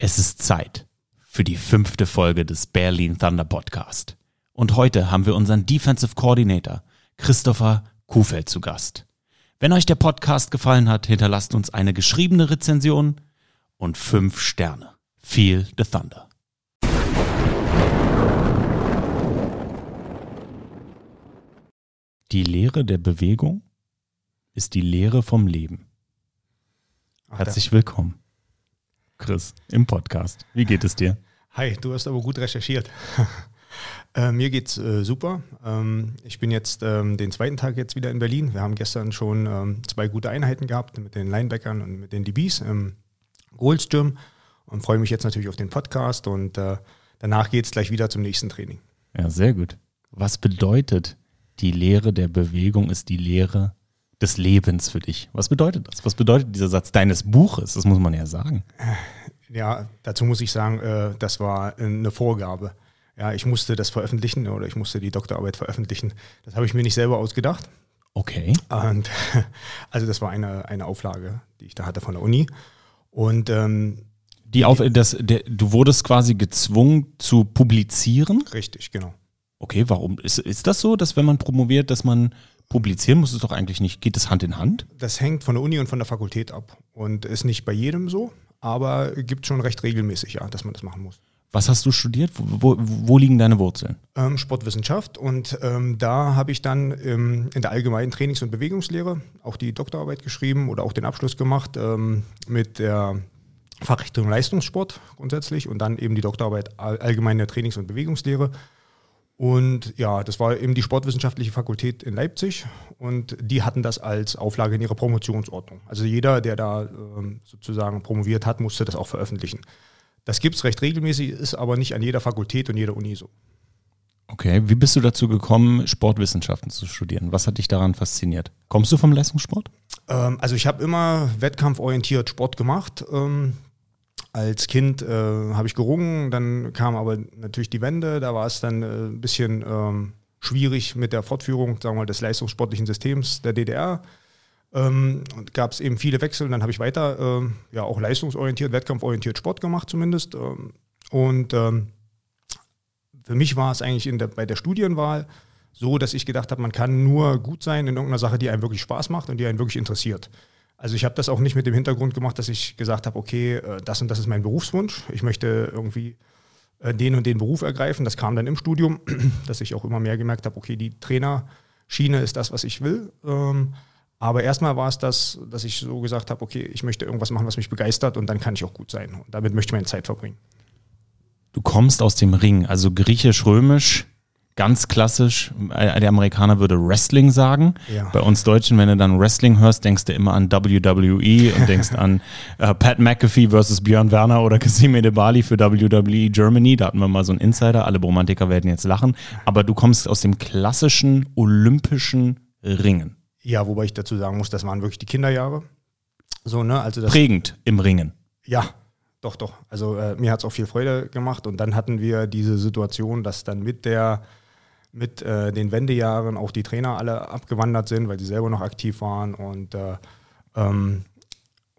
Es ist Zeit für die fünfte Folge des Berlin Thunder Podcast. Und heute haben wir unseren Defensive Coordinator Christopher Kuhfeld zu Gast. Wenn euch der Podcast gefallen hat, hinterlasst uns eine geschriebene Rezension und fünf Sterne. Feel the Thunder. Die Lehre der Bewegung ist die Lehre vom Leben. Herzlich willkommen, Chris, im Podcast. Wie geht es dir? Hi, du hast aber gut recherchiert. äh, mir geht's äh, super. Ähm, ich bin jetzt ähm, den zweiten Tag jetzt wieder in Berlin. Wir haben gestern schon ähm, zwei gute Einheiten gehabt mit den Linebackern und mit den DBs im Gym und freue mich jetzt natürlich auf den Podcast und äh, danach geht's gleich wieder zum nächsten Training. Ja, sehr gut. Was bedeutet die Lehre der Bewegung ist die Lehre des Lebens für dich? Was bedeutet das? Was bedeutet dieser Satz deines Buches? Das muss man ja sagen. Ja, dazu muss ich sagen, äh, das war eine Vorgabe. Ja, ich musste das veröffentlichen oder ich musste die Doktorarbeit veröffentlichen. Das habe ich mir nicht selber ausgedacht. Okay. Und also das war eine, eine Auflage, die ich da hatte von der Uni. Und ähm, Die Auf, das, der, du wurdest quasi gezwungen zu publizieren. richtig, genau. Okay, warum? Ist, ist das so, dass wenn man promoviert, dass man publizieren muss? Es doch eigentlich nicht. Geht das Hand in Hand? Das hängt von der Uni und von der Fakultät ab und ist nicht bei jedem so, aber gibt schon recht regelmäßig, ja, dass man das machen muss. Was hast du studiert? Wo, wo, wo liegen deine Wurzeln? Ähm, Sportwissenschaft und ähm, da habe ich dann ähm, in der allgemeinen Trainings- und Bewegungslehre auch die Doktorarbeit geschrieben oder auch den Abschluss gemacht ähm, mit der Fachrichtung Leistungssport grundsätzlich und dann eben die Doktorarbeit all- allgemeine Trainings- und Bewegungslehre. Und ja, das war eben die Sportwissenschaftliche Fakultät in Leipzig und die hatten das als Auflage in ihrer Promotionsordnung. Also jeder, der da ähm, sozusagen promoviert hat, musste das auch veröffentlichen. Das gibt es recht regelmäßig, ist aber nicht an jeder Fakultät und jeder Uni so. Okay, wie bist du dazu gekommen, Sportwissenschaften zu studieren? Was hat dich daran fasziniert? Kommst du vom Leistungssport? Ähm, also ich habe immer wettkampforientiert Sport gemacht. Als Kind äh, habe ich gerungen, dann kam aber natürlich die Wende, da war es dann äh, ein bisschen ähm, schwierig mit der Fortführung sagen wir mal, des leistungssportlichen Systems der DDR. Ähm, und gab es eben viele Wechsel und dann habe ich weiter ähm, ja auch leistungsorientiert, wettkampforientiert Sport gemacht zumindest. Ähm, und ähm, für mich war es eigentlich der, bei der Studienwahl so, dass ich gedacht habe, man kann nur gut sein in irgendeiner Sache, die einem wirklich Spaß macht und die einen wirklich interessiert. Also ich habe das auch nicht mit dem Hintergrund gemacht, dass ich gesagt habe, okay, äh, das und das ist mein Berufswunsch. Ich möchte irgendwie äh, den und den Beruf ergreifen. Das kam dann im Studium, dass ich auch immer mehr gemerkt habe, okay, die Trainerschiene ist das, was ich will. Ähm, Aber erstmal war es das, dass ich so gesagt habe, okay, ich möchte irgendwas machen, was mich begeistert und dann kann ich auch gut sein. Und damit möchte ich meine Zeit verbringen. Du kommst aus dem Ring, also griechisch-römisch, ganz klassisch. Äh, Der Amerikaner würde Wrestling sagen. Ja. Bei uns Deutschen, wenn du dann Wrestling hörst, denkst du immer an WWE und denkst an äh, Pat McAfee versus Björn Werner oder Kasime de Bali für WWE Germany. Da hatten wir mal so einen Insider. Alle Romantiker werden jetzt lachen. Aber du kommst aus dem klassischen olympischen Ringen. Ja, wobei ich dazu sagen muss, das waren wirklich die Kinderjahre. So, ne? Also das, Prägend im Ringen. Ja, doch, doch. Also äh, mir hat es auch viel Freude gemacht. Und dann hatten wir diese Situation, dass dann mit der mit äh, den Wendejahren auch die Trainer alle abgewandert sind, weil sie selber noch aktiv waren. Und, äh, ähm,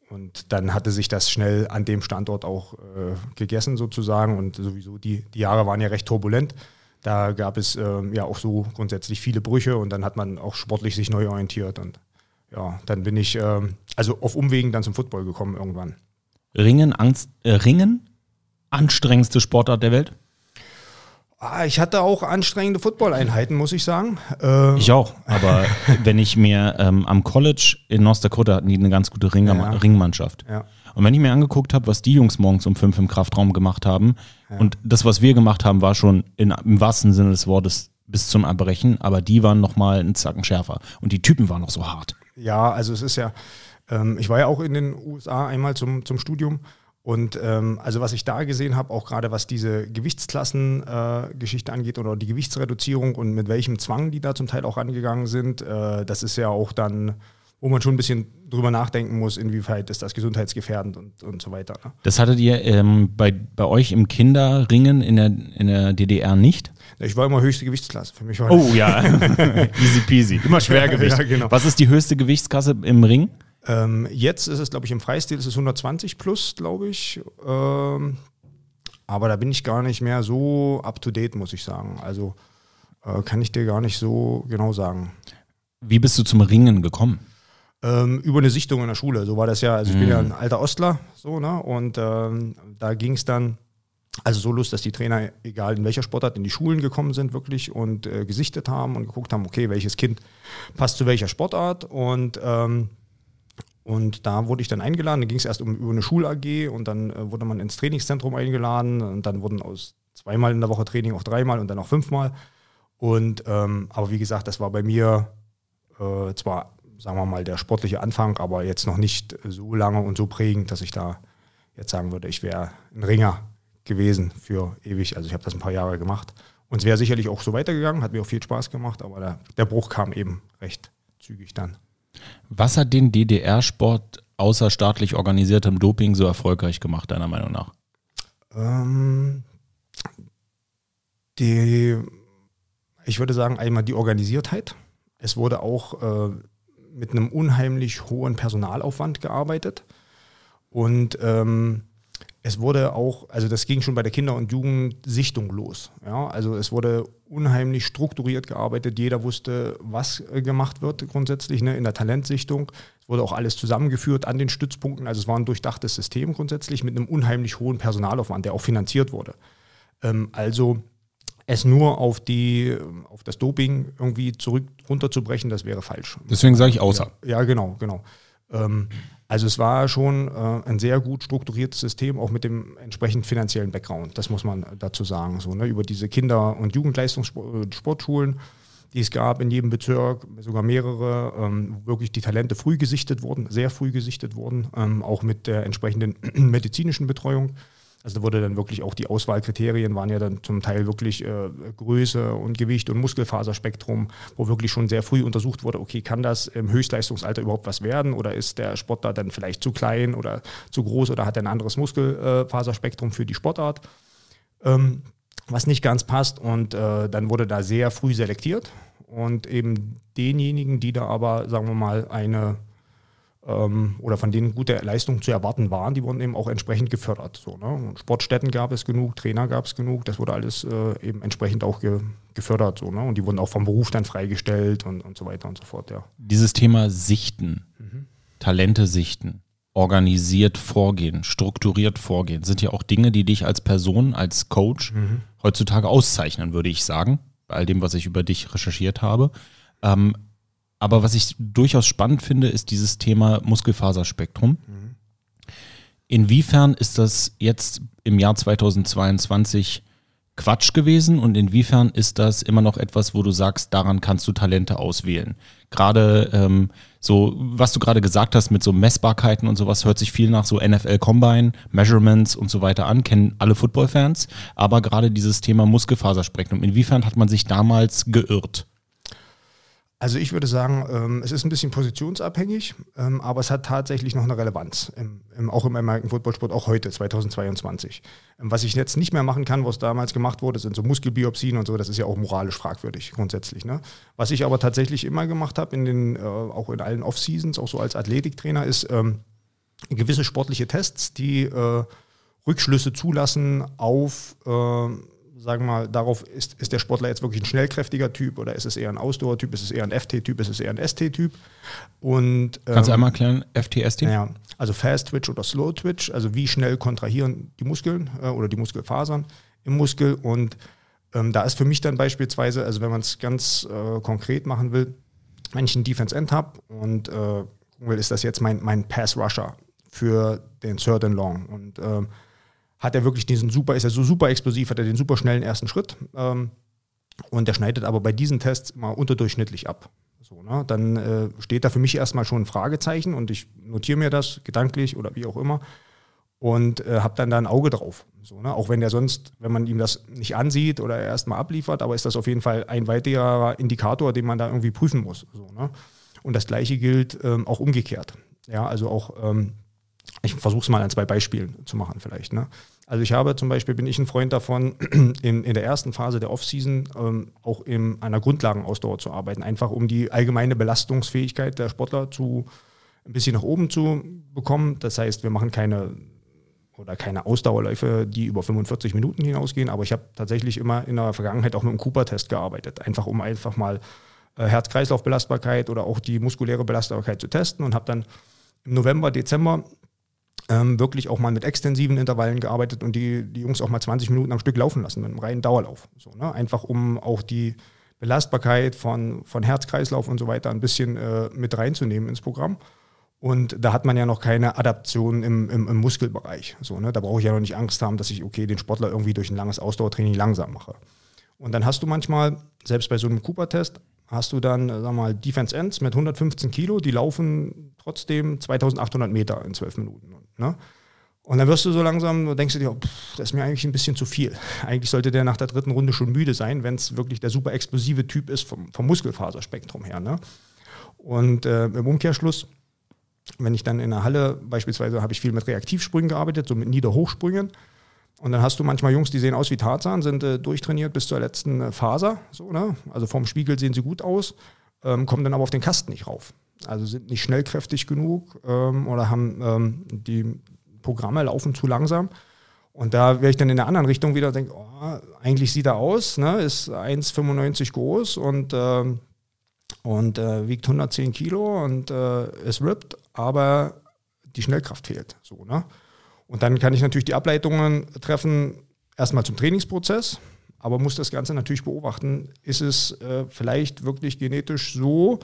und dann hatte sich das schnell an dem Standort auch äh, gegessen sozusagen. Und sowieso die, die Jahre waren ja recht turbulent. Da gab es ähm, ja auch so grundsätzlich viele Brüche und dann hat man auch sportlich sich neu orientiert. Und ja, dann bin ich ähm, also auf Umwegen dann zum Football gekommen irgendwann. Ringen, Angst, äh, Ringen, anstrengendste Sportart der Welt? Ah, ich hatte auch anstrengende Football-Einheiten, muss ich sagen. Äh, Ich auch, aber wenn ich mir ähm, am College in North Dakota hatten die eine ganz gute Ringer Ja. Ringmannschaft. Ja. Und wenn ich mir angeguckt habe, was die Jungs morgens um fünf im Kraftraum gemacht haben, und das, was wir gemacht haben, war schon in, im wahrsten Sinne des Wortes bis zum Erbrechen, aber die waren nochmal einen Zacken schärfer. Und die Typen waren noch so hart. Ja, also es ist ja, ähm, ich war ja auch in den USA einmal zum, zum Studium und ähm, also was ich da gesehen habe, auch gerade was diese Gewichtsklassen-Geschichte äh, angeht oder die Gewichtsreduzierung und mit welchem Zwang die da zum Teil auch angegangen sind, äh, das ist ja auch dann, wo man schon ein bisschen drüber nachdenken muss, inwieweit ist das gesundheitsgefährdend und, und so weiter. Ne? Das hattet ihr ähm, bei, bei euch im Kinderringen in der, in der DDR nicht? Ich war immer höchste Gewichtsklasse. Für mich war Oh ja, easy peasy. Immer Schwergewicht. Ja, genau. Was ist die höchste Gewichtsklasse im Ring? Ähm, jetzt ist es, glaube ich, im Freistil ist es 120 plus, glaube ich. Ähm, aber da bin ich gar nicht mehr so up to date, muss ich sagen. Also äh, kann ich dir gar nicht so genau sagen. Wie bist du zum Ringen gekommen? Ähm, über eine Sichtung in der Schule. So war das ja. Also ich mhm. bin ja ein alter Ostler, so, ne? Und ähm, da ging es dann, also so Lust, dass die Trainer, egal in welcher Sportart, in die Schulen gekommen sind wirklich und äh, gesichtet haben und geguckt haben, okay, welches Kind passt zu welcher Sportart. Und ähm, und da wurde ich dann eingeladen. Da ging es erst um über eine Schul-AG und dann äh, wurde man ins Trainingszentrum eingeladen und dann wurden aus zweimal in der Woche Training auch dreimal und dann auch fünfmal. Und ähm, aber wie gesagt, das war bei mir äh, zwar sagen wir mal, der sportliche Anfang, aber jetzt noch nicht so lange und so prägend, dass ich da jetzt sagen würde, ich wäre ein Ringer gewesen für ewig. Also ich habe das ein paar Jahre gemacht. Und es wäre sicherlich auch so weitergegangen, hat mir auch viel Spaß gemacht, aber der, der Bruch kam eben recht zügig dann. Was hat den DDR-Sport außer staatlich organisiertem Doping so erfolgreich gemacht, deiner Meinung nach? Ähm, die, ich würde sagen, einmal die Organisiertheit. Es wurde auch äh, mit einem unheimlich hohen Personalaufwand gearbeitet. Und ähm, es wurde auch, also das ging schon bei der Kinder- und Jugendsichtung los. Ja? Also es wurde unheimlich strukturiert gearbeitet. Jeder wusste, was äh, gemacht wird grundsätzlich ne? in der Talentsichtung. Es wurde auch alles zusammengeführt an den Stützpunkten. Also es war ein durchdachtes System grundsätzlich mit einem unheimlich hohen Personalaufwand, der auch finanziert wurde. Ähm, also es nur auf die, auf das Doping irgendwie zurück runterzubrechen, das wäre falsch. Deswegen sage ich außer. Ja, ja genau, genau. Ähm, also es war schon äh, ein sehr gut strukturiertes System, auch mit dem entsprechend finanziellen Background. Das muss man dazu sagen. So, ne? Über diese Kinder- und Jugendleistungssportschulen, die es gab in jedem Bezirk, sogar mehrere, ähm, wirklich die Talente früh gesichtet wurden, sehr früh gesichtet wurden, ähm, auch mit der entsprechenden medizinischen Betreuung. Also da wurde dann wirklich auch die Auswahlkriterien waren ja dann zum Teil wirklich äh, Größe und Gewicht und Muskelfaserspektrum, wo wirklich schon sehr früh untersucht wurde, okay, kann das im Höchstleistungsalter überhaupt was werden oder ist der Sportler dann vielleicht zu klein oder zu groß oder hat er ein anderes Muskelfaserspektrum für die Sportart, ähm, was nicht ganz passt und äh, dann wurde da sehr früh selektiert und eben denjenigen, die da aber, sagen wir mal, eine oder von denen gute Leistungen zu erwarten waren, die wurden eben auch entsprechend gefördert. So, ne? Sportstätten gab es genug, Trainer gab es genug, das wurde alles äh, eben entsprechend auch ge gefördert. So, ne? Und die wurden auch vom Beruf dann freigestellt und, und so weiter und so fort. Ja. Dieses Thema Sichten, mhm. Talente sichten, organisiert vorgehen, strukturiert vorgehen, sind ja auch Dinge, die dich als Person, als Coach mhm. heutzutage auszeichnen, würde ich sagen, bei all dem, was ich über dich recherchiert habe. Ähm, aber was ich durchaus spannend finde, ist dieses Thema Muskelfaserspektrum. Mhm. Inwiefern ist das jetzt im Jahr 2022 Quatsch gewesen und inwiefern ist das immer noch etwas, wo du sagst, daran kannst du Talente auswählen? Gerade ähm, so, was du gerade gesagt hast mit so Messbarkeiten und sowas, hört sich viel nach so NFL Combine, Measurements und so weiter an, kennen alle Footballfans, aber gerade dieses Thema Muskelfaserspektrum, inwiefern hat man sich damals geirrt? Also ich würde sagen, ähm, es ist ein bisschen positionsabhängig, ähm, aber es hat tatsächlich noch eine Relevanz, auch im American Football Sport, auch heute, 2022. Ähm, was ich jetzt nicht mehr machen kann, was damals gemacht wurde, sind so Muskelbiopsien und so, das ist ja auch moralisch fragwürdig grundsätzlich. Ne? Was ich aber tatsächlich immer gemacht habe, in den, äh, auch in allen Off-Seasons, auch so als Athletiktrainer, ist gewisse sportliche Tests, die äh, Rückschlüsse zulassen auf... Sagen wir mal, darauf, ist, ist der Sportler jetzt wirklich ein schnellkräftiger Typ oder ist es eher ein Ausdauertyp, ist es eher ein FT-Typ, ist es eher ein ST-Typ? Und, Kannst du ähm, einmal erklären, FT, ST? Ja, also Fast Twitch oder Slow Twitch, also wie schnell kontrahieren die Muskeln äh, oder die Muskelfasern im Muskel und ähm, da ist für mich dann beispielsweise, also wenn man es ganz äh, konkret machen will, wenn ich einen Defense End habe und äh, will, ist das jetzt mein, mein Pass Rusher für den Third and Long und ähm, hat er wirklich diesen super, ist er so super explosiv, hat er den super schnellen ersten Schritt. Ähm, und der schneidet aber bei diesen Tests mal unterdurchschnittlich ab. So, ne? Dann äh, steht da für mich erstmal schon ein Fragezeichen und ich notiere mir das gedanklich oder wie auch immer und äh, habe dann da ein Auge drauf. So, ne? Auch wenn der sonst, wenn man ihm das nicht ansieht oder erstmal abliefert, aber ist das auf jeden Fall ein weiterer Indikator, den man da irgendwie prüfen muss. So, ne? Und das gleiche gilt ähm, auch umgekehrt. Ja, also auch ähm, ich versuche es mal an zwei Beispielen zu machen vielleicht. Ne? Also ich habe zum Beispiel, bin ich ein Freund davon, in, in der ersten Phase der Offseason ähm, auch in einer Grundlagenausdauer zu arbeiten, einfach um die allgemeine Belastungsfähigkeit der Sportler zu ein bisschen nach oben zu bekommen. Das heißt, wir machen keine oder keine Ausdauerläufe, die über 45 Minuten hinausgehen, aber ich habe tatsächlich immer in der Vergangenheit auch mit dem Cooper-Test gearbeitet, einfach um einfach mal äh, Herz-Kreislauf-Belastbarkeit oder auch die muskuläre Belastbarkeit zu testen und habe dann im November, Dezember ähm, wirklich auch mal mit extensiven Intervallen gearbeitet und die, die Jungs auch mal 20 Minuten am Stück laufen lassen mit einem reinen Dauerlauf. So, ne? Einfach um auch die Belastbarkeit von, von Herz-Kreislauf und so weiter ein bisschen äh, mit reinzunehmen ins Programm. Und da hat man ja noch keine Adaption im, im, im Muskelbereich. So, ne? Da brauche ich ja noch nicht Angst haben, dass ich, okay, den Sportler irgendwie durch ein langes Ausdauertraining langsam mache. Und dann hast du manchmal, selbst bei so einem Cooper-Test, hast du dann, sag mal, Defense Ends mit 115 Kilo, die laufen trotzdem 2800 Meter in 12 Minuten. Ne? Und dann wirst du so langsam, denkst du dir, pff, das ist mir eigentlich ein bisschen zu viel. Eigentlich sollte der nach der dritten Runde schon müde sein, wenn es wirklich der super explosive Typ ist vom, vom Muskelfaserspektrum her. Ne? Und äh, im Umkehrschluss, wenn ich dann in der Halle, beispielsweise habe ich viel mit Reaktivsprüngen gearbeitet, so mit Niederhochsprüngen. Und dann hast du manchmal Jungs, die sehen aus wie Tarzan, sind äh, durchtrainiert bis zur letzten äh, Faser. So, ne? Also vom Spiegel sehen sie gut aus, ähm, kommen dann aber auf den Kasten nicht rauf. Also sind nicht schnellkräftig genug ähm, oder haben ähm, die Programme laufen zu langsam. Und da wäre ich dann in der anderen Richtung wieder denke, oh, eigentlich sieht er aus, ne? ist 1,95 groß und, äh, und äh, wiegt 110 Kilo und äh, ist ripped, aber die Schnellkraft fehlt. So, ne? Und dann kann ich natürlich die Ableitungen treffen, erstmal zum Trainingsprozess, aber muss das Ganze natürlich beobachten, ist es äh, vielleicht wirklich genetisch so,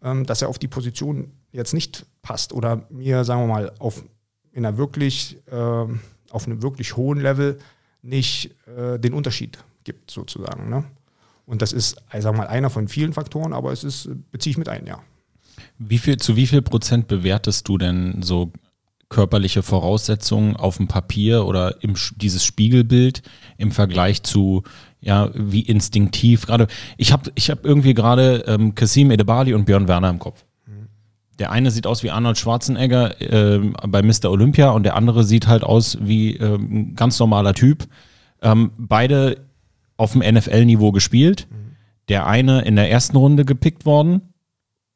dass er auf die Position jetzt nicht passt oder mir, sagen wir mal, auf, in einer wirklich, äh, auf einem wirklich hohen Level nicht äh, den Unterschied gibt, sozusagen. Ne? Und das ist, ich sag mal, einer von vielen Faktoren, aber es ist, beziehe ich mit ein, ja. Wie viel, zu wie viel Prozent bewertest du denn so körperliche Voraussetzungen auf dem Papier oder im, dieses Spiegelbild im Vergleich zu ja wie instinktiv gerade ich habe ich habe irgendwie gerade ähm, Kasim Edebali und Björn Werner im Kopf der eine sieht aus wie Arnold Schwarzenegger äh, bei Mr. Olympia und der andere sieht halt aus wie äh, ein ganz normaler Typ. Ähm, beide auf dem NFL-Niveau gespielt. Der eine in der ersten Runde gepickt worden,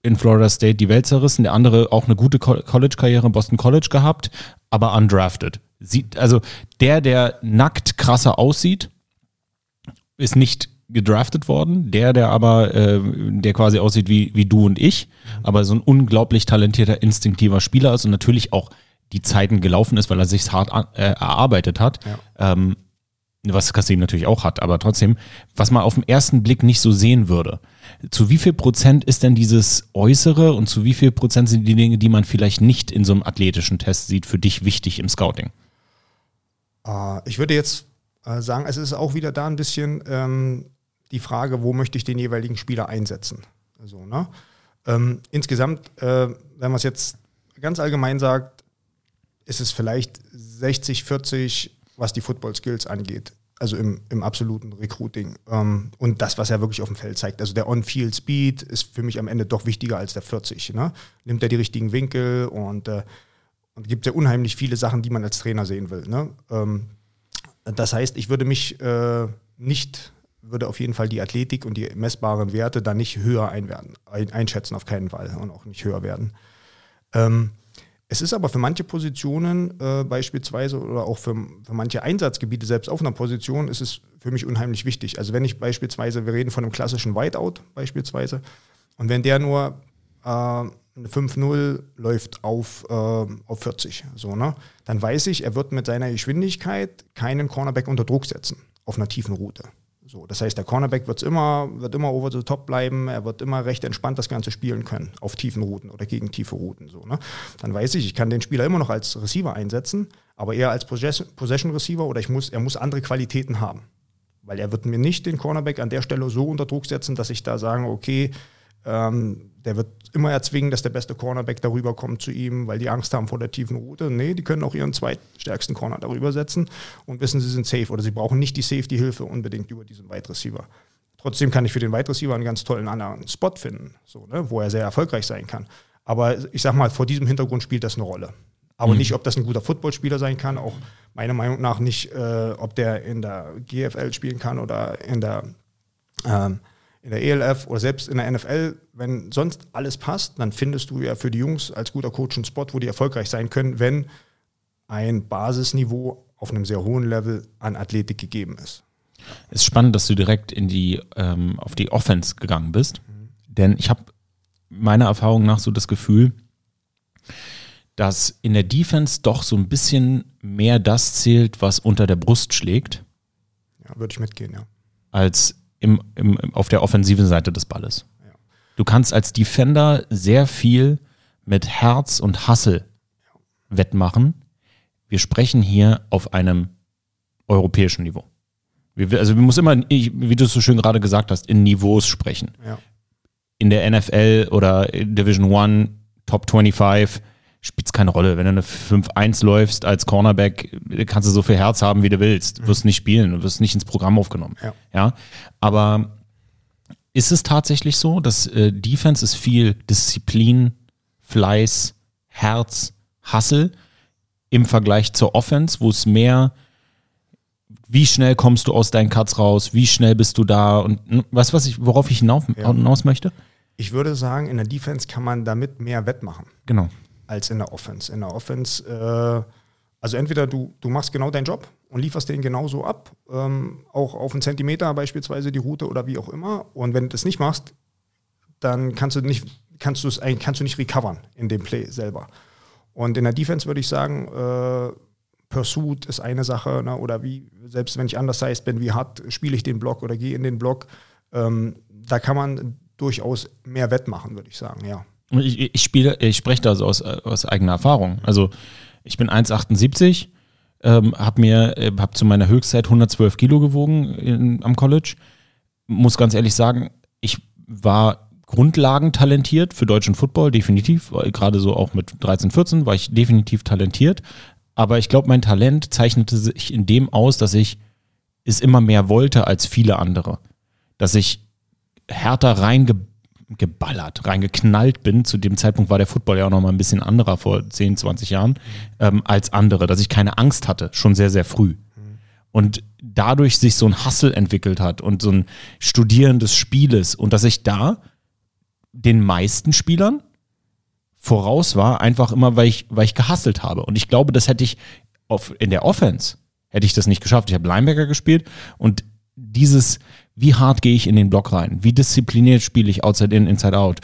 in Florida State die Welt zerrissen, der andere auch eine gute College-Karriere in Boston College gehabt, aber undrafted. Sieht, also der, der nackt krasser aussieht, ist nicht gedraftet worden. Der, der aber, äh, der quasi aussieht wie, wie du und ich, aber so ein unglaublich talentierter, instinktiver Spieler ist und natürlich auch die Zeiten gelaufen ist, weil er sich hart äh, erarbeitet hat. Ja. Ähm, was Kasim natürlich auch hat, aber trotzdem, was man auf den ersten Blick nicht so sehen würde. Zu wie viel Prozent ist denn dieses Äußere und zu wie viel Prozent sind die Dinge, die man vielleicht nicht in so einem athletischen Test sieht, für dich wichtig im Scouting? Uh, ich würde jetzt uh, sagen, es ist auch wieder da ein bisschen ähm, die Frage, wo möchte ich den jeweiligen Spieler einsetzen. Also, ne? ähm, insgesamt, äh, wenn man es jetzt ganz allgemein sagt, ist es vielleicht 60, 40 was die Football-Skills angeht. Also im, im absoluten Recruiting. Ähm, und das, was er wirklich auf dem Feld zeigt. Also der On-Field-Speed ist für mich am Ende doch wichtiger als der 40. Ne? Nimmt er die richtigen Winkel und, äh, und gibt ja unheimlich viele Sachen, die man als Trainer sehen will. Ne? Ähm, das heißt, ich würde mich äh, nicht, würde auf jeden Fall die Athletik und die messbaren Werte da nicht höher einwerten, ein, einschätzen, auf keinen Fall und auch nicht höher werden. Ähm, es ist aber für manche Positionen äh, beispielsweise oder auch für, für manche Einsatzgebiete, selbst auf einer Position, ist es für mich unheimlich wichtig. Also wenn ich beispielsweise, wir reden von einem klassischen Whiteout beispielsweise, und wenn der nur äh, eine 5-0 läuft auf, äh, auf 40, so, ne, dann weiß ich, er wird mit seiner Geschwindigkeit keinen Cornerback unter Druck setzen auf einer tiefen Route. So, das heißt, der Cornerback wird's immer, wird immer over the top bleiben, er wird immer recht entspannt das Ganze spielen können, auf tiefen Routen oder gegen tiefe Routen. So, ne? Dann weiß ich, ich kann den Spieler immer noch als Receiver einsetzen, aber eher als Possession Receiver oder ich muss, er muss andere Qualitäten haben. Weil er wird mir nicht den Cornerback an der Stelle so unter Druck setzen, dass ich da sage, okay, ähm, der wird immer erzwingen, dass der beste Cornerback darüber kommt zu ihm, weil die Angst haben vor der tiefen Route. Nee, die können auch ihren zweitstärksten Corner darüber setzen und wissen, sie sind safe oder sie brauchen nicht die Safety-Hilfe unbedingt über diesen Wide Receiver. Trotzdem kann ich für den Wide Receiver einen ganz tollen anderen Spot finden, so, ne, wo er sehr erfolgreich sein kann. Aber ich sag mal, vor diesem Hintergrund spielt das eine Rolle. Aber mhm. nicht, ob das ein guter Footballspieler sein kann, auch meiner Meinung nach nicht, äh, ob der in der GFL spielen kann oder in der ähm, in der ELF oder selbst in der NFL, wenn sonst alles passt, dann findest du ja für die Jungs als guter Coach einen Spot, wo die erfolgreich sein können, wenn ein Basisniveau auf einem sehr hohen Level an Athletik gegeben ist. Es ist spannend, dass du direkt in die, ähm, auf die Offense gegangen bist, mhm. denn ich habe meiner Erfahrung nach so das Gefühl, dass in der Defense doch so ein bisschen mehr das zählt, was unter der Brust schlägt. Ja, würde ich mitgehen, ja. Als im, im, auf der offensiven Seite des Balles. Du kannst als Defender sehr viel mit Herz und Hassel wettmachen. Wir sprechen hier auf einem europäischen Niveau. Wir, also wir muss immer, wie du es so schön gerade gesagt hast, in Niveaus sprechen. Ja. In der NFL oder Division One, Top 25, spielt es keine Rolle. Wenn du eine 5-1 läufst als Cornerback, kannst du so viel Herz haben, wie du willst. Du wirst nicht spielen, du wirst nicht ins Programm aufgenommen. Ja. ja? Aber ist es tatsächlich so, dass äh, Defense ist viel Disziplin, Fleiß, Herz, Hassel im Vergleich zur Offense, wo es mehr wie schnell kommst du aus deinen Cuts raus, wie schnell bist du da und was, was ich, worauf ich hinauf, ja. hinaus möchte? Ich würde sagen, in der Defense kann man damit mehr wettmachen. Genau als in der Offense. In der Offense, äh, also entweder du, du machst genau deinen Job und lieferst den genauso ab, ähm, auch auf einen Zentimeter beispielsweise die Route oder wie auch immer. Und wenn du das nicht machst, dann kannst du nicht, kannst du es kannst du nicht recovern in dem Play selber. Und in der Defense würde ich sagen, äh, Pursuit ist eine Sache, ne? oder wie, selbst wenn ich anders heißt bin, wie hart spiele ich den Block oder gehe in den Block, ähm, da kann man durchaus mehr wettmachen, würde ich sagen, ja. Ich, ich spiele, ich spreche da so aus, aus eigener Erfahrung. Also ich bin 1,78, ähm, habe mir, äh, zu meiner Höchstzeit 112 Kilo gewogen in, am College. Muss ganz ehrlich sagen, ich war grundlagentalentiert für deutschen Football, definitiv. Gerade so auch mit 13, 14 war ich definitiv talentiert. Aber ich glaube, mein Talent zeichnete sich in dem aus, dass ich es immer mehr wollte als viele andere. Dass ich härter reingebracht geballert, reingeknallt bin. Zu dem Zeitpunkt war der Football ja auch noch mal ein bisschen anderer vor 10, 20 Jahren ähm, als andere, dass ich keine Angst hatte, schon sehr, sehr früh. Und dadurch sich so ein Hassel entwickelt hat und so ein Studieren des Spieles und dass ich da den meisten Spielern voraus war, einfach immer, weil ich, weil ich gehasselt habe. Und ich glaube, das hätte ich auf, in der Offense, hätte ich das nicht geschafft. Ich habe Linebacker gespielt und dieses, wie hart gehe ich in den Block rein? Wie diszipliniert spiele ich Outside In, Inside Out?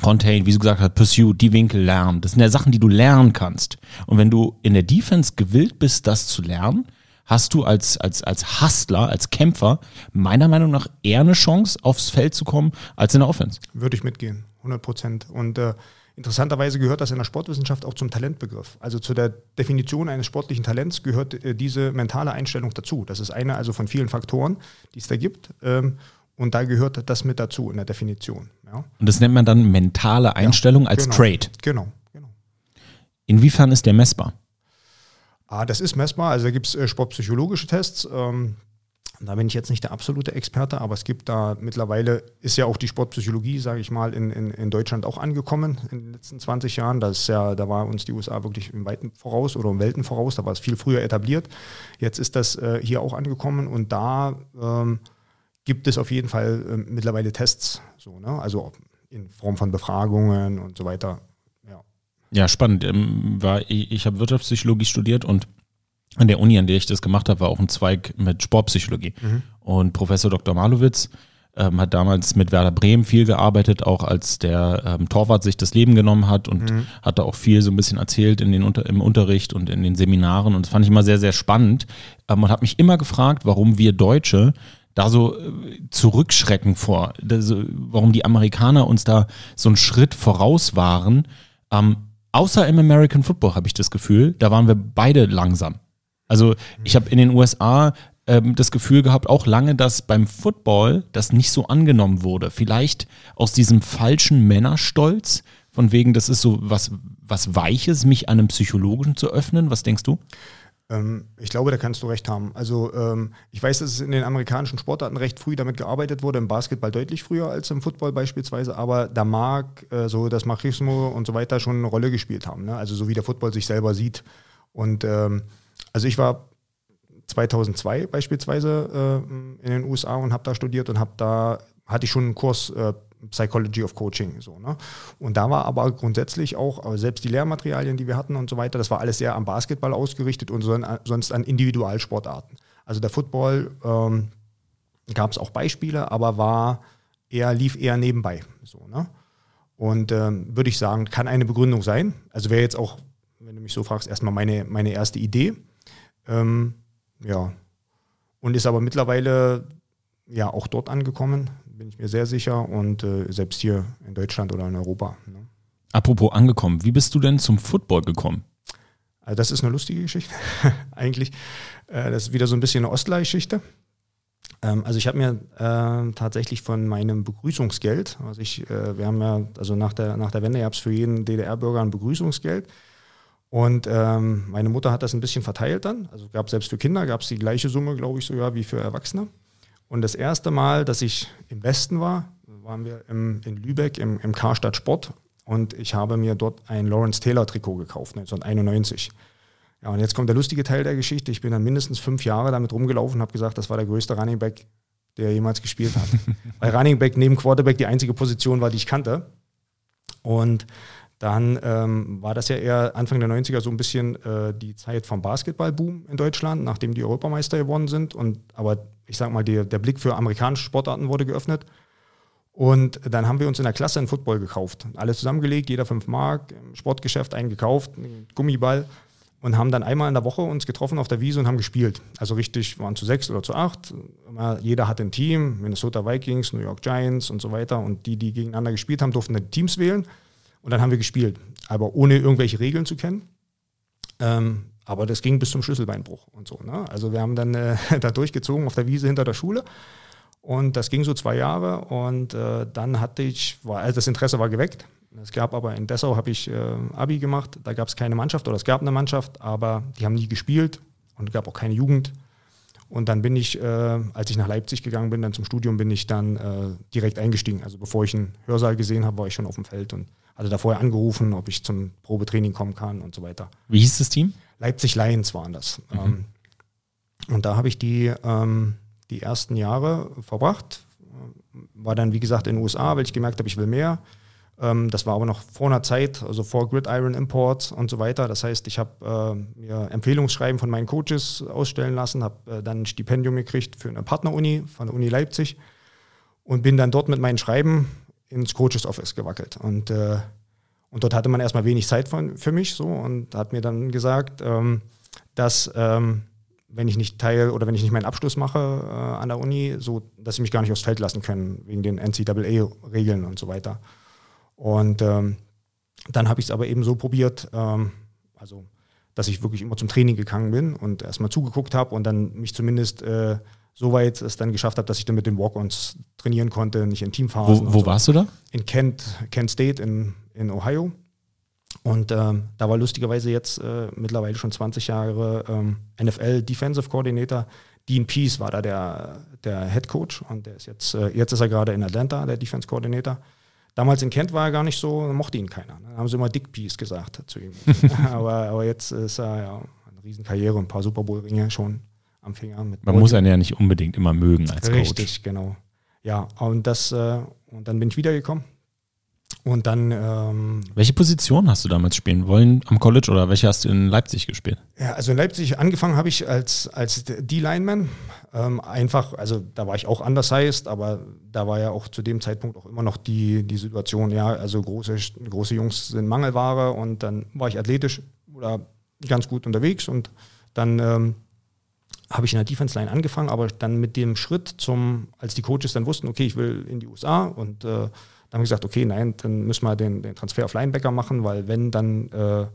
Contain, wie du gesagt hast, Pursuit, die Winkel lernen. Das sind ja Sachen, die du lernen kannst. Und wenn du in der Defense gewillt bist, das zu lernen, hast du als, als, als Hustler, als Kämpfer meiner Meinung nach eher eine Chance, aufs Feld zu kommen, als in der Offense. Würde ich mitgehen, 100 Prozent. Und äh, Interessanterweise gehört das in der Sportwissenschaft auch zum Talentbegriff. Also zu der Definition eines sportlichen Talents gehört äh, diese mentale Einstellung dazu. Das ist eine also von vielen Faktoren, die es da gibt. Ähm, und da gehört das mit dazu in der Definition. Ja. Und das nennt man dann mentale Einstellung ja, als genau, Trade. Genau, genau. Inwiefern ist der messbar? Ah, das ist messbar. Also da gibt es äh, sportpsychologische Tests. Ähm, da bin ich jetzt nicht der absolute Experte, aber es gibt da mittlerweile, ist ja auch die Sportpsychologie, sage ich mal, in, in, in Deutschland auch angekommen in den letzten 20 Jahren. Das ist ja, da war uns die USA wirklich im Weiten voraus oder im Welten voraus, da war es viel früher etabliert. Jetzt ist das äh, hier auch angekommen und da ähm, gibt es auf jeden Fall äh, mittlerweile Tests, so, ne? also in Form von Befragungen und so weiter. Ja, ja spannend. Ähm, war, ich ich habe Wirtschaftspsychologie studiert und an der Uni, an der ich das gemacht habe, war auch ein Zweig mit Sportpsychologie. Mhm. Und Professor Dr. Malowitz ähm, hat damals mit Werder Bremen viel gearbeitet, auch als der ähm, Torwart sich das Leben genommen hat und mhm. hat da auch viel so ein bisschen erzählt in den Unter im Unterricht und in den Seminaren. Und das fand ich immer sehr, sehr spannend ähm, und habe mich immer gefragt, warum wir Deutsche da so äh, zurückschrecken vor, das, warum die Amerikaner uns da so einen Schritt voraus waren. Ähm, außer im American Football habe ich das Gefühl, da waren wir beide langsam. Also ich habe in den USA ähm, das Gefühl gehabt, auch lange, dass beim Football das nicht so angenommen wurde. Vielleicht aus diesem falschen Männerstolz, von wegen, das ist so was, was Weiches, mich einem Psychologischen zu öffnen. Was denkst du? Ähm, ich glaube, da kannst du recht haben. Also ähm, ich weiß, dass es in den amerikanischen Sportarten recht früh damit gearbeitet wurde, im Basketball deutlich früher als im Football beispielsweise, aber da mag äh, so das Machismo und so weiter schon eine Rolle gespielt haben. Ne? Also so wie der Football sich selber sieht. Und ähm, also ich war 2002 beispielsweise äh, in den USA und habe da studiert und habe da hatte ich schon einen Kurs äh, Psychology of Coaching. So, ne? Und da war aber grundsätzlich auch, selbst die Lehrmaterialien, die wir hatten und so weiter, das war alles sehr am Basketball ausgerichtet und sonst an Individualsportarten. Also der Football ähm, gab es auch Beispiele, aber war eher, lief eher nebenbei. So, ne? Und ähm, würde ich sagen, kann eine Begründung sein. Also wäre jetzt auch, wenn du mich so fragst, erstmal meine, meine erste Idee. Ähm, ja. Und ist aber mittlerweile ja auch dort angekommen, bin ich mir sehr sicher. Und äh, selbst hier in Deutschland oder in Europa. Ne? Apropos angekommen, wie bist du denn zum Football gekommen? Also das ist eine lustige Geschichte, eigentlich. Äh, das ist wieder so ein bisschen eine Ostleihgeschichte. Ähm, also ich habe mir äh, tatsächlich von meinem Begrüßungsgeld, also ich, äh, wir haben ja, also nach der, nach der Wende gab es für jeden DDR-Bürger ein Begrüßungsgeld. Und ähm, meine Mutter hat das ein bisschen verteilt dann. Also gab selbst für Kinder gab es die gleiche Summe, glaube ich, sogar wie für Erwachsene. Und das erste Mal, dass ich im Westen war, waren wir im, in Lübeck im, im Karstadt Sport und ich habe mir dort ein Lawrence Taylor Trikot gekauft, 1991. Ja, und jetzt kommt der lustige Teil der Geschichte. Ich bin dann mindestens fünf Jahre damit rumgelaufen und habe gesagt, das war der größte Running Back, der jemals gespielt hat. Weil Running Back neben Quarterback die einzige Position war, die ich kannte. Und dann ähm, war das ja eher Anfang der 90er so ein bisschen äh, die Zeit vom Basketballboom in Deutschland, nachdem die Europameister geworden sind. Und aber ich sag mal, die, der Blick für amerikanische Sportarten wurde geöffnet. Und dann haben wir uns in der Klasse einen Football gekauft. Alles zusammengelegt, jeder fünf Mark, im Sportgeschäft eingekauft, einen Gummiball und haben dann einmal in der Woche uns getroffen auf der Wiese und haben gespielt. Also richtig, waren zu sechs oder zu acht. Jeder hatte ein Team, Minnesota Vikings, New York Giants und so weiter. Und die, die gegeneinander gespielt haben, durften dann Teams wählen. Und dann haben wir gespielt, aber ohne irgendwelche Regeln zu kennen. Ähm, aber das ging bis zum Schlüsselbeinbruch und so. Ne? Also wir haben dann äh, da durchgezogen auf der Wiese hinter der Schule. Und das ging so zwei Jahre und äh, dann hatte ich, war, also das Interesse war geweckt. Es gab aber in Dessau habe ich äh, Abi gemacht, da gab es keine Mannschaft oder es gab eine Mannschaft, aber die haben nie gespielt und gab auch keine Jugend. Und dann bin ich, äh, als ich nach Leipzig gegangen bin, dann zum Studium, bin ich dann äh, direkt eingestiegen. Also bevor ich einen Hörsaal gesehen habe, war ich schon auf dem Feld und hatte da vorher angerufen, ob ich zum Probetraining kommen kann und so weiter. Wie hieß das Team? Leipzig Lions waren das. Mhm. Ähm, und da habe ich die, ähm, die ersten Jahre verbracht. War dann, wie gesagt, in den USA, weil ich gemerkt habe, ich will mehr. Ähm, das war aber noch vor einer Zeit, also vor Gridiron Imports und so weiter. Das heißt, ich habe äh, mir Empfehlungsschreiben von meinen Coaches ausstellen lassen, habe äh, dann ein Stipendium gekriegt für eine Partneruni von der Uni Leipzig und bin dann dort mit meinen Schreiben ins Coaches Office gewackelt. Und, äh, und dort hatte man erstmal wenig Zeit von, für mich so und hat mir dann gesagt, ähm, dass ähm, wenn ich nicht teil oder wenn ich nicht meinen Abschluss mache äh, an der Uni, so dass sie mich gar nicht aufs Feld lassen können, wegen den NCAA-Regeln und so weiter. Und ähm, dann habe ich es aber eben so probiert, ähm, also dass ich wirklich immer zum Training gegangen bin und erstmal zugeguckt habe und dann mich zumindest äh, so weit es dann geschafft habe, dass ich dann mit den Walk-Ons trainieren konnte, nicht in Teamphasen. Wo, wo so. warst du da? In Kent, Kent State in, in Ohio. Und ähm, da war lustigerweise jetzt äh, mittlerweile schon 20 Jahre ähm, NFL Defensive Coordinator. Dean Peace war da der, der Head Coach und der ist jetzt, äh, jetzt ist er gerade in Atlanta, der Defense Coordinator. Damals in Kent war er gar nicht so, mochte ihn keiner. Da haben sie immer Dick Peace gesagt zu ihm. aber, aber jetzt ist er ja eine Riesenkarriere, ein paar Super Bowl-Ringe schon am Finger. Man Body. muss einen ja nicht unbedingt immer mögen als Coach. Richtig, genau. Ja, und das, äh, und dann bin ich wiedergekommen. Und dann. Ähm, welche Position hast du damals spielen wollen am College oder welche hast du in Leipzig gespielt? Ja, also in Leipzig angefangen habe ich als, als D-Lineman. Ähm, einfach, also da war ich auch undersized, aber da war ja auch zu dem Zeitpunkt auch immer noch die, die Situation, ja, also große, große Jungs sind Mangelware und dann war ich athletisch oder ganz gut unterwegs und dann ähm, habe ich in der Defense Line angefangen, aber dann mit dem Schritt zum, als die Coaches dann wussten, okay, ich will in die USA und äh, dann haben wir gesagt, okay, nein, dann müssen wir den, den Transfer auf Linebacker machen, weil wenn, dann, äh,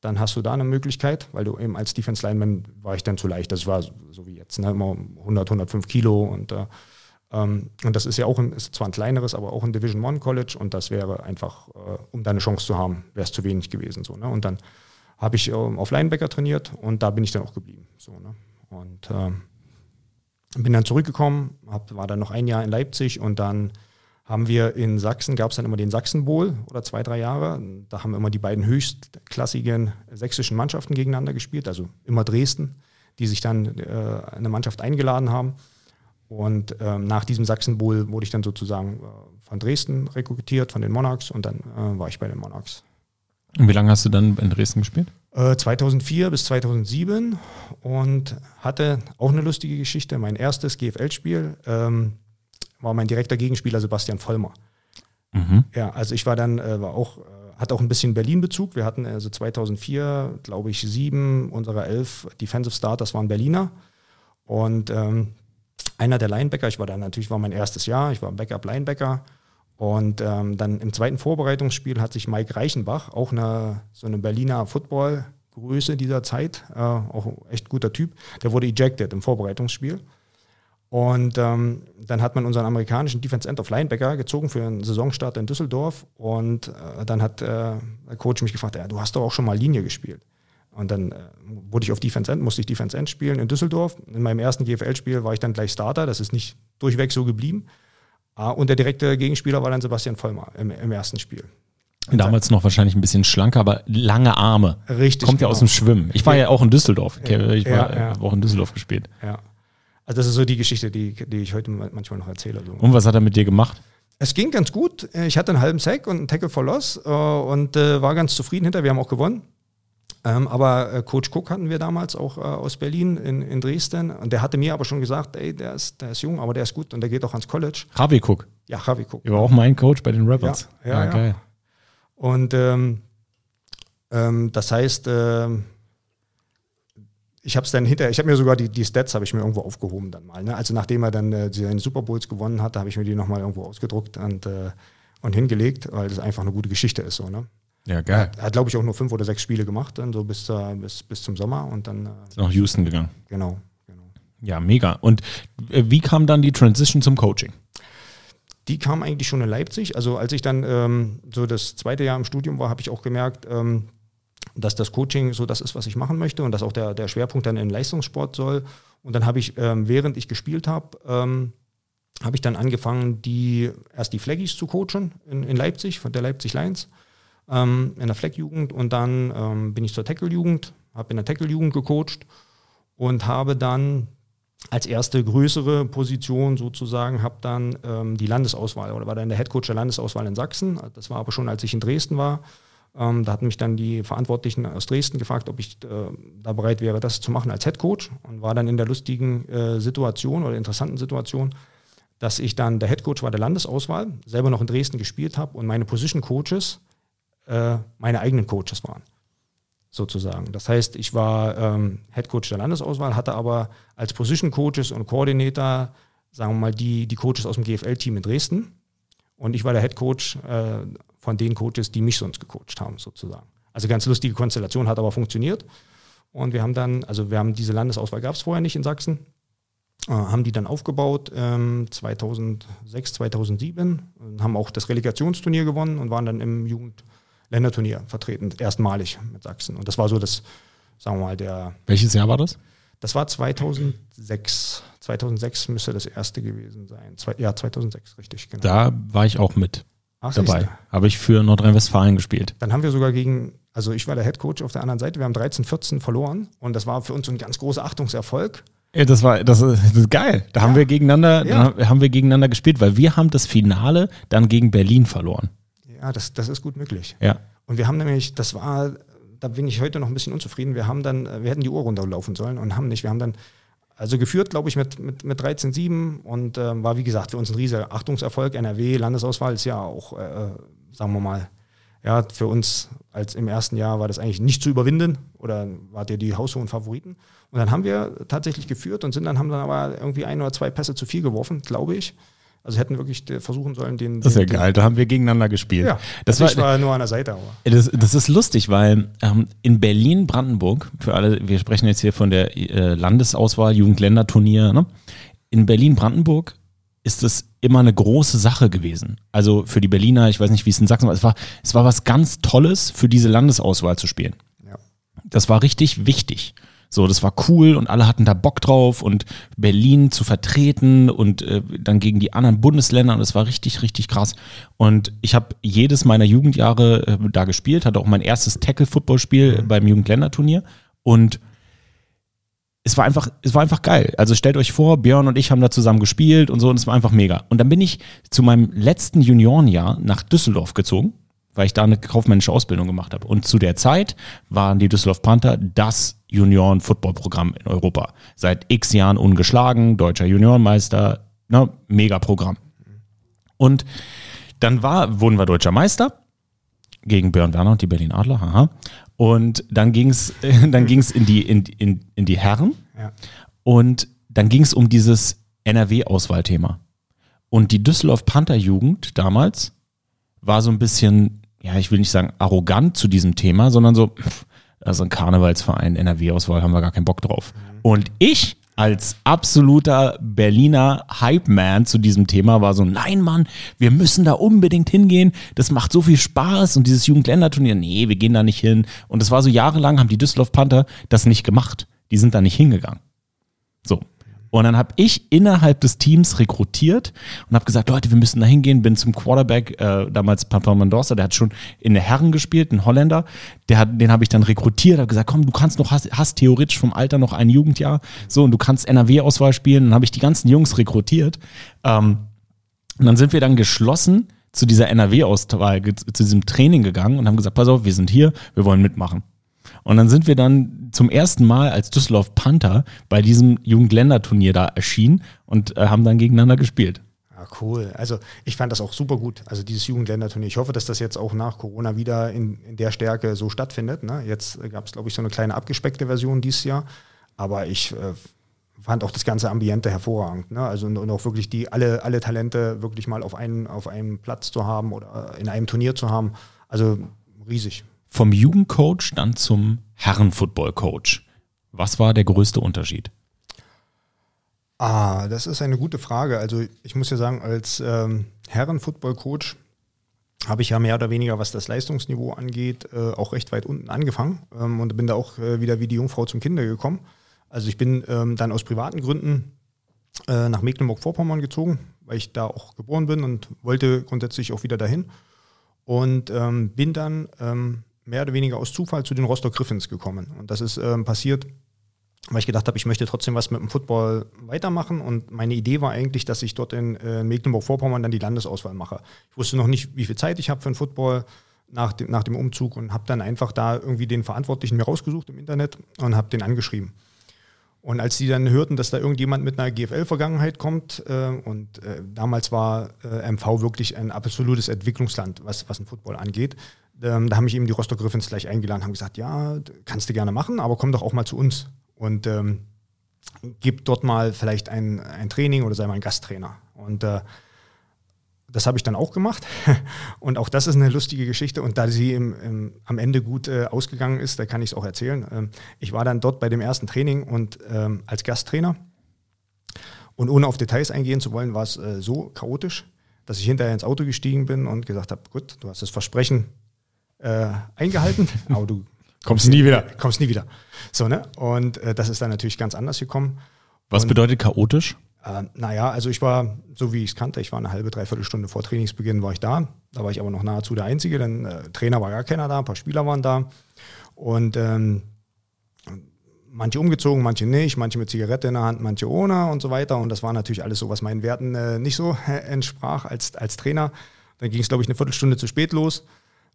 dann hast du da eine Möglichkeit, weil du eben als Defense Lineman war ich dann zu leicht, das war so, so wie jetzt, ne, immer 100, 105 Kilo und äh, ähm, und das ist ja auch ein, ist zwar ein kleineres, aber auch ein Division One College und das wäre einfach, äh, um da eine Chance zu haben, wäre es zu wenig gewesen. So, ne? Und dann habe ich ähm, auf Linebacker trainiert und da bin ich dann auch geblieben. So, ne? Und äh, bin dann zurückgekommen, hab, war dann noch ein Jahr in Leipzig und dann haben wir in Sachsen, gab es dann immer den Sachsen Bowl oder zwei, drei Jahre. Da haben immer die beiden höchstklassigen sächsischen Mannschaften gegeneinander gespielt, also immer Dresden, die sich dann äh, eine Mannschaft eingeladen haben. Und ähm, nach diesem Sachsen-Bowl wurde ich dann sozusagen äh, von Dresden rekrutiert, von den Monarchs und dann äh, war ich bei den Monarchs. Und wie lange hast du dann in Dresden gespielt? 2004 äh, bis 2007 und hatte auch eine lustige Geschichte. Mein erstes GFL-Spiel ähm, war mein direkter Gegenspieler Sebastian Vollmer. Mhm. Ja, also ich war dann, äh, war auch, äh, hat auch ein bisschen Berlin-Bezug. Wir hatten also 2004, glaube ich, sieben unserer elf Defensive Starters waren Berliner. Und ähm, einer der Linebacker, ich war dann natürlich, war mein erstes Jahr, ich war Backup-Linebacker. Und ähm, dann im zweiten Vorbereitungsspiel hat sich Mike Reichenbach, auch eine, so eine Berliner Football-Größe dieser Zeit, äh, auch echt guter Typ, der wurde ejected im Vorbereitungsspiel. Und ähm, dann hat man unseren amerikanischen Defense End of Linebacker gezogen für einen Saisonstart in Düsseldorf. Und äh, dann hat äh, der Coach mich gefragt, ja, du hast doch auch schon mal Linie gespielt. Und dann äh, wurde ich auf Defense End, musste ich Defense End spielen in Düsseldorf. In meinem ersten GFL-Spiel war ich dann gleich Starter. Das ist nicht durchweg so geblieben. Ah, und der direkte Gegenspieler war dann Sebastian Vollmer im, im ersten Spiel. Damals noch wahrscheinlich ein bisschen schlanker, aber lange Arme. Richtig. Kommt genau. ja aus dem Schwimmen. Ich war ja, auch in Düsseldorf. Ich war ja, ja. auch in Düsseldorf gespielt. Ja. Also das ist so die Geschichte, die, die ich heute manchmal noch erzähle. Und was hat er mit dir gemacht? Es ging ganz gut. Ich hatte einen halben Sack und einen Tackle for Loss äh, und äh, war ganz zufrieden hinter. Wir haben auch gewonnen. Ähm, aber äh, Coach Cook hatten wir damals auch aus Berlin in, in Dresden. Und der hatte mir aber schon gesagt, ey, der ist, der ist jung, aber der ist gut und der geht auch ans College. Ravi Cook. Ja, Ravi Cook. Er war auch mein Coach bei den Rebels. Ja, ja, ja, geil. Und ähm, ähm, das heißt, ähm, ich habe es dann hinterher, ich habe mir sogar die, die Stats habe ich mir irgendwo aufgehoben dann mal. Ne? Also nachdem er dann äh, seine Super Bowls gewonnen hatte, habe ich mir die nochmal irgendwo ausgedruckt und, äh, und hingelegt, weil das einfach eine gute Geschichte ist. So, ne? Ja, geil. Er hat, glaube ich, auch nur fünf oder sechs Spiele gemacht, dann so bis, äh, bis, bis zum Sommer und dann. Äh, ist nach Houston gegangen. Genau, genau. Ja, mega. Und äh, wie kam dann die Transition zum Coaching? Die kam eigentlich schon in Leipzig. Also als ich dann ähm, so das zweite Jahr im Studium war, habe ich auch gemerkt, ähm, dass das Coaching so das ist, was ich machen möchte und dass auch der, der Schwerpunkt dann in Leistungssport soll. Und dann habe ich, ähm, während ich gespielt habe, ähm, habe ich dann angefangen, die erst die Flaggies zu coachen in, in Leipzig, von der Leipzig Lions, ähm, in der Flag-Jugend. Und dann ähm, bin ich zur Tackle-Jugend, habe in der Tackle-Jugend gecoacht und habe dann als erste größere Position sozusagen, habe dann ähm, die Landesauswahl oder war dann der Headcoach der Landesauswahl in Sachsen. Das war aber schon, als ich in Dresden war. Ähm, da hatten mich dann die Verantwortlichen aus Dresden gefragt, ob ich äh, da bereit wäre, das zu machen als Head Coach und war dann in der lustigen äh, Situation oder interessanten Situation, dass ich dann der Head Coach war der Landesauswahl, selber noch in Dresden gespielt habe und meine Position Coaches äh, meine eigenen Coaches waren. Sozusagen. Das heißt, ich war ähm, Head Coach der Landesauswahl, hatte aber als Position Coaches und Coordinator, sagen wir mal, die, die Coaches aus dem GFL-Team in Dresden. Und ich war der Head Coach äh, von den Coaches, die mich sonst gecoacht haben, sozusagen. Also ganz lustige Konstellation, hat aber funktioniert. Und wir haben dann, also wir haben diese Landesauswahl gab es vorher nicht in Sachsen, äh, haben die dann aufgebaut ähm, 2006, 2007, haben auch das Relegationsturnier gewonnen und waren dann im Jugendländerturnier vertreten, erstmalig mit Sachsen. Und das war so das, sagen wir mal, der. Welches Jahr war das? Das war 2006. 2006 müsste das erste gewesen sein. Zwei, ja, 2006, richtig, genau. Da war ich auch mit. Ach, dabei. Habe ich für Nordrhein-Westfalen gespielt. Dann haben wir sogar gegen, also ich war der Head Coach auf der anderen Seite, wir haben 13, 14 verloren und das war für uns ein ganz großer Achtungserfolg. Ja, das war, das ist, das ist geil. Da ja. haben wir gegeneinander, ja. haben wir gegeneinander gespielt, weil wir haben das Finale dann gegen Berlin verloren. Ja, das, das ist gut möglich. Ja. Und wir haben nämlich, das war, da bin ich heute noch ein bisschen unzufrieden. Wir haben dann, wir hätten die Uhr runterlaufen sollen und haben nicht. Wir haben dann also geführt, glaube ich, mit, mit, mit 13-7 und äh, war, wie gesagt, für uns ein riesiger Achtungserfolg. NRW, Landesauswahl ist ja auch, äh, sagen wir mal, ja, für uns als im ersten Jahr war das eigentlich nicht zu überwinden oder wart ihr die haushohen Favoriten. Und dann haben wir tatsächlich geführt und sind dann, haben dann aber irgendwie ein oder zwei Pässe zu viel geworfen, glaube ich. Also hätten wirklich versuchen sollen, den. Das ist ja geil, da haben wir gegeneinander gespielt. Ja, das war, war nur an der Seite. Aber. Das, das ist lustig, weil ähm, in Berlin, Brandenburg, für alle, wir sprechen jetzt hier von der äh, Landesauswahl, Jugendländerturnier, ne? in Berlin, Brandenburg ist es immer eine große Sache gewesen. Also für die Berliner, ich weiß nicht, wie es in Sachsen war, es war, es war was ganz Tolles, für diese Landesauswahl zu spielen. Ja. Das war richtig wichtig. So, das war cool und alle hatten da Bock drauf und Berlin zu vertreten und äh, dann gegen die anderen Bundesländer und es war richtig, richtig krass. Und ich habe jedes meiner Jugendjahre äh, da gespielt, hatte auch mein erstes Tackle-Football-Spiel mhm. beim Jugendländerturnier und es war einfach, es war einfach geil. Also stellt euch vor, Björn und ich haben da zusammen gespielt und so und es war einfach mega. Und dann bin ich zu meinem letzten Juniorenjahr nach Düsseldorf gezogen, weil ich da eine kaufmännische Ausbildung gemacht habe. Und zu der Zeit waren die Düsseldorf Panther das Junioren-Football-Programm in Europa. Seit x Jahren ungeschlagen, deutscher Juniorenmeister, ne, mega Programm. Und dann war, wurden wir deutscher Meister gegen Björn Werner und die Berlin Adler, haha. Und dann ging es dann ging's in, die, in, in, in die Herren. Ja. Und dann ging es um dieses NRW-Auswahlthema. Und die Düsseldorf Panther-Jugend damals war so ein bisschen, ja, ich will nicht sagen arrogant zu diesem Thema, sondern so, pff, also ein Karnevalsverein, NRW-Auswahl, haben wir gar keinen Bock drauf. Und ich als absoluter Berliner Hype-Man zu diesem Thema war so, nein Mann, wir müssen da unbedingt hingehen, das macht so viel Spaß und dieses Jugendländerturnier, nee, wir gehen da nicht hin. Und es war so jahrelang, haben die Düsseldorf Panther das nicht gemacht. Die sind da nicht hingegangen. So. Und dann habe ich innerhalb des Teams rekrutiert und habe gesagt, Leute, wir müssen da hingehen. Bin zum Quarterback, äh, damals Papa Mendoza, der hat schon in der Herren gespielt, ein Holländer. Der hat, den habe ich dann rekrutiert, habe gesagt, komm, du kannst noch, hast, hast theoretisch vom Alter noch ein Jugendjahr, so und du kannst NRW-Auswahl spielen. Dann habe ich die ganzen Jungs rekrutiert. Ähm, und dann sind wir dann geschlossen zu dieser NRW-Auswahl, zu diesem Training gegangen und haben gesagt, pass auf, wir sind hier, wir wollen mitmachen. Und dann sind wir dann zum ersten Mal als Düsseldorf Panther bei diesem Jugendländerturnier da erschienen und äh, haben dann gegeneinander gespielt. Ja, cool. Also ich fand das auch super gut. Also dieses Jugendländerturnier. Ich hoffe, dass das jetzt auch nach Corona wieder in, in der Stärke so stattfindet. Ne? Jetzt gab es, glaube ich, so eine kleine abgespeckte Version dieses Jahr. Aber ich äh, fand auch das ganze Ambiente hervorragend. Ne? Also und, und auch wirklich die alle, alle Talente wirklich mal auf einen, auf einem Platz zu haben oder in einem Turnier zu haben. Also riesig. Vom Jugendcoach dann zum Herrenfootball-Coach. Was war der größte Unterschied? Ah, das ist eine gute Frage. Also ich muss ja sagen, als ähm, Herren-Football-Coach habe ich ja mehr oder weniger, was das Leistungsniveau angeht, äh, auch recht weit unten angefangen ähm, und bin da auch äh, wieder wie die Jungfrau zum Kinder gekommen. Also ich bin ähm, dann aus privaten Gründen äh, nach Mecklenburg-Vorpommern gezogen, weil ich da auch geboren bin und wollte grundsätzlich auch wieder dahin. Und ähm, bin dann ähm, mehr oder weniger aus Zufall zu den Rostock Griffins gekommen. Und das ist ähm, passiert, weil ich gedacht habe, ich möchte trotzdem was mit dem Football weitermachen. Und meine Idee war eigentlich, dass ich dort in äh, Mecklenburg-Vorpommern dann die Landesauswahl mache. Ich wusste noch nicht, wie viel Zeit ich habe für den Football nach dem, nach dem Umzug und habe dann einfach da irgendwie den Verantwortlichen mir rausgesucht im Internet und habe den angeschrieben. Und als die dann hörten, dass da irgendjemand mit einer GFL-Vergangenheit kommt, äh, und äh, damals war äh, MV wirklich ein absolutes Entwicklungsland, was, was den Football angeht, ähm, da haben mich eben die Rostock Griffins gleich eingeladen, haben gesagt, ja, kannst du gerne machen, aber komm doch auch mal zu uns und ähm, gib dort mal vielleicht ein, ein Training oder sei mal ein Gasttrainer. Und äh, das habe ich dann auch gemacht. Und auch das ist eine lustige Geschichte. Und da sie im, im, am Ende gut äh, ausgegangen ist, da kann ich es auch erzählen. Ähm, ich war dann dort bei dem ersten Training und ähm, als Gasttrainer. Und ohne auf Details eingehen zu wollen, war es äh, so chaotisch, dass ich hinterher ins Auto gestiegen bin und gesagt habe, gut, du hast das Versprechen äh, eingehalten, aber du Kommst nie wieder. kommst nie wieder. So, ne? Und äh, das ist dann natürlich ganz anders gekommen. Was Und- bedeutet chaotisch? Äh, naja, also ich war, so wie ich es kannte, ich war eine halbe, dreiviertel Stunde vor Trainingsbeginn war ich da. Da war ich aber noch nahezu der Einzige, denn äh, Trainer war gar keiner da, ein paar Spieler waren da. Und ähm, manche umgezogen, manche nicht, manche mit Zigarette in der Hand, manche ohne und so weiter. Und das war natürlich alles so, was meinen Werten äh, nicht so äh, entsprach als, als Trainer. Dann ging es, glaube ich, eine Viertelstunde zu spät los.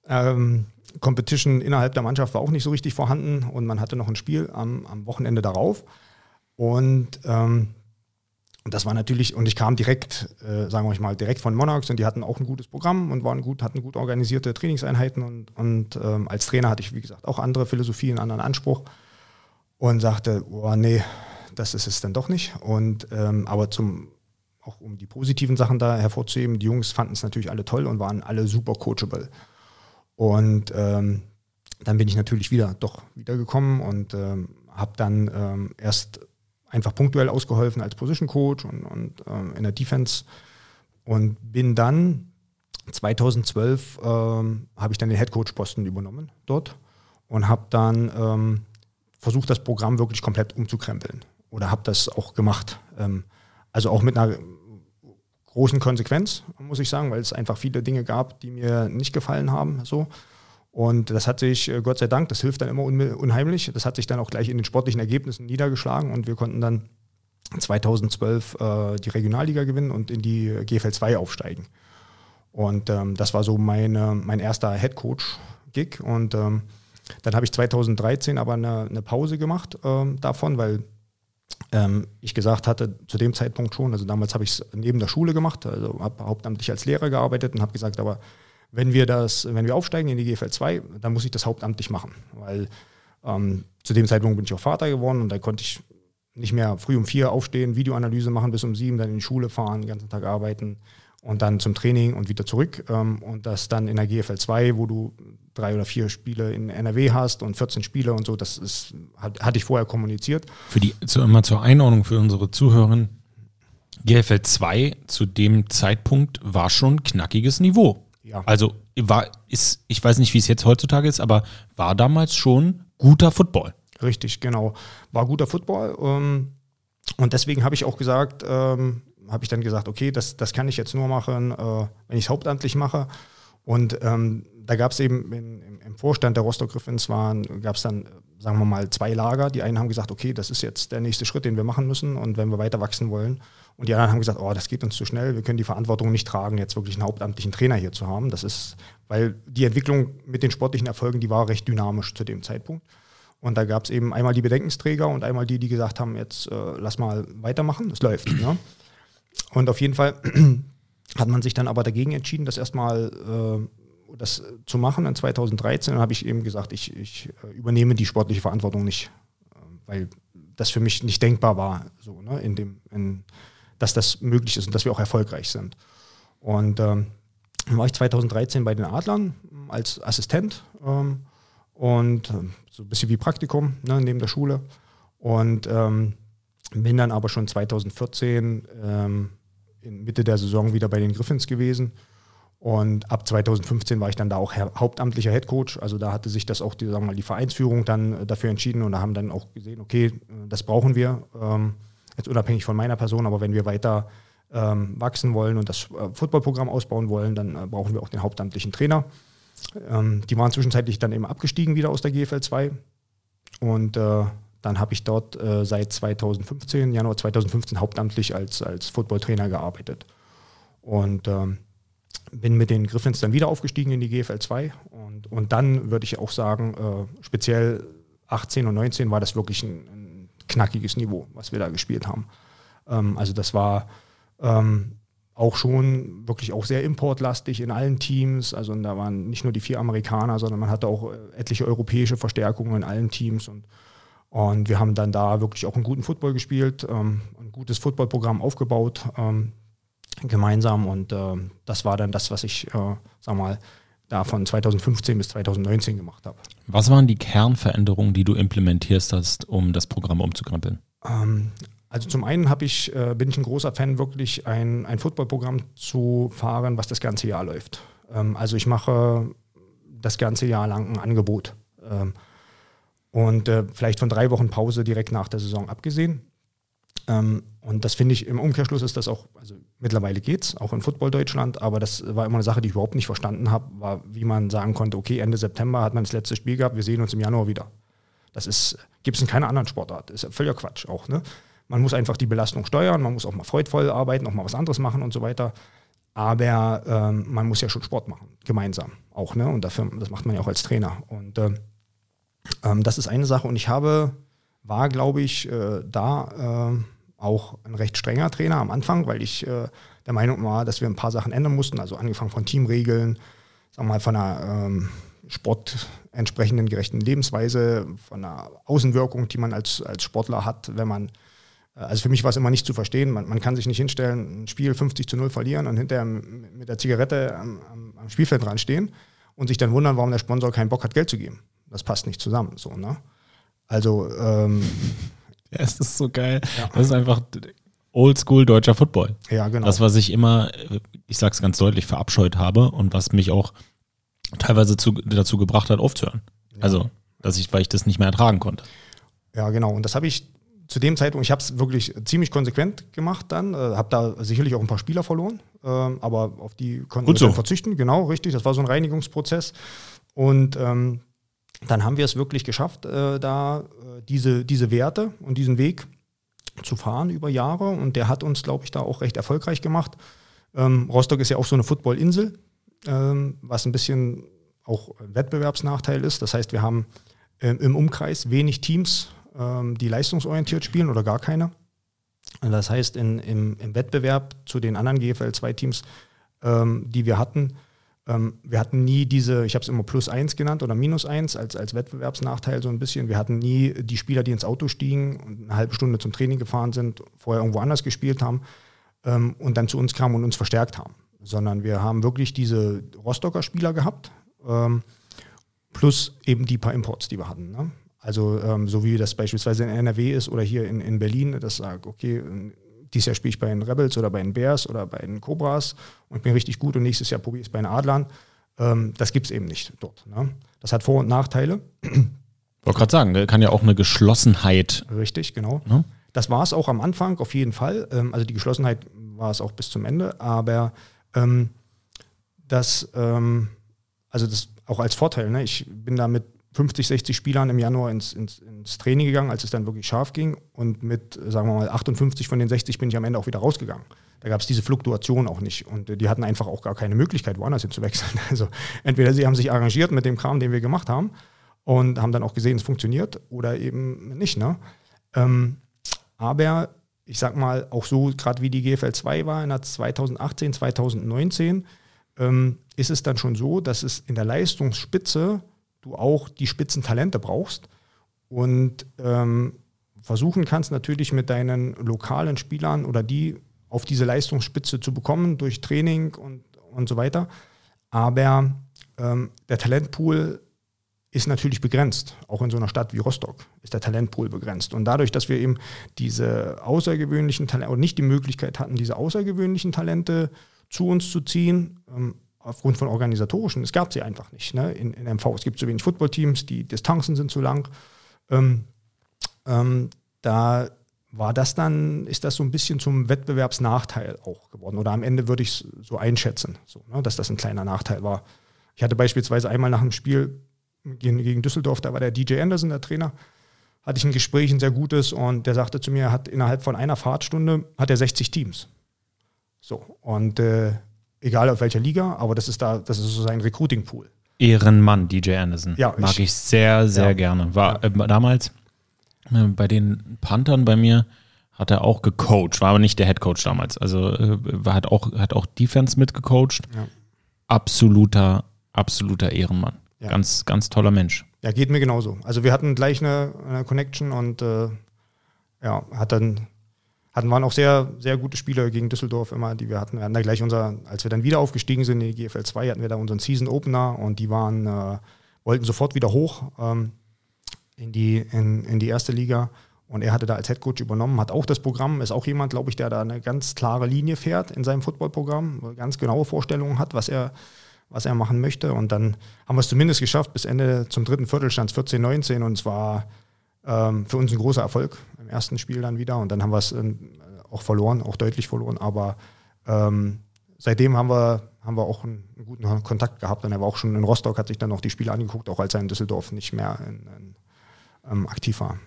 Ähm, Competition innerhalb der Mannschaft war auch nicht so richtig vorhanden und man hatte noch ein Spiel am, am Wochenende darauf. Und ähm, und das war natürlich, und ich kam direkt, äh, sagen wir mal, direkt von Monarchs und die hatten auch ein gutes Programm und waren gut, hatten gut organisierte Trainingseinheiten und, und ähm, als Trainer hatte ich, wie gesagt, auch andere Philosophie, einen anderen Anspruch und sagte, oh nee, das ist es dann doch nicht. Und ähm, aber zum, auch um die positiven Sachen da hervorzuheben, die Jungs fanden es natürlich alle toll und waren alle super coachable. Und ähm, dann bin ich natürlich wieder doch wiedergekommen und ähm, habe dann ähm, erst einfach punktuell ausgeholfen als Position Coach und, und ähm, in der Defense und bin dann 2012 ähm, habe ich dann den Head Coach Posten übernommen dort und habe dann ähm, versucht, das Programm wirklich komplett umzukrempeln oder habe das auch gemacht. Ähm, also auch mit einer großen Konsequenz, muss ich sagen, weil es einfach viele Dinge gab, die mir nicht gefallen haben. So. Und das hat sich, äh, Gott sei Dank, das hilft dann immer unheimlich, das hat sich dann auch gleich in den sportlichen Ergebnissen niedergeschlagen und wir konnten dann 2012 äh, die Regionalliga gewinnen und in die GFL 2 aufsteigen. Und ähm, das war so meine, mein erster Headcoach-Gig. Und ähm, dann habe ich 2013 aber eine, eine Pause gemacht ähm, davon, weil ähm, ich gesagt hatte, zu dem Zeitpunkt schon, also damals habe ich es neben der Schule gemacht, also habe hauptamtlich als Lehrer gearbeitet und habe gesagt, aber wenn wir das, wenn wir aufsteigen in die GFL 2, dann muss ich das hauptamtlich machen. Weil ähm, zu dem Zeitpunkt bin ich auch Vater geworden und da konnte ich nicht mehr früh um vier aufstehen, Videoanalyse machen bis um sieben, dann in die Schule fahren, den ganzen Tag arbeiten und dann zum Training und wieder zurück. Ähm, und das dann in der GFL 2, wo du drei oder vier Spiele in NRW hast und 14 Spiele und so, das ist, hat, hatte ich vorher kommuniziert. Für die, zu, immer zur Einordnung für unsere Zuhörer, GFL 2 zu dem Zeitpunkt war schon knackiges Niveau. Ja. Also war, ist, ich weiß nicht, wie es jetzt heutzutage ist, aber war damals schon guter Football. Richtig, genau. War guter Football. Ähm, und deswegen habe ich auch gesagt, ähm, habe ich dann gesagt, okay, das, das kann ich jetzt nur machen, äh, wenn ich es hauptamtlich mache. Und ähm, da gab es eben in, im Vorstand der Rostock Griffins gab es dann, sagen wir mal, zwei Lager. Die einen haben gesagt, okay, das ist jetzt der nächste Schritt, den wir machen müssen und wenn wir weiter wachsen wollen. Und die anderen haben gesagt, oh, das geht uns zu schnell, wir können die Verantwortung nicht tragen, jetzt wirklich einen hauptamtlichen Trainer hier zu haben. Das ist, weil die Entwicklung mit den sportlichen Erfolgen, die war recht dynamisch zu dem Zeitpunkt. Und da gab es eben einmal die Bedenkensträger und einmal die, die gesagt haben, jetzt äh, lass mal weitermachen, es läuft. Ne? Und auf jeden Fall hat man sich dann aber dagegen entschieden, das erstmal äh, das zu machen. In 2013 habe ich eben gesagt, ich, ich äh, übernehme die sportliche Verantwortung nicht, äh, weil das für mich nicht denkbar war, so, ne, in dem, in, dass das möglich ist und dass wir auch erfolgreich sind. Und ähm, dann war ich 2013 bei den Adlern als Assistent ähm, und ähm, so ein bisschen wie Praktikum ne, neben der Schule. Und ähm, bin dann aber schon 2014 ähm, in Mitte der Saison wieder bei den Griffins gewesen. Und ab 2015 war ich dann da auch hauptamtlicher Headcoach. Also da hatte sich das auch die, sagen wir mal, die Vereinsführung dann äh, dafür entschieden und da haben dann auch gesehen, okay, das brauchen wir. Ähm, jetzt unabhängig von meiner Person, aber wenn wir weiter ähm, wachsen wollen und das äh, Footballprogramm ausbauen wollen, dann äh, brauchen wir auch den hauptamtlichen Trainer. Ähm, die waren zwischenzeitlich dann eben abgestiegen wieder aus der GFL 2. Und äh, dann habe ich dort äh, seit 2015, Januar 2015, hauptamtlich als, als Footballtrainer gearbeitet. Und ähm, bin mit den Griffins dann wieder aufgestiegen in die GFL 2. Und, und dann würde ich auch sagen, äh, speziell 18 und 19 war das wirklich ein, ein, knackiges Niveau, was wir da gespielt haben. Ähm, also das war ähm, auch schon wirklich auch sehr importlastig in allen Teams. Also da waren nicht nur die vier Amerikaner, sondern man hatte auch äh, etliche europäische Verstärkungen in allen Teams. Und und wir haben dann da wirklich auch einen guten Football gespielt, ähm, ein gutes Footballprogramm aufgebaut ähm, gemeinsam. Und äh, das war dann das, was ich, äh, sag mal, da von 2015 bis 2019 gemacht habe. Was waren die Kernveränderungen, die du implementierst hast, um das Programm umzukrempeln? Ähm, also zum einen ich, äh, bin ich ein großer Fan, wirklich ein, ein Footballprogramm zu fahren, was das ganze Jahr läuft. Ähm, also ich mache das ganze Jahr lang ein Angebot. Ähm, und äh, vielleicht von drei Wochen Pause direkt nach der Saison abgesehen. Ähm, und das finde ich im Umkehrschluss ist das auch, also mittlerweile geht es, auch in Football Deutschland, aber das war immer eine Sache, die ich überhaupt nicht verstanden habe, war, wie man sagen konnte, okay, Ende September hat man das letzte Spiel gehabt, wir sehen uns im Januar wieder. Das ist, gibt es in keiner anderen Sportart. Ist völliger Quatsch auch. Ne? Man muss einfach die Belastung steuern, man muss auch mal freudvoll arbeiten, auch mal was anderes machen und so weiter. Aber ähm, man muss ja schon Sport machen, gemeinsam auch. Ne? Und dafür, das macht man ja auch als Trainer. Und ähm, ähm, das ist eine Sache und ich habe, war glaube ich äh, da äh, auch ein recht strenger Trainer am Anfang, weil ich äh, der Meinung war, dass wir ein paar Sachen ändern mussten, also angefangen von Teamregeln, sagen wir mal von einer ähm, Sport entsprechenden gerechten Lebensweise, von einer Außenwirkung, die man als, als Sportler hat, wenn man äh, also für mich war es immer nicht zu verstehen. Man, man, kann sich nicht hinstellen, ein Spiel 50 zu 0 verlieren und hinterher mit der Zigarette am, am, Spielfeld dran stehen und sich dann wundern, warum der Sponsor keinen Bock hat, Geld zu geben das passt nicht zusammen. So, ne? Also, ähm, es ist so geil. Ja. Das ist einfach oldschool deutscher Football. Ja, genau. Das, was ich immer, ich sag's ganz deutlich, verabscheut habe und was mich auch teilweise zu, dazu gebracht hat, aufzuhören. Ja. Also, dass ich, weil ich das nicht mehr ertragen konnte. Ja, genau. Und das habe ich zu dem Zeitpunkt, ich habe es wirklich ziemlich konsequent gemacht dann, äh, habe da sicherlich auch ein paar Spieler verloren, äh, aber auf die konnten wir so. verzichten, genau, richtig. Das war so ein Reinigungsprozess. Und ähm, dann haben wir es wirklich geschafft, äh, da diese, diese Werte und diesen Weg zu fahren über Jahre. Und der hat uns, glaube ich, da auch recht erfolgreich gemacht. Ähm, Rostock ist ja auch so eine Footballinsel, ähm, was ein bisschen auch Wettbewerbsnachteil ist. Das heißt, wir haben ähm, im Umkreis wenig Teams, ähm, die leistungsorientiert spielen oder gar keine. Das heißt, in, im, im Wettbewerb zu den anderen GFL-2-Teams, ähm, die wir hatten, ähm, wir hatten nie diese, ich habe es immer plus eins genannt oder minus eins als, als Wettbewerbsnachteil so ein bisschen. Wir hatten nie die Spieler, die ins Auto stiegen und eine halbe Stunde zum Training gefahren sind, vorher irgendwo anders gespielt haben ähm, und dann zu uns kamen und uns verstärkt haben. Sondern wir haben wirklich diese Rostocker Spieler gehabt, ähm, plus eben die paar Imports, die wir hatten. Ne? Also ähm, so wie das beispielsweise in NRW ist oder hier in, in Berlin, das sagt, okay, dieses Jahr spiele ich bei den Rebels oder bei den Bears oder bei den Cobras und bin richtig gut und nächstes Jahr probiere ich es bei den Adlern. Ähm, das gibt es eben nicht dort. Ne? Das hat Vor- und Nachteile. Ich wollte gerade sagen, kann ja auch eine Geschlossenheit. Richtig, genau. Ne? Das war es auch am Anfang, auf jeden Fall. Ähm, also die Geschlossenheit war es auch bis zum Ende, aber ähm, das, ähm, also das auch als Vorteil. Ne? Ich bin da mit 50, 60 Spielern im Januar ins, ins, ins, Training gegangen, als es dann wirklich scharf ging. Und mit, sagen wir mal, 58 von den 60 bin ich am Ende auch wieder rausgegangen. Da gab es diese Fluktuation auch nicht. Und die hatten einfach auch gar keine Möglichkeit, woanders hin zu wechseln. Also entweder sie haben sich arrangiert mit dem Kram, den wir gemacht haben und haben dann auch gesehen, es funktioniert oder eben nicht. Ne? Ähm, aber ich sag mal, auch so, gerade wie die GFL 2 war in der 2018, 2019, ähm, ist es dann schon so, dass es in der Leistungsspitze du auch die Spitzentalente brauchst und ähm, versuchen kannst natürlich mit deinen lokalen Spielern oder die auf diese Leistungsspitze zu bekommen durch Training und, und so weiter. Aber ähm, der Talentpool ist natürlich begrenzt. Auch in so einer Stadt wie Rostock ist der Talentpool begrenzt. Und dadurch, dass wir eben diese außergewöhnlichen Talente, nicht die Möglichkeit hatten, diese außergewöhnlichen Talente zu uns zu ziehen, ähm, aufgrund von organisatorischen, es gab sie einfach nicht ne? in, in MV. Es gibt zu wenig Footballteams, die Distanzen sind zu lang. Ähm, ähm, da war das dann, ist das so ein bisschen zum Wettbewerbsnachteil auch geworden. Oder am Ende würde ich es so einschätzen, so, ne? dass das ein kleiner Nachteil war. Ich hatte beispielsweise einmal nach dem Spiel gegen Düsseldorf, da war der DJ Anderson, der Trainer, hatte ich ein Gespräch, ein sehr gutes, und der sagte zu mir, hat innerhalb von einer Fahrtstunde hat er 60 Teams. So, und äh, egal auf welcher Liga, aber das ist da, das ist so sein Recruiting-Pool. Ehrenmann, DJ Anderson. Ja, Mag ich, ich sehr, sehr ja. gerne. War äh, damals äh, bei den Panthern bei mir hat er auch gecoacht, war aber nicht der Head Coach damals. Also äh, hat auch, hat auch Defense mitgecoacht. Ja. Absoluter, absoluter Ehrenmann. Ja. Ganz, ganz toller Mensch. Ja, geht mir genauso. Also wir hatten gleich eine, eine Connection und äh, ja, hat dann hatten waren auch sehr, sehr gute Spieler gegen Düsseldorf immer, die wir hatten. Wir hatten da gleich unser, als wir dann wieder aufgestiegen sind in die GFL 2, hatten wir da unseren Season Opener und die waren, äh, wollten sofort wieder hoch ähm, in, die, in, in die erste Liga. Und er hatte da als Headcoach übernommen, hat auch das Programm, ist auch jemand, glaube ich, der da eine ganz klare Linie fährt in seinem Footballprogramm, ganz genaue Vorstellungen hat, was er, was er machen möchte. Und dann haben wir es zumindest geschafft bis Ende zum dritten Viertelstand 14, 19 und es war ähm, für uns ein großer Erfolg im ersten Spiel dann wieder und dann haben wir es äh, auch verloren, auch deutlich verloren, aber ähm, seitdem haben wir, haben wir auch einen, einen, guten Kontakt gehabt und er war auch schon in Rostock, hat sich dann noch die Spiele angeguckt, auch als er in Düsseldorf nicht mehr in, in, ähm, aktiv war.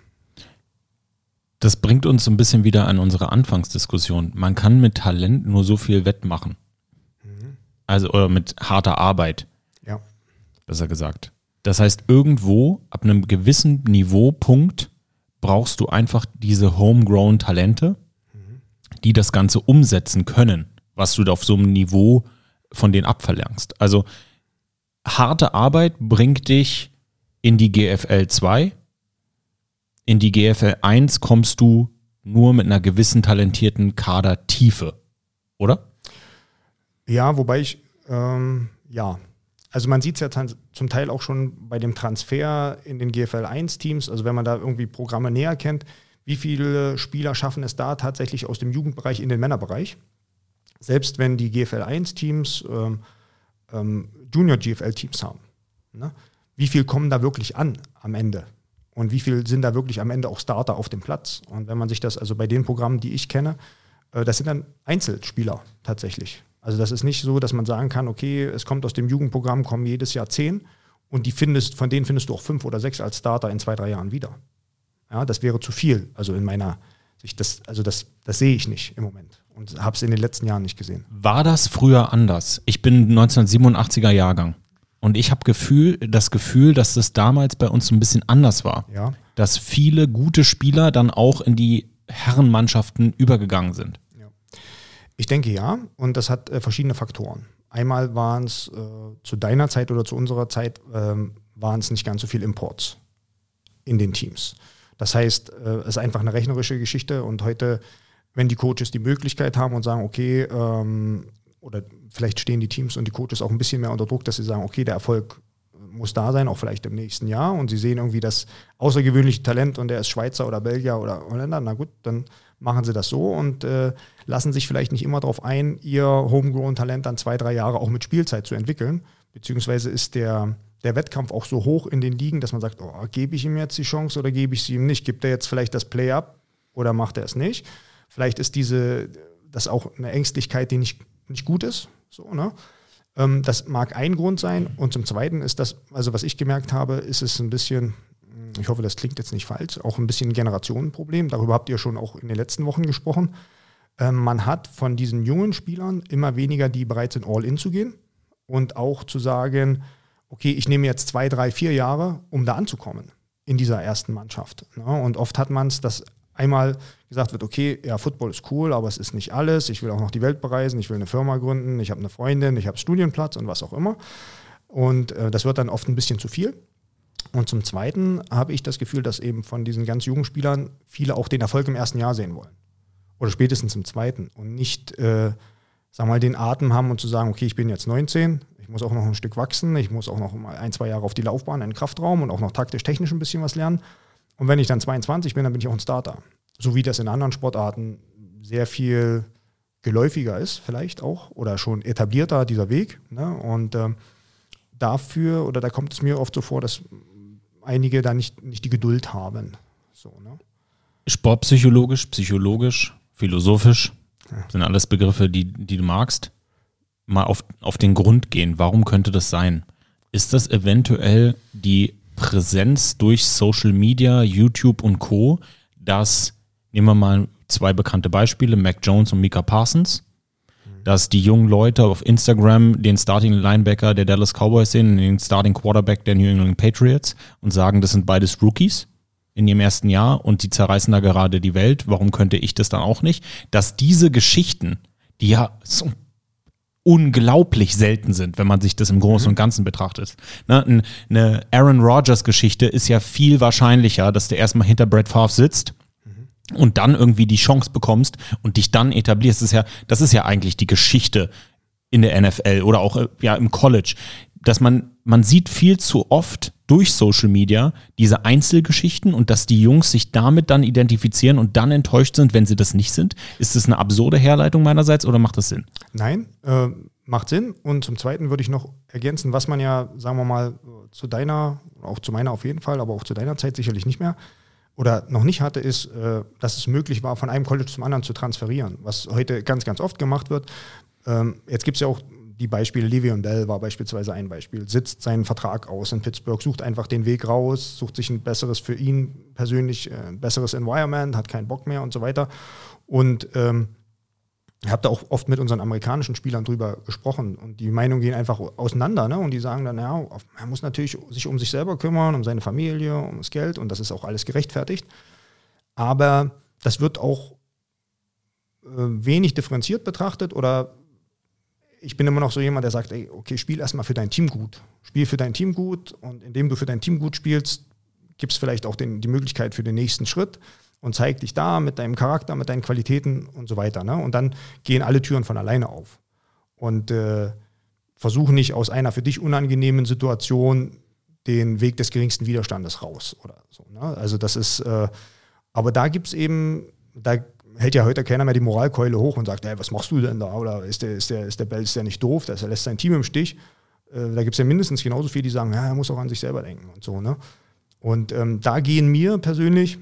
Das bringt uns so ein bisschen wieder an unsere Anfangsdiskussion. Man kann mit Talent nur so viel wettmachen. Mhm. Also, oder mit harter Arbeit. Ja. Besser gesagt. Das heißt, irgendwo ab einem gewissen Niveaupunkt brauchst du einfach diese homegrown Talente, die das Ganze umsetzen können, was du da auf so einem Niveau von denen abverlangst. Also harte Arbeit bringt dich in die GFL 2. In die GFL 1 kommst du nur mit einer gewissen talentierten Kadertiefe, oder? Ja, wobei ich, ähm, ja, also man sieht es ja zum Teil auch schon bei dem Transfer in den GFL 1-Teams, also wenn man da irgendwie Programme näher kennt, wie viele Spieler schaffen es da tatsächlich aus dem Jugendbereich in den Männerbereich? Selbst wenn die GFL 1-Teams ähm, ähm, Junior GFL-Teams haben. Ne? Wie viel kommen da wirklich an am Ende? Und wie viel sind da wirklich am Ende auch Starter auf dem Platz? Und wenn man sich das, also bei den Programmen, die ich kenne, äh, das sind dann Einzelspieler tatsächlich. Also das ist nicht so, dass man sagen kann, okay, es kommt aus dem Jugendprogramm, kommen jedes Jahr zehn Und die findest, von denen findest du auch fünf oder sechs als Starter in zwei, drei Jahren wieder. Ja, das wäre zu viel. Also in meiner Sicht, das, also das, das sehe ich nicht im Moment und habe es in den letzten Jahren nicht gesehen. War das früher anders? Ich bin 1987er Jahrgang. Und ich habe Gefühl, das Gefühl, dass das damals bei uns ein bisschen anders war. Ja. Dass viele gute Spieler dann auch in die Herrenmannschaften übergegangen sind. Ich denke ja, und das hat äh, verschiedene Faktoren. Einmal waren es äh, zu deiner Zeit oder zu unserer Zeit ähm, waren es nicht ganz so viel Imports in den Teams. Das heißt, äh, es ist einfach eine rechnerische Geschichte und heute, wenn die Coaches die Möglichkeit haben und sagen, okay, ähm, oder vielleicht stehen die Teams und die Coaches auch ein bisschen mehr unter Druck, dass sie sagen, okay, der Erfolg muss da sein, auch vielleicht im nächsten Jahr. Und sie sehen irgendwie das außergewöhnliche Talent und der ist Schweizer oder Belgier oder Holländer. Na gut, dann machen sie das so und äh, lassen sich vielleicht nicht immer darauf ein, ihr Homegrown-Talent dann zwei, drei Jahre auch mit Spielzeit zu entwickeln. Beziehungsweise ist der, der Wettkampf auch so hoch in den Ligen, dass man sagt, oh, gebe ich ihm jetzt die Chance oder gebe ich sie ihm nicht? Gibt er jetzt vielleicht das Play-up oder macht er es nicht? Vielleicht ist diese, das auch eine Ängstlichkeit, die nicht nicht gut ist. So, ne? Ähm, das mag ein Grund sein. Und zum Zweiten ist das, also was ich gemerkt habe, ist es ein bisschen, ich hoffe, das klingt jetzt nicht falsch, auch ein bisschen ein Generationenproblem. Darüber habt ihr schon auch in den letzten Wochen gesprochen. Ähm, man hat von diesen jungen Spielern immer weniger, die bereit sind, all in zu gehen und auch zu sagen, okay, ich nehme jetzt zwei, drei, vier Jahre, um da anzukommen in dieser ersten Mannschaft. Ne? Und oft hat man es, dass einmal gesagt wird, okay, ja, Football ist cool, aber es ist nicht alles. Ich will auch noch die Welt bereisen, ich will eine Firma gründen, ich habe eine Freundin, ich habe Studienplatz und was auch immer. Und äh, das wird dann oft ein bisschen zu viel. Und zum Zweiten habe ich das Gefühl, dass eben von diesen ganz jungen Spielern viele auch den Erfolg im ersten Jahr sehen wollen. Oder spätestens im zweiten. Und nicht, äh, wir mal, den Atem haben und zu sagen, okay, ich bin jetzt 19, ich muss auch noch ein Stück wachsen, ich muss auch noch mal ein, zwei Jahre auf die Laufbahn, in den Kraftraum und auch noch taktisch-technisch ein bisschen was lernen. Und wenn ich dann 22 bin, dann bin ich auch ein Starter. So wie das in anderen Sportarten sehr viel geläufiger ist, vielleicht auch, oder schon etablierter dieser Weg. Ne? Und ähm, dafür, oder da kommt es mir oft so vor, dass einige da nicht, nicht die Geduld haben. So, ne? Sportpsychologisch, psychologisch, philosophisch sind alles Begriffe, die, die du magst. Mal auf, auf den Grund gehen. Warum könnte das sein? Ist das eventuell die Präsenz durch Social Media, YouTube und Co., dass, nehmen wir mal zwei bekannte Beispiele, Mac Jones und Mika Parsons, dass die jungen Leute auf Instagram den Starting Linebacker der Dallas Cowboys sehen, den Starting Quarterback der New England Patriots und sagen, das sind beides Rookies in ihrem ersten Jahr und die zerreißen da gerade die Welt. Warum könnte ich das dann auch nicht? Dass diese Geschichten, die ja so unglaublich selten sind, wenn man sich das im Großen und Ganzen betrachtet. Ne, eine Aaron Rodgers Geschichte ist ja viel wahrscheinlicher, dass du erstmal hinter Brett Favre sitzt und dann irgendwie die Chance bekommst und dich dann etablierst. Das ist ja, das ist ja eigentlich die Geschichte in der NFL oder auch äh, ja im College, dass man man sieht viel zu oft durch Social Media diese Einzelgeschichten und dass die Jungs sich damit dann identifizieren und dann enttäuscht sind, wenn sie das nicht sind. Ist das eine absurde Herleitung meinerseits oder macht das Sinn? Nein, äh, macht Sinn. Und zum Zweiten würde ich noch ergänzen, was man ja, sagen wir mal, zu deiner, auch zu meiner auf jeden Fall, aber auch zu deiner Zeit sicherlich nicht mehr oder noch nicht hatte, ist, äh, dass es möglich war, von einem College zum anderen zu transferieren, was heute ganz, ganz oft gemacht wird. Ähm, jetzt gibt es ja auch die Beispiele, Livion Bell war beispielsweise ein Beispiel, sitzt seinen Vertrag aus in Pittsburgh, sucht einfach den Weg raus, sucht sich ein besseres für ihn persönlich, äh, ein besseres Environment, hat keinen Bock mehr und so weiter. Und ähm, ich habe da auch oft mit unseren amerikanischen Spielern drüber gesprochen und die Meinungen gehen einfach auseinander. Ne? Und die sagen dann, ja, er muss natürlich sich um sich selber kümmern, um seine Familie, um das Geld und das ist auch alles gerechtfertigt. Aber das wird auch äh, wenig differenziert betrachtet oder ich bin immer noch so jemand, der sagt, ey, okay, spiel erstmal für dein Team gut. Spiel für dein Team gut und indem du für dein Team gut spielst, gibt es vielleicht auch den, die Möglichkeit für den nächsten Schritt und zeig dich da mit deinem Charakter, mit deinen Qualitäten und so weiter. Ne? Und dann gehen alle Türen von alleine auf. Und äh, versuch nicht aus einer für dich unangenehmen Situation den Weg des geringsten Widerstandes raus oder so. Ne? Also das ist, äh, aber da gibt es eben, da hält ja heute keiner mehr die Moralkeule hoch und sagt, hey, was machst du denn da? Oder ist der, ist der, ist der Bell, ist der nicht doof? Der lässt sein Team im Stich. Äh, da gibt es ja mindestens genauso viele, die sagen, ja, er muss auch an sich selber denken und so. Ne? Und ähm, da gehen mir persönlich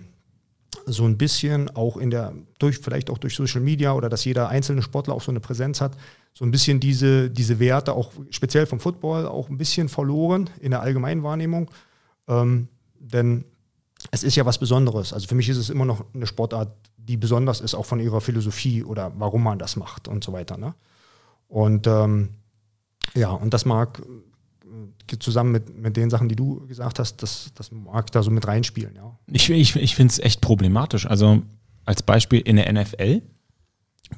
so ein bisschen auch in der, durch, vielleicht auch durch Social Media oder dass jeder einzelne Sportler auch so eine Präsenz hat, so ein bisschen diese, diese Werte auch speziell vom Football auch ein bisschen verloren in der allgemeinen Wahrnehmung. Ähm, denn es ist ja was Besonderes. Also für mich ist es immer noch eine Sportart, die besonders ist, auch von ihrer Philosophie oder warum man das macht und so weiter. Ne? Und ähm, ja, und das mag äh, zusammen mit, mit den Sachen, die du gesagt hast, das, das mag da so mit reinspielen. Ja. Ich, ich, ich finde es echt problematisch. Also als Beispiel in der NFL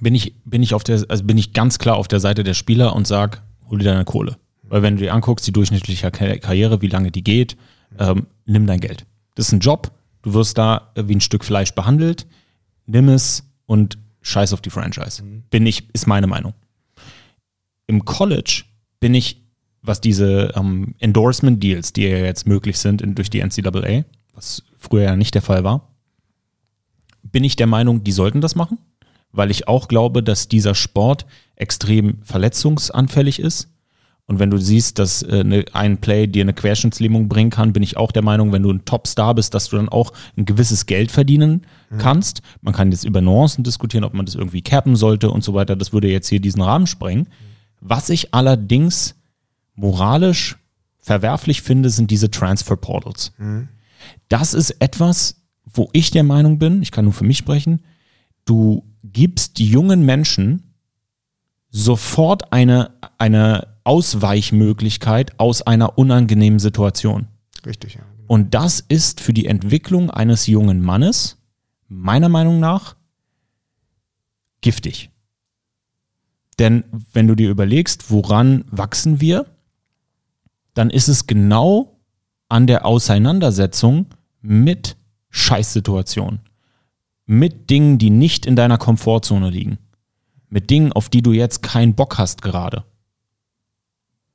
bin ich, bin ich auf der, also bin ich ganz klar auf der Seite der Spieler und sag, hol dir deine Kohle. Weil wenn du dir anguckst, die durchschnittliche Karriere, wie lange die geht, ähm, nimm dein Geld. Das ist ein Job, du wirst da wie ein Stück Fleisch behandelt, nimm es und scheiß auf die Franchise. Mhm. Bin ich, ist meine Meinung. Im College bin ich, was diese ähm, Endorsement-Deals, die ja jetzt möglich sind in, durch die NCAA, was früher ja nicht der Fall war, bin ich der Meinung, die sollten das machen, weil ich auch glaube, dass dieser Sport extrem verletzungsanfällig ist und wenn du siehst, dass äh, ne, ein Play dir eine Querschnittslähmung bringen kann, bin ich auch der Meinung, wenn du ein Top-Star bist, dass du dann auch ein gewisses Geld verdienen mhm. kannst. Man kann jetzt über Nuancen diskutieren, ob man das irgendwie cappen sollte und so weiter. Das würde jetzt hier diesen Rahmen sprengen. Was ich allerdings moralisch verwerflich finde, sind diese Transfer Portals. Mhm. Das ist etwas, wo ich der Meinung bin, ich kann nur für mich sprechen, du gibst die jungen Menschen sofort eine, eine Ausweichmöglichkeit aus einer unangenehmen Situation. Richtig, ja. Und das ist für die Entwicklung eines jungen Mannes meiner Meinung nach giftig. Denn wenn du dir überlegst, woran wachsen wir, dann ist es genau an der Auseinandersetzung mit Scheißsituationen. Mit Dingen, die nicht in deiner Komfortzone liegen. Mit Dingen, auf die du jetzt keinen Bock hast gerade.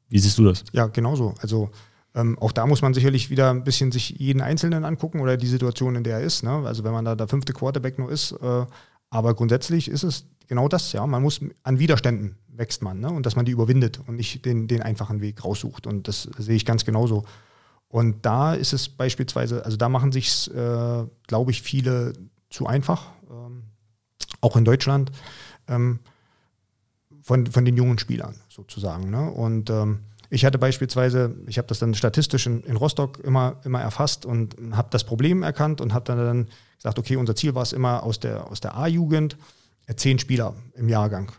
Wie siehst du das? Ja, genauso. Also ähm, auch da muss man sicherlich wieder ein bisschen sich jeden Einzelnen angucken oder die Situation, in der er ist. Ne? Also wenn man da der fünfte Quarterback nur ist. Äh, aber grundsätzlich ist es genau das, ja. Man muss an Widerständen wächst man, ne? Und dass man die überwindet und nicht den, den einfachen Weg raussucht. Und das sehe ich ganz genauso. Und da ist es beispielsweise, also da machen sich, äh, glaube ich, viele zu einfach, ähm, auch in Deutschland. Ähm, von, von den jungen Spielern sozusagen. Ne? Und ähm, ich hatte beispielsweise, ich habe das dann statistisch in, in, Rostock immer, immer erfasst und habe das Problem erkannt und habe dann, gesagt, okay, unser Ziel war es immer aus der, aus der A-Jugend äh, zehn Spieler im Jahrgang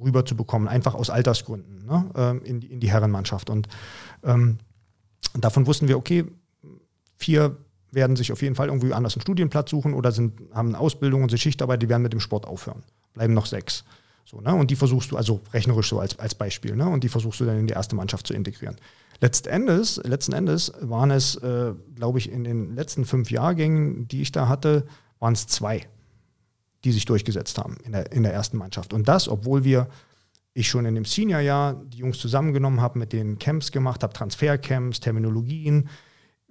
rüber zu bekommen, einfach aus Altersgründen ne? ähm, in, in die Herrenmannschaft. Und ähm, davon wussten wir, okay, vier werden sich auf jeden Fall irgendwie anders einen Studienplatz suchen oder sind, haben eine Ausbildung und sind Schichtarbeit, die werden mit dem Sport aufhören. Bleiben noch sechs. So, ne? Und die versuchst du, also rechnerisch so als, als Beispiel, ne? und die versuchst du dann in die erste Mannschaft zu integrieren. Letzten Endes, letzten Endes waren es, äh, glaube ich, in den letzten fünf Jahrgängen, die ich da hatte, waren es zwei, die sich durchgesetzt haben in der, in der ersten Mannschaft. Und das, obwohl wir, ich schon in dem Senior-Jahr die Jungs zusammengenommen habe, mit denen Camps gemacht habe, Transfercamps, Terminologien,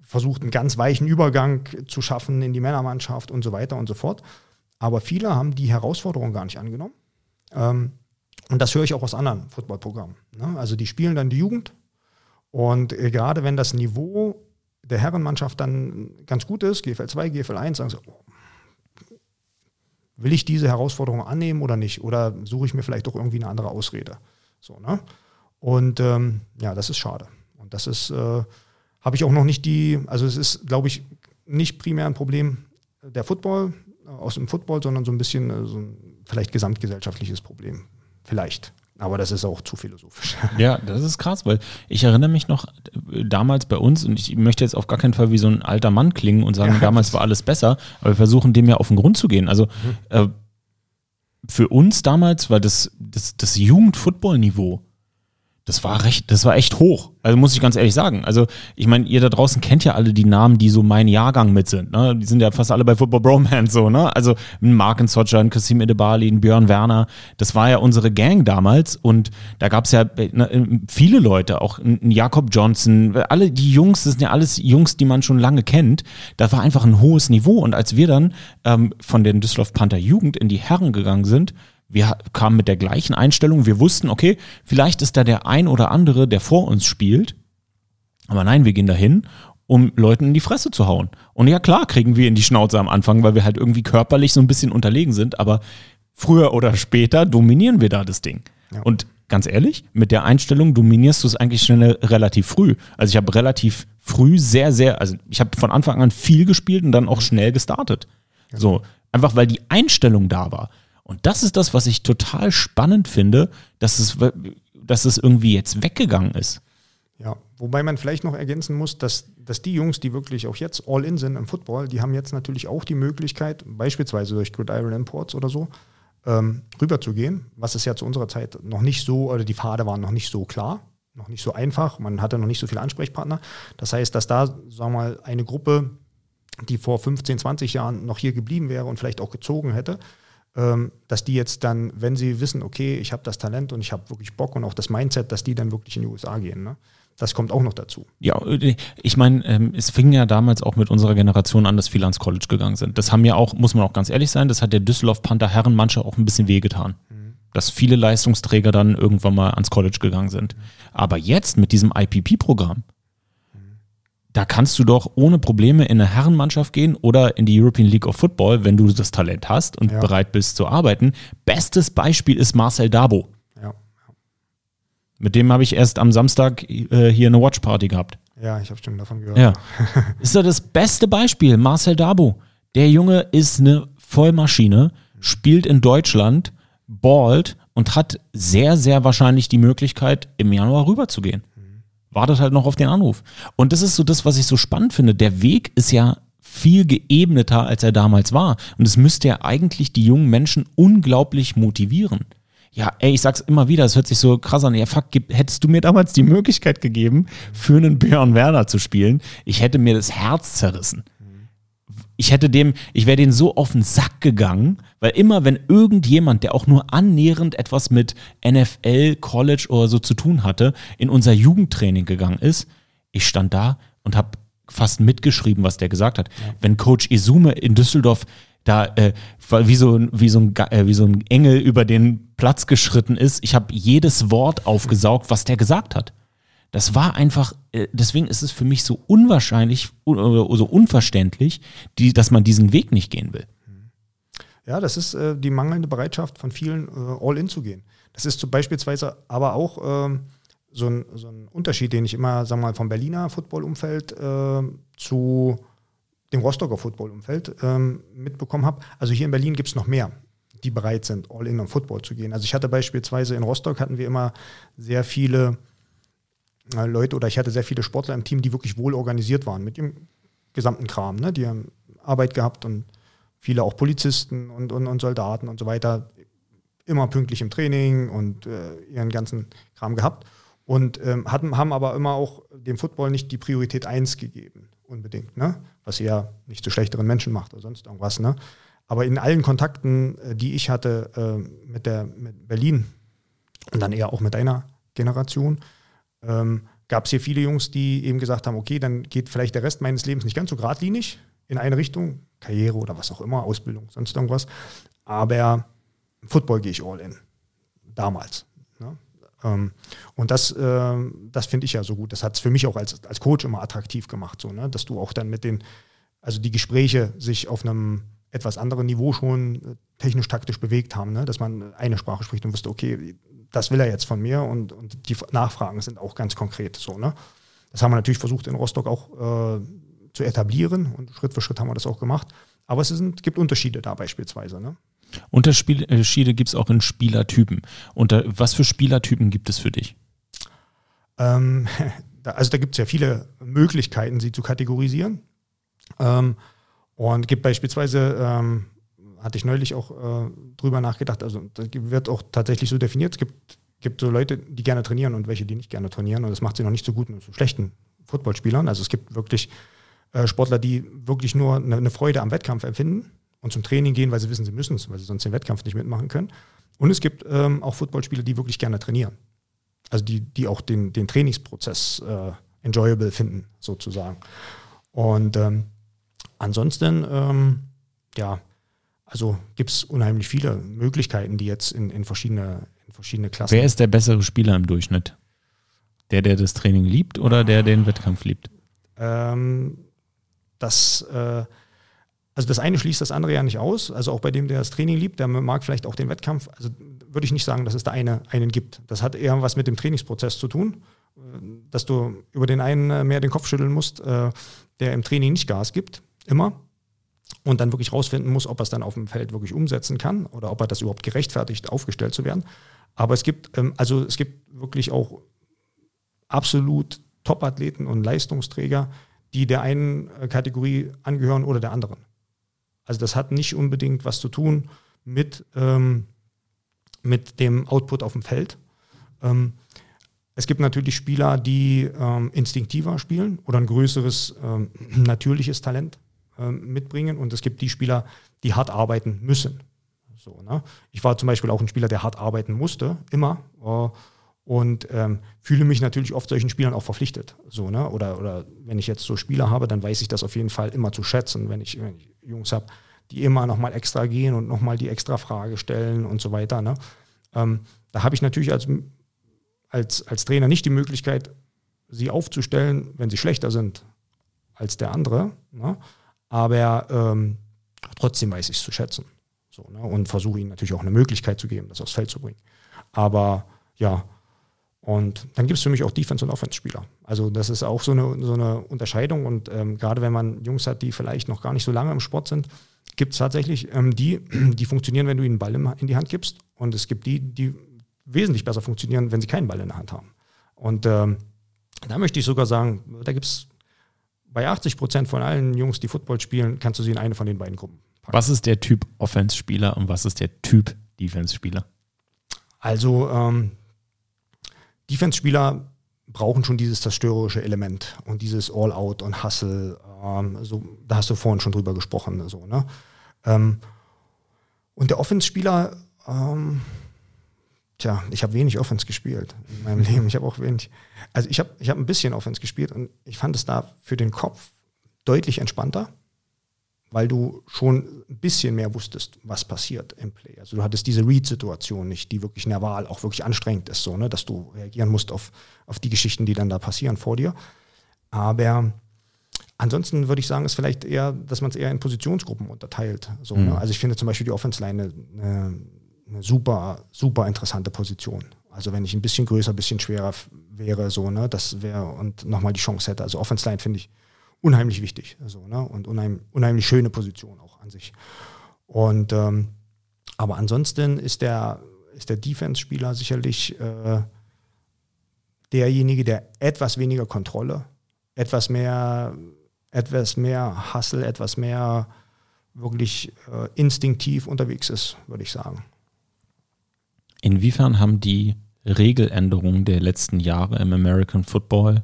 versucht einen ganz weichen Übergang zu schaffen in die Männermannschaft und so weiter und so fort. Aber viele haben die Herausforderung gar nicht angenommen ähm, und das höre ich auch aus anderen Footballprogrammen. Ne? Also die spielen dann die Jugend und äh, gerade wenn das Niveau der Herrenmannschaft dann ganz gut ist, GFL 2, GFL 1, sagen sie, oh, will ich diese Herausforderung annehmen oder nicht? Oder suche ich mir vielleicht doch irgendwie eine andere Ausrede? So, ne? Und ähm, ja, das ist schade. Und das ist, äh, habe ich auch noch nicht die, also es ist, glaube ich, nicht primär ein Problem der Football, aus dem Football, sondern so ein bisschen äh, so ein vielleicht gesamtgesellschaftliches Problem. Vielleicht. Aber das ist auch zu philosophisch. Ja, das ist krass, weil ich erinnere mich noch äh, damals bei uns, und ich möchte jetzt auf gar keinen Fall wie so ein alter Mann klingen und sagen, ja, damals war alles besser, aber wir versuchen dem ja auf den Grund zu gehen. Also mhm. äh, für uns damals war das, das, das Jugendfootball-Niveau das war recht, das war echt hoch. Also muss ich ganz ehrlich sagen. Also ich meine, ihr da draußen kennt ja alle die Namen, die so mein Jahrgang mit sind. Ne? Die sind ja fast alle bei Football Bromance so. Ne? Also ein Mark Socha, ein Kasim Edebali, ein Björn Werner. Das war ja unsere Gang damals und da gab es ja ne, viele Leute, auch ein Jakob Johnson. Alle die Jungs, das sind ja alles Jungs, die man schon lange kennt. Da war einfach ein hohes Niveau und als wir dann ähm, von den Düsseldorf Panther Jugend in die Herren gegangen sind, wir kamen mit der gleichen Einstellung. Wir wussten, okay, vielleicht ist da der ein oder andere, der vor uns spielt. Aber nein, wir gehen dahin um Leuten in die Fresse zu hauen. Und ja, klar, kriegen wir in die Schnauze am Anfang, weil wir halt irgendwie körperlich so ein bisschen unterlegen sind, aber früher oder später dominieren wir da das Ding. Ja. Und ganz ehrlich, mit der Einstellung dominierst du es eigentlich schnell relativ früh. Also ich habe relativ früh sehr, sehr, also ich habe von Anfang an viel gespielt und dann auch schnell gestartet. So, einfach weil die Einstellung da war. Und das ist das, was ich total spannend finde, dass es, dass es irgendwie jetzt weggegangen ist. Ja, wobei man vielleicht noch ergänzen muss, dass, dass die Jungs, die wirklich auch jetzt all in sind im Football, die haben jetzt natürlich auch die Möglichkeit, beispielsweise durch Gridiron Imports oder so, ähm, rüberzugehen, was es ja zu unserer Zeit noch nicht so, oder die Pfade waren noch nicht so klar, noch nicht so einfach, man hatte noch nicht so viele Ansprechpartner. Das heißt, dass da, sagen wir mal, eine Gruppe, die vor 15, 20 Jahren noch hier geblieben wäre und vielleicht auch gezogen hätte, dass die jetzt dann, wenn sie wissen, okay, ich habe das Talent und ich habe wirklich Bock und auch das Mindset, dass die dann wirklich in die USA gehen. Ne? Das kommt auch noch dazu. Ja, ich meine, ähm, es fing ja damals auch mit unserer Generation an, dass viele ans College gegangen sind. Das haben ja auch, muss man auch ganz ehrlich sein, das hat der Düsseldorf Panther Herrenmannschaft auch ein bisschen wehgetan. Mhm. Dass viele Leistungsträger dann irgendwann mal ans College gegangen sind. Mhm. Aber jetzt mit diesem IPP-Programm. Da kannst du doch ohne Probleme in eine Herrenmannschaft gehen oder in die European League of Football, wenn du das Talent hast und ja. bereit bist zu arbeiten. Bestes Beispiel ist Marcel Dabo. Mit dem habe ich erst am Samstag äh, hier eine Watchparty gehabt. Ja, ich habe schon davon gehört. Ja. ist doch das beste Beispiel, Marcel Dabo. Der Junge ist eine Vollmaschine, spielt in Deutschland, ballt und hat sehr, sehr wahrscheinlich die Möglichkeit, im Januar rüberzugehen. Wartet halt noch auf den Anruf. Und das ist so das, was ich so spannend finde. Der Weg ist ja viel geebneter, als er damals war. Und es müsste ja eigentlich die jungen Menschen unglaublich motivieren ja, ey, ich sag's immer wieder, es hört sich so krass an. Ja, fuck, hättest du mir damals die Möglichkeit gegeben, für einen Björn Werner zu spielen, ich hätte mir das Herz zerrissen. Ich hätte dem, ich wäre den so auf den Sack gegangen, weil immer, wenn irgendjemand, der auch nur annähernd etwas mit NFL, College oder so zu tun hatte, in unser Jugendtraining gegangen ist, ich stand da und habe fast mitgeschrieben, was der gesagt hat. Ja. Wenn Coach Izume in Düsseldorf da äh, wie, so, wie, so ein, äh, wie so ein Engel über den Platz geschritten ist. Ich habe jedes Wort aufgesaugt, was der gesagt hat. Das war einfach, äh, deswegen ist es für mich so unwahrscheinlich oder so unverständlich, die, dass man diesen Weg nicht gehen will. Ja, das ist äh, die mangelnde Bereitschaft von vielen, äh, all in zu gehen. Das ist zum beispielsweise aber auch ähm, so, ein, so ein Unterschied, den ich immer, sagen wir mal, vom Berliner Footballumfeld äh, zu dem Rostocker Football-Umfeld ähm, mitbekommen habe. Also hier in Berlin gibt es noch mehr, die bereit sind, all in on Football zu gehen. Also ich hatte beispielsweise in Rostock hatten wir immer sehr viele äh, Leute oder ich hatte sehr viele Sportler im Team, die wirklich wohl organisiert waren mit dem gesamten Kram. Ne? Die haben Arbeit gehabt und viele auch Polizisten und, und, und Soldaten und so weiter. Immer pünktlich im Training und äh, ihren ganzen Kram gehabt. Und ähm, hatten, haben aber immer auch dem Football nicht die Priorität 1 gegeben unbedingt, ne? was ja nicht zu schlechteren Menschen macht oder sonst irgendwas. Ne? Aber in allen Kontakten, äh, die ich hatte äh, mit, der, mit Berlin und dann eher auch mit deiner Generation, ähm, gab es hier viele Jungs, die eben gesagt haben, okay, dann geht vielleicht der Rest meines Lebens nicht ganz so geradlinig in eine Richtung, Karriere oder was auch immer, Ausbildung, sonst irgendwas. Aber Football gehe ich all in. Damals. Ne? Ähm, und das, äh, das finde ich ja so gut. Das hat es für mich auch als, als Coach immer attraktiv gemacht, so, ne? dass du auch dann mit den, also die Gespräche sich auf einem etwas anderen Niveau schon äh, technisch-taktisch bewegt haben, ne? dass man eine Sprache spricht und wusste, okay, das will er jetzt von mir und, und die Nachfragen sind auch ganz konkret so. Ne? Das haben wir natürlich versucht in Rostock auch äh, zu etablieren und Schritt für Schritt haben wir das auch gemacht. Aber es sind, gibt Unterschiede da beispielsweise. Ne? Unterschiede gibt es auch in Spielertypen. Und was für Spielertypen gibt es für dich? Ähm, da, also da gibt es ja viele Möglichkeiten, sie zu kategorisieren. Ähm, und gibt beispielsweise, ähm, hatte ich neulich auch äh, drüber nachgedacht, also das wird auch tatsächlich so definiert, es gibt, gibt so Leute, die gerne trainieren und welche, die nicht gerne trainieren. Und das macht sie noch nicht so gut mit so schlechten Footballspielern. Also es gibt wirklich äh, Sportler, die wirklich nur eine, eine Freude am Wettkampf empfinden und zum Training gehen, weil sie wissen, sie müssen es, weil sie sonst den Wettkampf nicht mitmachen können. Und es gibt ähm, auch Footballspieler, die wirklich gerne trainieren. Also die, die auch den, den Trainingsprozess äh, enjoyable finden, sozusagen. Und ähm, ansonsten, ähm, ja, also gibt es unheimlich viele Möglichkeiten, die jetzt in, in, verschiedene, in verschiedene Klassen. Wer ist der bessere Spieler im Durchschnitt? Der, der das Training liebt oder der den Wettkampf liebt? Ähm, das, äh, also das eine schließt das andere ja nicht aus. Also auch bei dem, der das Training liebt, der mag vielleicht auch den Wettkampf. Also würde ich nicht sagen, dass es da eine, einen gibt. Das hat eher was mit dem Trainingsprozess zu tun, äh, dass du über den einen äh, mehr den Kopf schütteln musst, äh, der im Training nicht Gas gibt, immer. Und dann wirklich rausfinden muss, ob er es dann auf dem Feld wirklich umsetzen kann oder ob er das überhaupt gerechtfertigt, aufgestellt zu werden. Aber es gibt, ähm, also es gibt wirklich auch absolut Top-Athleten und Leistungsträger, die der einen Kategorie angehören oder der anderen. Also das hat nicht unbedingt was zu tun mit, ähm, mit dem Output auf dem Feld. Ähm, es gibt natürlich Spieler, die ähm, instinktiver spielen oder ein größeres ähm, natürliches Talent mitbringen. Und es gibt die Spieler, die hart arbeiten müssen. So, ne? Ich war zum Beispiel auch ein Spieler, der hart arbeiten musste, immer. Äh, und ähm, fühle mich natürlich oft solchen Spielern auch verpflichtet. So, ne? oder, oder wenn ich jetzt so Spieler habe, dann weiß ich das auf jeden Fall immer zu schätzen, wenn ich, wenn ich Jungs habe, die immer nochmal extra gehen und nochmal die extra Frage stellen und so weiter. Ne? Ähm, da habe ich natürlich als, als, als Trainer nicht die Möglichkeit, sie aufzustellen, wenn sie schlechter sind als der andere. Ne? Aber ähm, trotzdem weiß ich es zu schätzen. So, ne? Und versuche ihnen natürlich auch eine Möglichkeit zu geben, das aufs Feld zu bringen. Aber ja, und dann gibt es für mich auch Defense- und Offense-Spieler. Also das ist auch so eine, so eine Unterscheidung. Und ähm, gerade wenn man Jungs hat, die vielleicht noch gar nicht so lange im Sport sind, gibt es tatsächlich ähm, die, die funktionieren, wenn du ihnen einen Ball in die Hand gibst. Und es gibt die, die wesentlich besser funktionieren, wenn sie keinen Ball in der Hand haben. Und ähm, da möchte ich sogar sagen, da gibt es bei 80 Prozent von allen Jungs, die Football spielen, kannst du sie in eine von den beiden Gruppen packen. Was ist der Typ Offense-Spieler und was ist der Typ Defense-Spieler? Also ähm, Defense-Spieler brauchen schon dieses zerstörerische Element und dieses All-Out und Hustle. Ähm, so, da hast du vorhin schon drüber gesprochen. So, ne? Ähm, und der Offense-Spieler, ähm, tja, ich habe wenig Offense gespielt in meinem Leben. Ich habe auch wenig, also ich habe ich hab ein bisschen Offense gespielt und ich fand es da für den Kopf deutlich entspannter weil du schon ein bisschen mehr wusstest, was passiert im Play. Also du hattest diese Read-Situation nicht, die wirklich nerval auch wirklich anstrengend ist, so, ne, dass du reagieren musst auf, auf die Geschichten, die dann da passieren vor dir. Aber ansonsten würde ich sagen, ist vielleicht eher, dass man es eher in Positionsgruppen unterteilt. So, ne? mhm. ne? Also ich finde zum Beispiel die Offense-Line eine, eine super, super interessante Position. Also wenn ich ein bisschen größer, ein bisschen schwerer wäre, so, ne, das wäre und nochmal die Chance hätte. Also Offense-Line finde ich unheimlich wichtig. Also, ne? Und unheim, unheimlich schöne Position auch an sich. Und ähm, aber ansonsten ist der, ist der Defense-Spieler sicherlich äh, derjenige, der etwas weniger Kontrolle, etwas mehr, etwas mehr Hustle, etwas mehr wirklich äh, instinktiv unterwegs ist, würde ich sagen. Inwiefern haben die Regeländerungen der letzten Jahre im American Football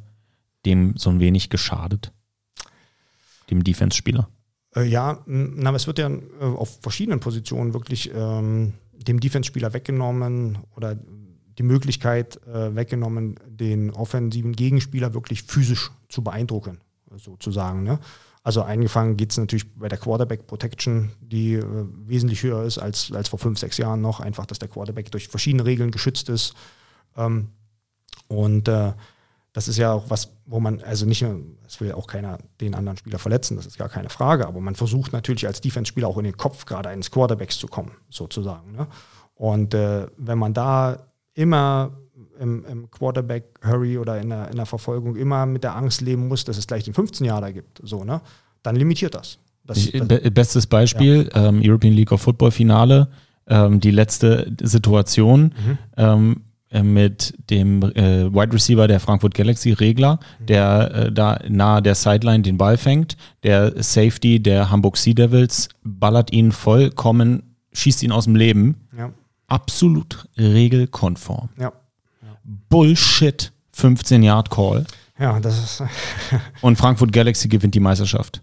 dem so ein wenig geschadet? dem Defense-Spieler? Äh, ja, na, es wird ja äh, auf verschiedenen Positionen wirklich ähm, dem Defense-Spieler weggenommen oder die Möglichkeit äh, weggenommen, den offensiven Gegenspieler wirklich physisch zu beeindrucken, sozusagen. Ne? Also eingefangen geht es natürlich bei der Quarterback Protection, die äh, wesentlich höher ist als, als vor fünf, sechs Jahren noch. Einfach, dass der Quarterback durch verschiedene Regeln geschützt ist. Ähm, und äh, das ist ja auch was, wo man, also nicht nur, es will auch keiner den anderen Spieler verletzen, das ist gar keine Frage, aber man versucht natürlich als Defense-Spieler auch in den Kopf gerade eines Quarterbacks zu kommen, sozusagen. Ne? Und äh, wenn man da immer im, im Quarterback-Hurry oder in der, in der Verfolgung immer mit der Angst leben muss, dass es gleich den 15 Jahre gibt, so, ne? dann limitiert das. das, das Bestes Beispiel, ja. ähm, European League of Football Finale, ähm, die letzte Situation. Mhm. Ähm, äh, mit dem äh, Wide Receiver der Frankfurt Galaxy, Regler, mhm. der äh, da nahe der Sideline den Ball fängt. Der Safety der Hamburg Sea Devils ballert ihn vollkommen, schießt ihn aus dem Leben. Ja. Absolut regelkonform. Ja. Bullshit 15 Yard Call. Ja, das ist. Und Frankfurt Galaxy gewinnt die Meisterschaft.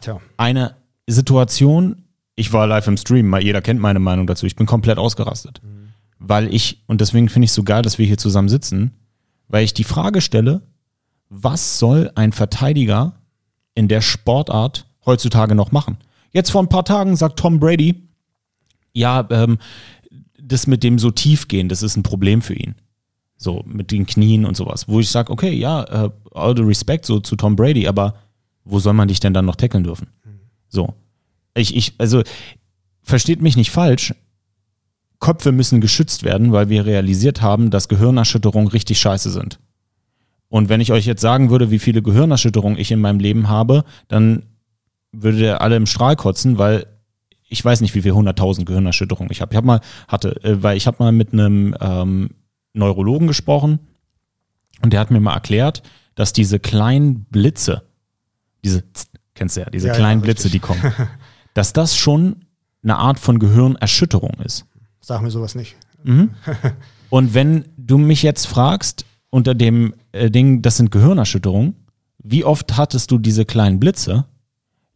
Tja. Eine Situation, ich war live im Stream, jeder kennt meine Meinung dazu, ich bin komplett ausgerastet. Mhm weil ich, und deswegen finde ich es so geil, dass wir hier zusammen sitzen, weil ich die Frage stelle, was soll ein Verteidiger in der Sportart heutzutage noch machen? Jetzt vor ein paar Tagen sagt Tom Brady, ja, ähm, das mit dem so tief gehen, das ist ein Problem für ihn. So mit den Knien und sowas. Wo ich sage, okay, ja, äh, all the respect so zu Tom Brady, aber wo soll man dich denn dann noch tackeln dürfen? So. Ich, ich, also, versteht mich nicht falsch. Köpfe müssen geschützt werden, weil wir realisiert haben, dass Gehirnerschütterungen richtig scheiße sind. Und wenn ich euch jetzt sagen würde, wie viele Gehirnerschütterungen ich in meinem Leben habe, dann würde der alle im Strahl kotzen, weil ich weiß nicht, wie viele hunderttausend Gehirnerschütterungen ich habe. Ich habe mal, hatte, äh, weil ich habe mal mit einem ähm, Neurologen gesprochen und der hat mir mal erklärt, dass diese kleinen Blitze, diese, kennst du ja, diese Ja, kleinen ja, Blitze, die kommen, dass das schon eine Art von Gehirnerschütterung ist. Sag mir sowas nicht. Und wenn du mich jetzt fragst, unter dem äh, Ding, das sind Gehirnerschütterungen, wie oft hattest du diese kleinen Blitze?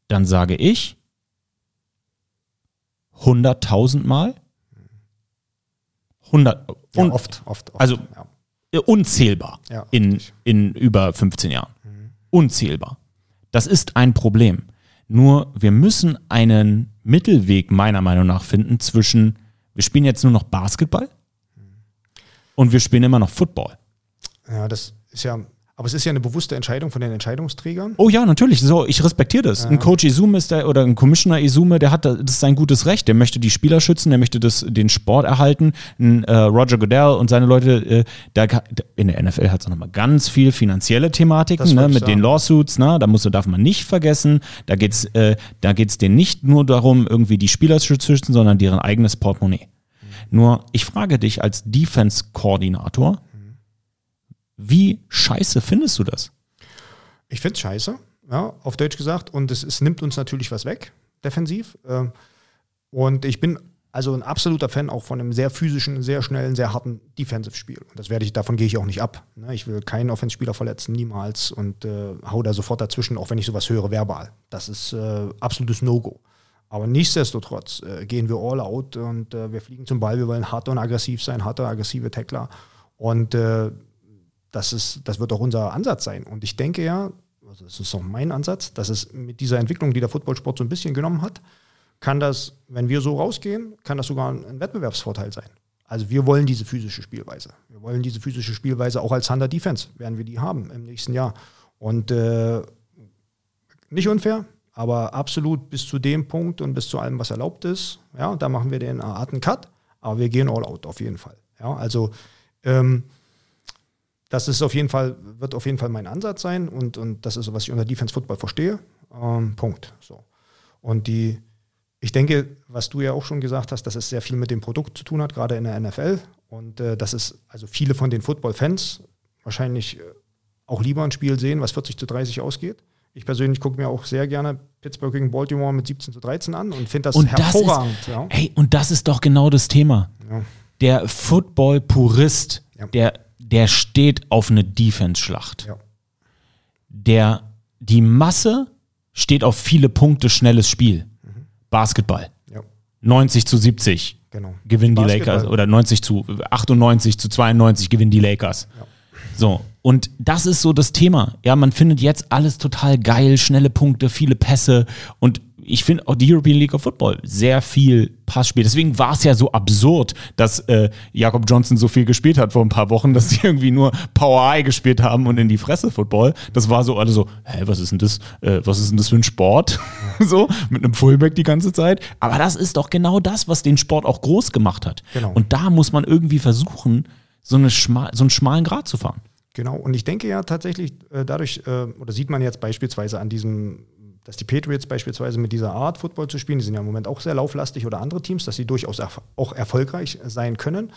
Dann sage ich 100.000 Mal. 100, Ja, un- oft, oft, oft. also- ja. äh, unzählbar Ja, in, in über 15 Jahren. Unzählbar. Das ist ein Problem. Nur wir müssen einen Mittelweg meiner Meinung nach finden zwischen, wir spielen jetzt nur noch Basketball und wir spielen immer noch Football. ja, das ist ja, aber es ist ja eine bewusste Entscheidung von den Entscheidungsträgern. Oh ja, natürlich. So, ich respektiere das. Ein Coach Izume ist der oder ein Commissioner Izume, der hat da- das ist sein gutes Recht. Der möchte die Spieler schützen, der möchte das, den Sport erhalten. Ein, äh, Roger Goodell und seine Leute, äh, da, in der NFL hat es nochmal ganz viel finanzielle Thematiken, ne, mit den sagen. Lawsuits, ne, da muss, darf man nicht vergessen. Da geht's, äh, da geht's denen nicht nur darum, irgendwie die Spieler zu schützen, sondern deren eigenes Portemonnaie. Nur, ich frage dich als Defense-Koordinator, wie scheiße findest du das? Ich finde es scheiße, ja, auf Deutsch gesagt. Und es, es nimmt uns natürlich was weg, defensiv. Ähm, Und ich bin also ein absoluter Fan auch von einem sehr physischen, sehr schnellen, sehr harten Defensive-Spiel. Und das werde ich, davon gehe ich auch nicht ab. ne? Ich will keinen Offenspieler verletzen, niemals. Und äh, hau da sofort dazwischen, auch wenn ich sowas höre, verbal. Das ist äh, absolutes No-Go. Aber nichtsdestotrotz äh, gehen wir all out und äh, wir fliegen zum Ball. Wir wollen hart und aggressiv sein, harte, aggressive Tackler. Und äh, das, ist, das wird auch unser Ansatz sein. Und ich denke ja, also das ist auch mein Ansatz, dass es mit dieser Entwicklung, die der Footballsport so ein bisschen genommen hat, kann das, wenn wir so rausgehen, kann das sogar ein, Wettbewerbsvorteil sein. Also wir wollen diese physische Spielweise. Wir wollen diese physische Spielweise auch als Thunder Defense, werden wir die haben im nächsten Jahr. Und äh, nicht unfair, aber absolut bis zu dem Punkt und bis zu allem, was erlaubt ist. Ja, da machen wir den harten Cut, aber wir gehen all out auf jeden Fall. Ja, also ähm, das ist auf jeden Fall, wird auf jeden Fall mein Ansatz sein und, und das ist, was ich unter Defense Football verstehe. Ähm, Punkt. So. Und die, ich denke, was du ja auch schon gesagt hast, dass es sehr viel mit dem Produkt zu tun hat, gerade in der NFL. Und äh, dass es also viele von den Football-Fans wahrscheinlich äh, auch lieber ein Spiel sehen, was 40 zu 30 ausgeht. Ich persönlich gucke mir auch sehr gerne Pittsburgh gegen Baltimore mit 17 zu 13 an und finde das Und das hervorragend. ist, ja. Ey, und das ist doch genau das Thema. Ja. Der Football-Purist, Ja. der, der steht auf eine Defense-Schlacht. Ja. Der, die Masse steht auf viele Punkte, schnelles Spiel. Basketball. ja, 90 zu 70 genau. gewinnen die Basketball. Lakers oder 90 zu 98 zu 92 gewinnen die Lakers. So, und das ist so das Thema. Ja, man findet jetzt alles total geil, schnelle Punkte, viele Pässe und ich finde auch die European League of Football sehr viel Passspiel. Deswegen war es ja so absurd, dass äh, Jakob Johnson so viel gespielt hat vor ein paar Wochen, dass sie irgendwie nur Power Eye gespielt haben und in die Fresse Football. Das war so alle so, hä, was ist denn das? Äh, was ist denn das für ein Sport? so mit einem Fullback die ganze Zeit. Aber das ist doch genau das, was den Sport auch groß gemacht hat. Genau. Und da muss man irgendwie versuchen, so, eine schmal, so einen schmalen Grat zu fahren. Genau, und ich denke ja tatsächlich, äh, dadurch, äh, oder sieht man jetzt beispielsweise an diesem, dass die Patriots beispielsweise mit dieser Art Football zu spielen, die sind ja im Moment auch sehr lauflastig oder andere Teams, dass sie durchaus erf auch erfolgreich sein können.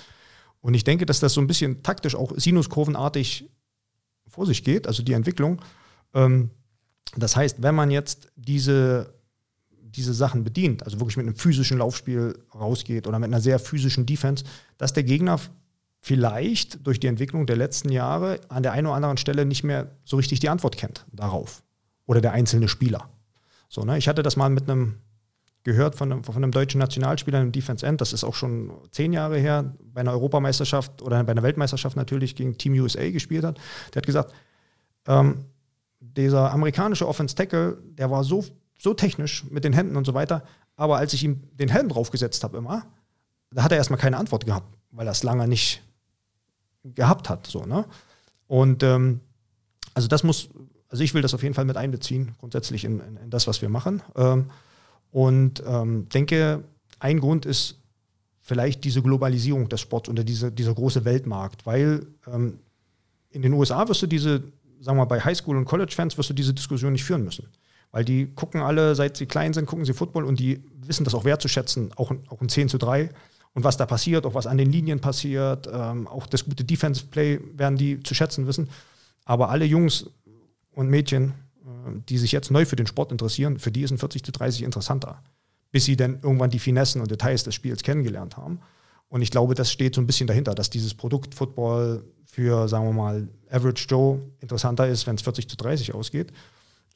Und ich denke, dass das so ein bisschen taktisch auch sinuskurvenartig vor sich geht, also die Entwicklung. Ähm, das heißt, wenn man jetzt diese, diese Sachen bedient, also wirklich mit einem physischen Laufspiel rausgeht oder mit einer sehr physischen Defense, dass der Gegner vielleicht durch die Entwicklung der letzten Jahre an der einen oder anderen Stelle nicht mehr so richtig die Antwort kennt darauf. Oder der einzelne Spieler. So, ne? Ich hatte das mal mit einem gehört von einem, von einem deutschen Nationalspieler im Defense End, das ist auch schon zehn Jahre her, bei einer Europameisterschaft oder bei einer Weltmeisterschaft natürlich gegen Team USA gespielt hat. Der hat gesagt, ähm, dieser amerikanische Offense Tackle, der war so, so technisch mit den Händen und so weiter, aber als ich ihm den Helm draufgesetzt habe immer, da hat er erstmal keine Antwort gehabt, weil er es lange nicht gehabt hat. So, ne? Und ähm, also das muss, also ich will das auf jeden Fall mit einbeziehen, grundsätzlich in, in, in das, was wir machen. Ähm, und ähm, denke, ein Grund ist vielleicht diese Globalisierung des Sports oder diese, dieser große Weltmarkt, weil ähm, in den USA wirst du diese, sagen wir mal, bei Highschool- und College-Fans wirst du diese Diskussion nicht führen müssen. Weil die gucken alle, seit sie klein sind, gucken sie Football und die wissen das auch wertzuschätzen, auch, auch in 10 zu 3. Und was da passiert, auch was an den Linien passiert, ähm, auch das gute Defensive Play werden die zu schätzen wissen. Aber alle Jungs und Mädchen, äh, die sich jetzt neu für den Sport interessieren, für die ist ein 40 zu 30 interessanter, bis sie dann irgendwann die Finessen und Details des Spiels kennengelernt haben. Und ich glaube, das steht so ein bisschen dahinter, dass dieses Produkt Football für, sagen wir mal, Average Joe interessanter ist, wenn es 40 zu 30 ausgeht.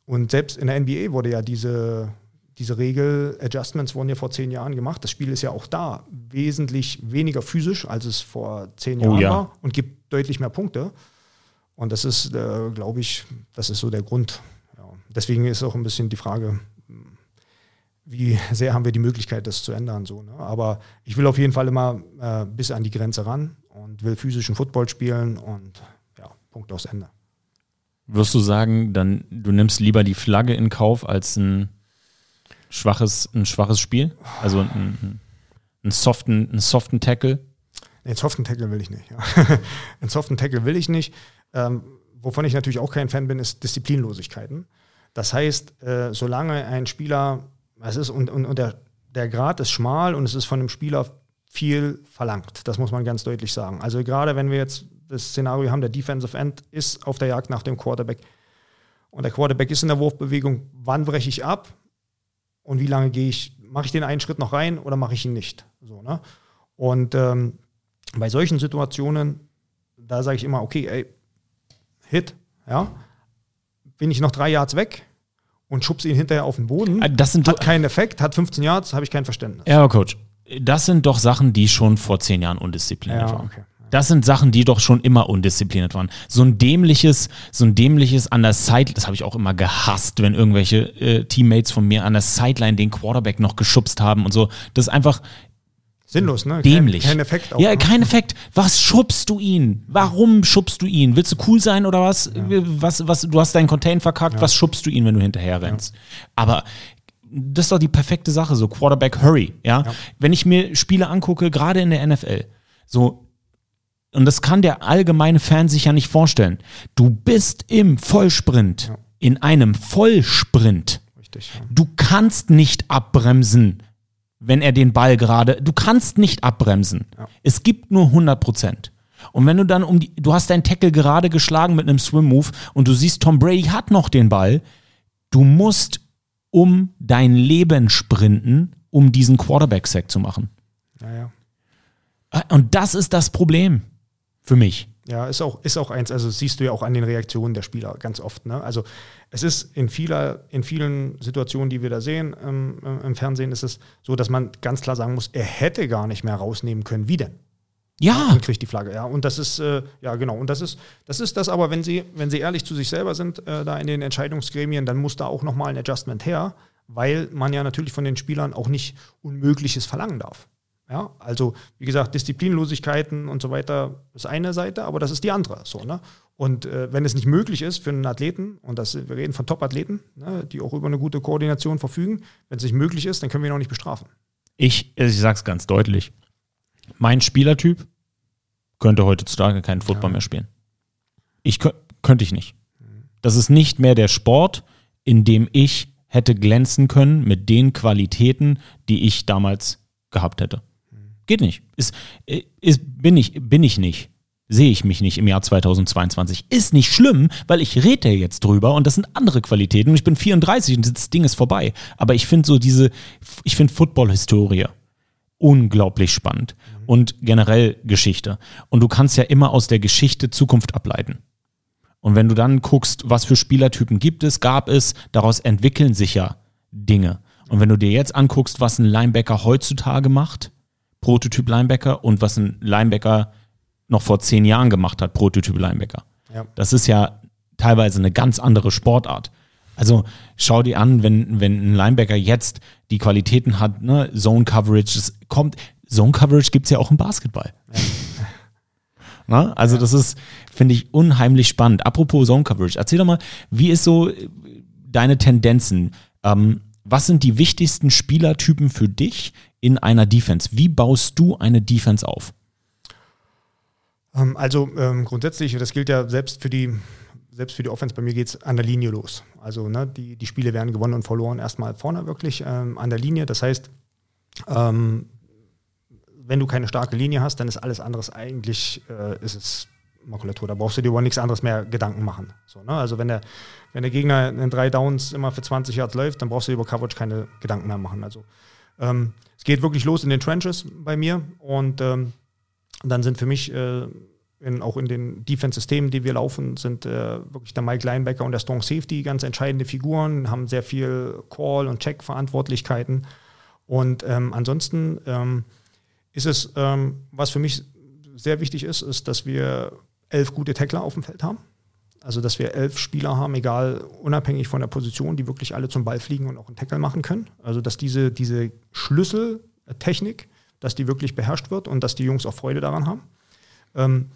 Und selbst in der NBA wurde ja diese, diese Regel, Adjustments wurden ja vor zehn Jahren gemacht. Das Spiel ist ja auch da wesentlich weniger physisch, als es vor zehn Oh Jahren ja. war und gibt deutlich mehr Punkte. Und das ist, äh, glaube ich, das ist so der Grund. Ja. Deswegen ist auch ein bisschen die Frage, wie sehr haben wir die Möglichkeit, das zu ändern. So, ne? Aber ich will auf jeden Fall immer äh, bis an die Grenze ran und will physischen Football spielen und ja, Punkt aus Ende. Wirst du sagen, dann du nimmst lieber die Flagge in Kauf als ein schwaches, ein schwaches Spiel? Also ein, ein, einen, soften, einen soften Tackle? Nee, einen soften Tackle will ich nicht. Ja. einen soften Tackle will ich nicht. Ähm, wovon ich natürlich auch kein Fan bin, ist Disziplinlosigkeiten. Das heißt, äh, solange ein Spieler, es ist und, und, und der, der Grad ist schmal und es ist von dem Spieler viel verlangt. Das muss man ganz deutlich sagen. Also gerade wenn wir jetzt das Szenario haben, der Defensive End ist auf der Jagd nach dem Quarterback und der Quarterback ist in der Wurfbewegung, wann breche ich ab und wie lange gehe ich, mache ich den einen Schritt noch rein oder mache ich ihn nicht? So, ne? Und ähm, bei solchen Situationen, da sage ich immer, okay, ey, Hit, ja, bin ich noch drei Yards weg und schubse ihn hinterher auf den Boden, Ah, Das sind hat keinen Effekt, hat 15 Yards, habe ich kein Verständnis. Ja, aber Coach, das sind doch Sachen, die schon vor zehn Jahren undiszipliniert Ja, waren. okay. Das sind Sachen, die doch schon immer undiszipliniert waren. So ein dämliches, so ein dämliches an der Side, das habe ich auch immer gehasst, wenn irgendwelche äh, Teammates von mir an der Sideline den Quarterback noch geschubst haben und so. Das ist einfach Sinnlos, ne? dämlich. Kein, kein Effekt auch. ja, ne? kein Effekt. Was schubst du ihn? Warum schubst du ihn? Willst du cool sein oder was? Was, was du hast deinen Contain verkackt, was schubst du ihn, wenn du hinterher rennst? Aber das ist doch die perfekte Sache, so Quarterback Hurry, ja? Wenn ich mir Spiele angucke, gerade in der NFL, so und das kann der allgemeine Fan sich ja nicht vorstellen. Du bist im Vollsprint, Ja. in einem Vollsprint. Richtig, ja. Du kannst nicht abbremsen, wenn er den Ball gerade. Du kannst nicht abbremsen. Ja. Es gibt nur 100 Prozent. Und wenn du dann um die, du hast deinen Tackle gerade geschlagen mit einem Swim Move und du siehst, Tom Brady hat noch den Ball, du musst um dein Leben sprinten, um diesen Quarterback-Sack zu machen. Ja, ja. Und das ist das Problem für mich. Ja, ist auch, ist auch eins, also das siehst du ja auch an den Reaktionen der Spieler ganz oft. Ne? Also es ist in, vieler, in vielen Situationen, die wir da sehen ähm, im Fernsehen, ist es so, dass man ganz klar sagen muss, er hätte gar nicht mehr rausnehmen können. Wie denn? Ja, Und kriegt die Flagge, ja. Und das ist, äh, ja genau, und das ist, das ist das aber, wenn sie, wenn sie ehrlich zu sich selber sind, äh, da in den Entscheidungsgremien, dann muss da auch nochmal ein Adjustment her, weil man ja natürlich von den Spielern auch nicht Unmögliches verlangen darf. Ja, also wie gesagt, Disziplinlosigkeiten und so weiter ist eine Seite, aber das ist die andere. So, ne? Und äh, wenn es nicht möglich ist für einen Athleten, und das, wir reden von Top-Athleten, ne, die auch über eine gute Koordination verfügen, wenn es nicht möglich ist, dann können wir ihn auch nicht bestrafen. ich, ich sag's ganz deutlich. Mein Spielertyp könnte heutzutage keinen Football Ja. mehr spielen. Ich kö- könnte ich nicht. Das ist nicht mehr der Sport, in dem ich hätte glänzen können mit den Qualitäten, die ich damals gehabt hätte. Geht nicht. Ist, äh, ist, bin, ich, bin ich nicht. Sehe ich mich nicht im Jahr 2022. Ist nicht schlimm, weil ich rede jetzt drüber und das sind andere Qualitäten und ich bin 34 und das Ding ist vorbei. Aber ich finde so diese, ich finde Football-Historie unglaublich spannend und generell Geschichte. Und du kannst ja immer aus der Geschichte Zukunft ableiten. Und wenn du dann guckst, was für Spielertypen gibt es, gab es, daraus entwickeln sich ja Dinge. Und wenn du dir jetzt anguckst, was ein Linebacker heutzutage macht, Prototyp Linebacker, und was ein Linebacker noch vor zehn Jahren gemacht hat, Prototyp Linebacker. Ja. Das ist ja teilweise eine ganz andere Sportart. Also schau dir an, wenn, wenn ein Linebacker jetzt die Qualitäten hat, ne, Zone Coverage, es kommt, Zone Coverage gibt's ja auch im Basketball. Na? Also ja. das ist, finde ich, unheimlich spannend. Apropos Zone Coverage, erzähl doch mal, wie ist so deine Tendenzen? Ähm, was sind die wichtigsten Spielertypen für dich in einer Defense? Wie baust du eine Defense auf? Ähm, also ähm, grundsätzlich, das gilt ja selbst für die, selbst für die Offense, bei mir geht es an der Linie los. Also ne, die, die Spiele werden gewonnen und verloren erstmal vorne wirklich ähm, an der Linie. Das heißt, ähm, wenn du keine starke Linie hast, dann ist alles anderes eigentlich, äh, ist es Makulatur. Da brauchst du dir über nichts anderes mehr Gedanken machen. So, ne? Also wenn der, wenn der Gegner in drei Downs immer für 20 Yards läuft, dann brauchst du über Coverage keine Gedanken mehr machen. Also ähm, es geht wirklich los in den Trenches bei mir und ähm, dann sind für mich äh, in, auch in den Defense-Systemen, die wir laufen, sind äh, wirklich der Mike Linebacker und der Strong Safety ganz entscheidende Figuren, haben sehr viel Call- und Check-Verantwortlichkeiten. Und ähm, ansonsten ähm, ist es, ähm, was für mich sehr wichtig ist, ist, dass wir elf gute Tackler auf dem Feld haben. Also, dass wir elf Spieler haben, egal, unabhängig von der Position, die wirklich alle zum Ball fliegen und auch einen Tackle machen können. Also, dass diese, diese Schlüsseltechnik, dass die wirklich beherrscht wird und dass die Jungs auch Freude daran haben. Ähm,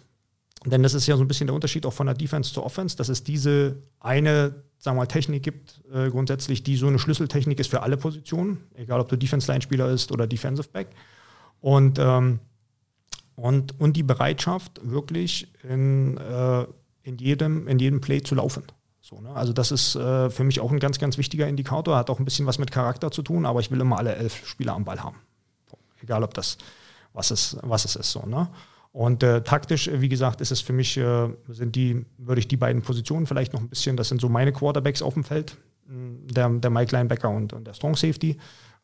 denn das ist ja so ein bisschen der Unterschied auch von der Defense zur Offense, dass es diese eine, sagen wir mal, Technik gibt, äh, grundsätzlich, die so eine Schlüsseltechnik ist für alle Positionen, egal ob du Defense-Line-Spieler ist oder Defensive Back. Und, ähm, und, und die Bereitschaft, wirklich in, äh, in, jedem, in jedem Play zu laufen. So, ne? Also das ist äh, für mich auch ein ganz, ganz wichtiger Indikator, hat auch ein bisschen was mit Charakter zu tun, aber ich will immer alle elf Spieler am Ball haben. Egal ob das was es, was es ist. So, ne? Und äh, taktisch, wie gesagt, ist es für mich, äh, sind die, würde ich die beiden Positionen vielleicht noch ein bisschen, das sind so meine Quarterbacks auf dem Feld, der, der Mike Linebacker und, und der Strong Safety.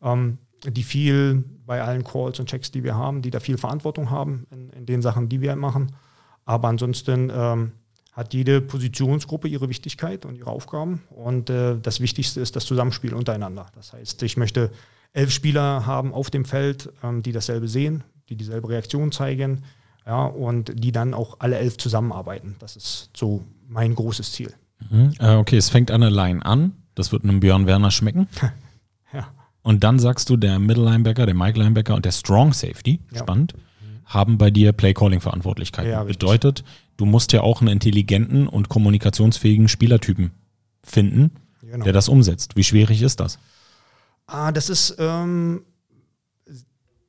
Ähm, die viel bei allen Calls und Checks, die wir haben, die da viel Verantwortung haben in, in den Sachen, die wir machen. Aber ansonsten ähm, hat jede Positionsgruppe ihre Wichtigkeit und ihre Aufgaben. Und äh, das Wichtigste ist das Zusammenspiel untereinander. Das heißt, ich möchte elf Spieler haben auf dem Feld, ähm, die dasselbe sehen, die dieselbe Reaktion zeigen, ja, und die dann auch alle elf zusammenarbeiten. Das ist so mein großes Ziel. Mhm. Äh, okay, es fängt an der Line an. Das wird einem Björn Werner schmecken. ja. Und dann sagst du, der Middle Linebacker, der Mike Linebacker und der Strong Safety, ja. spannend, haben bei dir Play-Calling-Verantwortlichkeiten. Ja, Bedeutet, du musst ja auch einen intelligenten und kommunikationsfähigen Spielertypen finden, genau. der das umsetzt. Wie schwierig ist das? Ah, das ist, ähm,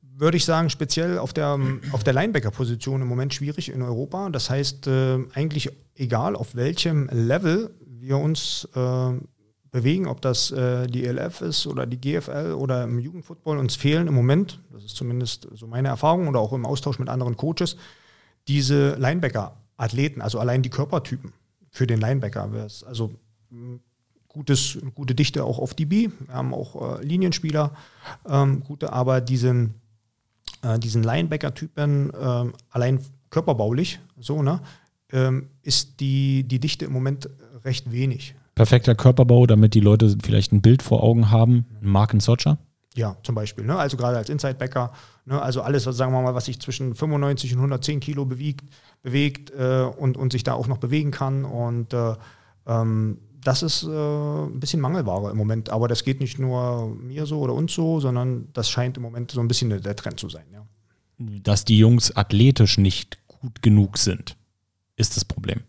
würde ich sagen, speziell auf der, auf der Linebacker-Position im Moment schwierig in Europa. Das heißt, äh, eigentlich egal auf welchem Level wir uns äh, bewegen, ob das äh, die ELF ist oder die GFL oder im Jugendfootball, uns fehlen im Moment, das ist zumindest so meine Erfahrung oder auch im Austausch mit anderen Coaches, diese Linebacker-Athleten, also allein die Körpertypen für den Linebacker. Also gutes, gute Dichte auch auf DB, wir haben auch äh, Linienspieler, ähm, gute, aber diesen, äh, diesen Linebacker-Typen äh, allein körperbaulich, so, ne, ähm, ist die, die Dichte im Moment recht wenig perfekter Körperbau, damit die Leute vielleicht ein Bild vor Augen haben. Marken Socha? Ja, zum Beispiel. Ne? Also gerade als Inside-Backer, ne? also alles, was, sagen wir mal, was sich zwischen 95 und 110 Kilo bewegt, bewegt äh, und, und sich da auch noch bewegen kann. Und äh, ähm, das ist äh, ein bisschen Mangelware im Moment. Aber das geht nicht nur mir so oder uns so, sondern das scheint im Moment so ein bisschen der Trend zu sein. Ja. Dass die Jungs athletisch nicht gut genug sind, ist das Problem.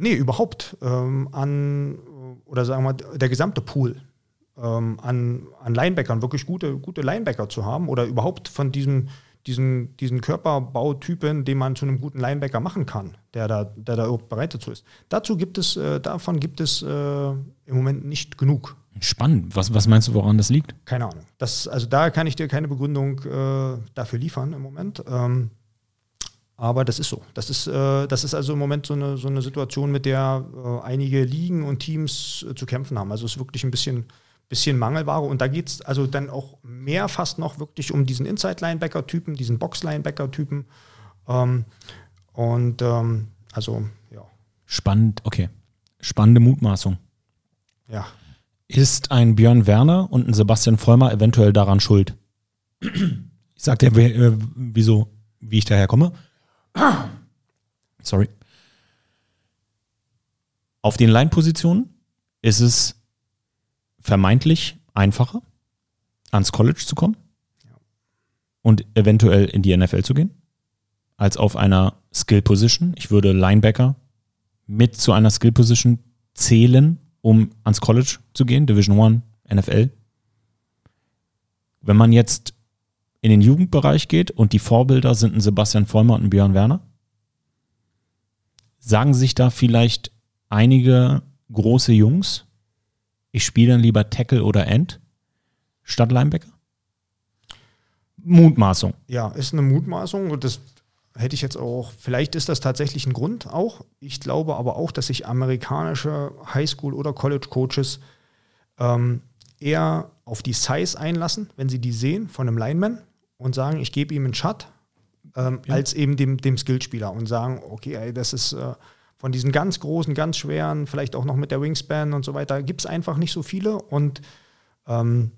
Nee, überhaupt. Ähm, an, oder sagen wir mal, der gesamte Pool ähm, an, an Linebackern, wirklich gute, gute Linebacker zu haben oder überhaupt von diesem, diesen, diesen Körperbautypen, den man zu einem guten Linebacker machen kann, der da, der da bereit dazu ist. Dazu gibt es, äh, davon gibt es äh, im Moment nicht genug. Spannend. Was, was meinst du, woran das liegt? Keine Ahnung. Das, also da kann ich dir keine Begründung äh, dafür liefern im Moment. Ähm, aber das ist so. Das ist, äh, das ist also im Moment so eine, so eine Situation, mit der äh, einige Ligen und Teams äh, zu kämpfen haben. Also es ist wirklich ein bisschen, bisschen Mangelware. Und da geht es also dann auch mehr fast noch wirklich um diesen Inside-Linebacker-Typen, diesen Box-Linebacker-Typen. Ähm, und ähm, also, ja. Spannend, okay. Spannende Mutmaßung. Ja. Ist ein Björn Werner und ein Sebastian Vollmer eventuell daran schuld? Ich sag dir, äh, wieso, wie ich daher komme. Sorry. Auf den Line-Positionen ist es vermeintlich einfacher, ans College zu kommen und eventuell in die NFL zu gehen, als auf einer Skill Position. Ich würde Linebacker mit zu einer Skill Position zählen, um ans College zu gehen, Division One, NFL. Wenn man jetzt in den Jugendbereich geht und die Vorbilder sind ein Sebastian Vollmer und ein Björn Werner, sagen sich da vielleicht einige große Jungs, ich spiele dann lieber Tackle oder End statt Linebacker? Mutmaßung. Ja, ist eine Mutmaßung und das hätte ich jetzt auch, vielleicht ist das tatsächlich ein Grund auch. Ich glaube aber auch, dass sich amerikanische Highschool- oder College-Coaches ähm, eher auf die Size einlassen, wenn sie die sehen von einem Lineman und sagen, ich gebe ihm einen Shot, ähm, ja. als eben dem, dem Skillspieler und sagen, okay, ey, das ist äh, von diesen ganz großen, ganz schweren, vielleicht auch noch mit der Wingspan und so weiter, gibt es einfach nicht so viele und, ähm,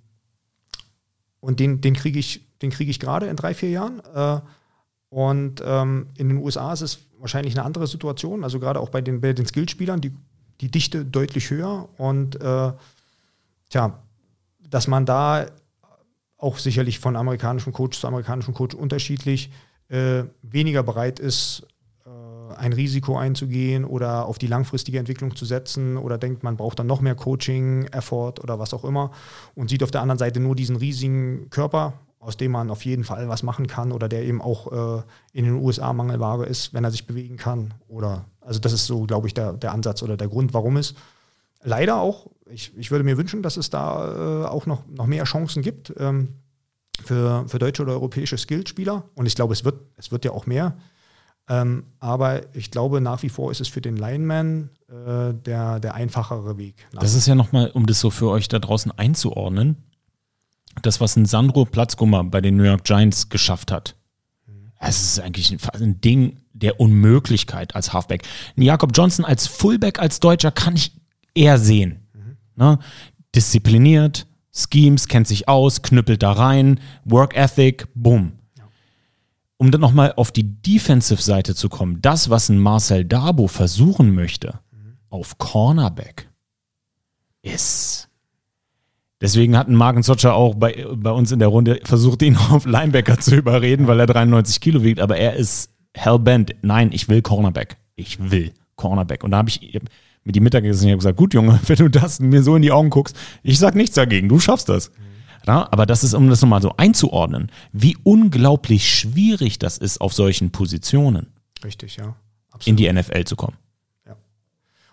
und den, den kriege ich, den ich gerade in drei, vier Jahren. Äh, und ähm, in den USA ist es wahrscheinlich eine andere Situation, also gerade auch bei den, bei den Skillspielern, die, die Dichte deutlich höher und äh, tja, dass man da auch sicherlich von amerikanischem Coach zu amerikanischem Coach unterschiedlich äh, weniger bereit ist, äh, ein Risiko einzugehen oder auf die langfristige Entwicklung zu setzen oder denkt, man braucht dann noch mehr Coaching, Effort oder was auch immer und sieht auf der anderen Seite nur diesen riesigen Körper, aus dem man auf jeden Fall was machen kann oder der eben auch äh, in den USA Mangelware ist, wenn er sich bewegen kann. Oder also das ist so, glaube ich, der, der Ansatz oder der Grund, warum es leider auch, ich, ich würde mir wünschen, dass es da äh, auch noch, noch mehr Chancen gibt. Ähm, für, für deutsche oder europäische Skillspieler. Und ich glaube, es wird, es wird ja auch mehr. Ähm, aber ich glaube, nach wie vor ist es für den Lineman äh, der, der einfachere Weg. Das ist ja nochmal, um das so für euch da draußen einzuordnen, das, was ein Sandro Platzgummer bei den New York Giants geschafft hat. Es ist eigentlich ein, ein Ding der Unmöglichkeit als Halfback. Ein Jakob Johnson als Fullback, als Deutscher kann ich eher sehen. Mhm. Ne? Diszipliniert, Schemes, kennt sich aus, knüppelt da rein, Work Ethic, boom. Um dann nochmal auf die Defensive-Seite zu kommen, das, was ein Marcel Dabo versuchen möchte, mhm. auf Cornerback, ist. Deswegen hat ein Marken Socha auch bei, bei uns in der Runde versucht, ihn auf Linebacker zu überreden, weil er 93 Kilo wiegt, aber er ist hellbent. Nein, ich will Cornerback. Ich will Cornerback. Und da habe ich mit die Mittagessen. Ich habe gesagt, gut Junge, wenn du das mir so in die Augen guckst, ich sag nichts dagegen, du schaffst das. Mhm. Ja, aber das ist, um das nochmal so einzuordnen, wie unglaublich schwierig das ist, auf solchen Positionen. Richtig, ja. Absolut. In die NFL zu kommen. Ja.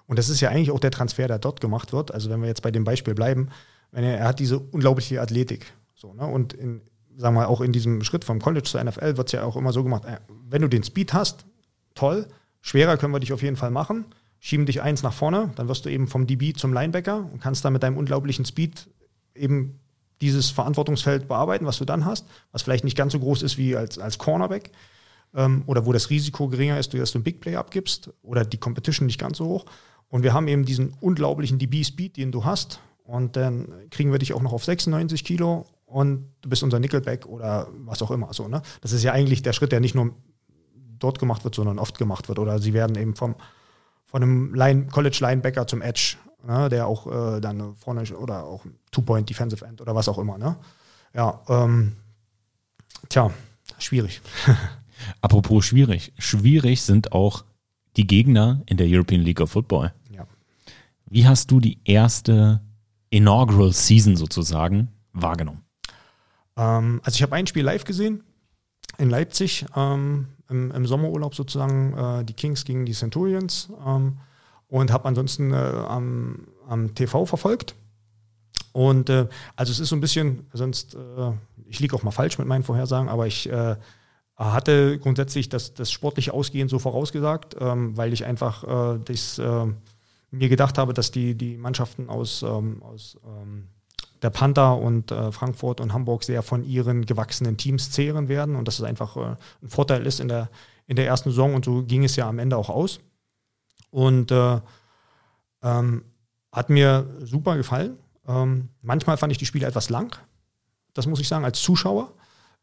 Und das ist ja eigentlich auch der Transfer, der dort gemacht wird. Also wenn wir jetzt bei dem Beispiel bleiben, wenn er, er hat diese unglaubliche Athletik. So, ne? Und in, sagen wir auch in diesem Schritt vom College zur NFL wird es ja auch immer so gemacht, äh, wenn du den Speed hast, toll, schwerer können wir dich auf jeden Fall machen schieben dich eins nach vorne, dann wirst du eben vom DB zum Linebacker und kannst dann mit deinem unglaublichen Speed eben dieses Verantwortungsfeld bearbeiten, was du dann hast, was vielleicht nicht ganz so groß ist wie als, als Cornerback ähm, oder wo das Risiko geringer ist, dass du einen Big Play abgibst oder die Competition nicht ganz so hoch. Und wir haben eben diesen unglaublichen DB-Speed, den du hast. Und dann kriegen wir dich auch noch auf 96 Kilo und du bist unser Nickelback oder was auch immer. So, ne? Das ist ja eigentlich der Schritt, der nicht nur dort gemacht wird, sondern oft gemacht wird. Oder sie werden eben vom, von einem Line, College Linebacker zum Edge, ne, der auch äh, dann vorne oder auch Two-Point Defensive End oder was auch immer. Ne? Ja, ähm, tja, schwierig. Apropos schwierig. Schwierig sind auch die Gegner in der European League of Football. Ja. Wie hast du die erste Inaugural Season sozusagen wahrgenommen? Ähm, also ich habe ein Spiel live gesehen in Leipzig. Ähm, im, im Sommerurlaub sozusagen äh, die Kings gegen die Centurions ähm, und habe ansonsten äh, am, am TV verfolgt. Und äh, also es ist so ein bisschen, sonst, äh, ich liege auch mal falsch mit meinen Vorhersagen, aber ich äh, hatte grundsätzlich das, das sportliche Ausgehen so vorausgesagt, ähm, weil ich einfach äh, das, mir gedacht habe, dass die, die Mannschaften aus, ähm, aus ähm, der Panther und äh, Frankfurt und Hamburg sehr von ihren gewachsenen Teams zehren werden und dass es einfach äh, ein Vorteil ist in der, in der ersten Saison und so ging es ja am Ende auch aus. Und äh, ähm, hat mir super gefallen. Ähm, manchmal fand ich die Spiele etwas lang, das muss ich sagen, als Zuschauer.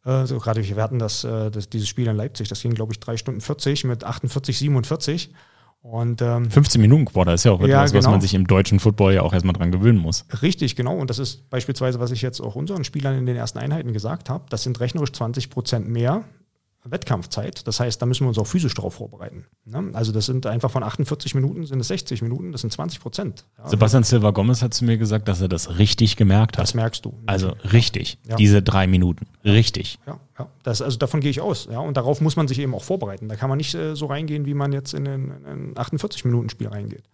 Äh, so gerade wir hatten das, äh, das, dieses Spiel in Leipzig, das ging, glaube ich, drei Stunden 40 mit 48, 47. Und, ähm, 15 Minuten Quarter ist ja auch etwas, ja, genau. was man sich im deutschen Football ja auch erstmal dran gewöhnen muss. Richtig, genau. Und das ist beispielsweise, was ich jetzt auch unseren Spielern in den ersten Einheiten gesagt habe. Das sind rechnerisch 20 Prozent mehr Wettkampfzeit. Das heißt, da müssen wir uns auch physisch darauf vorbereiten. Ne? Also das sind einfach von 48 Minuten sind es 60 Minuten, das sind 20 Prozent. Ja. Sebastian Silva Gomez hat zu mir gesagt, dass er das richtig gemerkt hat. Das merkst du. Also richtig, ja. diese drei Minuten, richtig. Ja, ja. Das, also davon gehe ich aus. Ja? Und darauf muss man sich eben auch vorbereiten. Da kann man nicht äh, so reingehen, wie man jetzt in ein 48 Minuten Spiel reingeht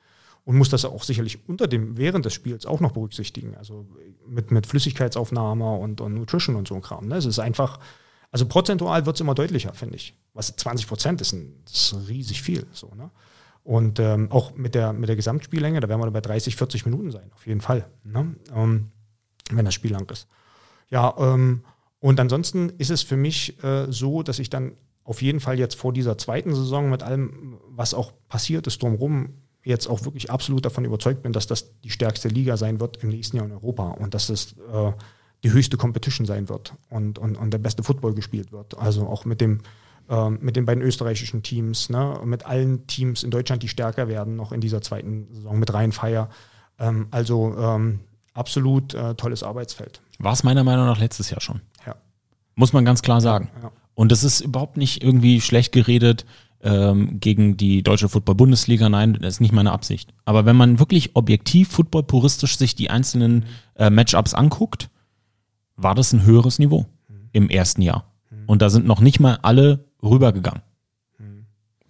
und muss das auch sicherlich unter dem, während des Spiels auch noch berücksichtigen. Also mit, mit Flüssigkeitsaufnahme und, und Nutrition und so ein Kram. Ne? Es ist einfach, also prozentual wird es immer deutlicher, finde ich. Was 20 Prozent ist, ist riesig viel. So, ne? Und ähm, auch mit der, mit der Gesamtspiellänge, da werden wir bei 30, 40 Minuten sein, auf jeden Fall. Ne? Ähm, wenn das Spiel lang ist. Ja, ähm, und ansonsten ist es für mich äh, so, dass ich dann auf jeden Fall jetzt vor dieser zweiten Saison mit allem, was auch passiert ist drumherum, jetzt auch wirklich absolut davon überzeugt bin, dass das die stärkste Liga sein wird im nächsten Jahr in Europa und dass das äh, die höchste Competition sein wird und, und, und der beste Football gespielt wird. Also auch mit dem äh, mit den beiden österreichischen Teams, ne, mit allen Teams in Deutschland, die stärker werden, noch in dieser zweiten Saison mit Rheinfeier. Ähm, also ähm, absolut äh, tolles Arbeitsfeld. War es meiner Meinung nach letztes Jahr schon. Ja. Muss man ganz klar sagen. Ja. Und das ist überhaupt nicht irgendwie schlecht geredet ähm, gegen die deutsche Football-Bundesliga. Nein, das ist nicht meine Absicht. Aber wenn man wirklich objektiv, football-puristisch sich die einzelnen äh, Matchups anguckt, war das ein höheres Niveau im ersten Jahr. Und da sind noch nicht mal alle rübergegangen.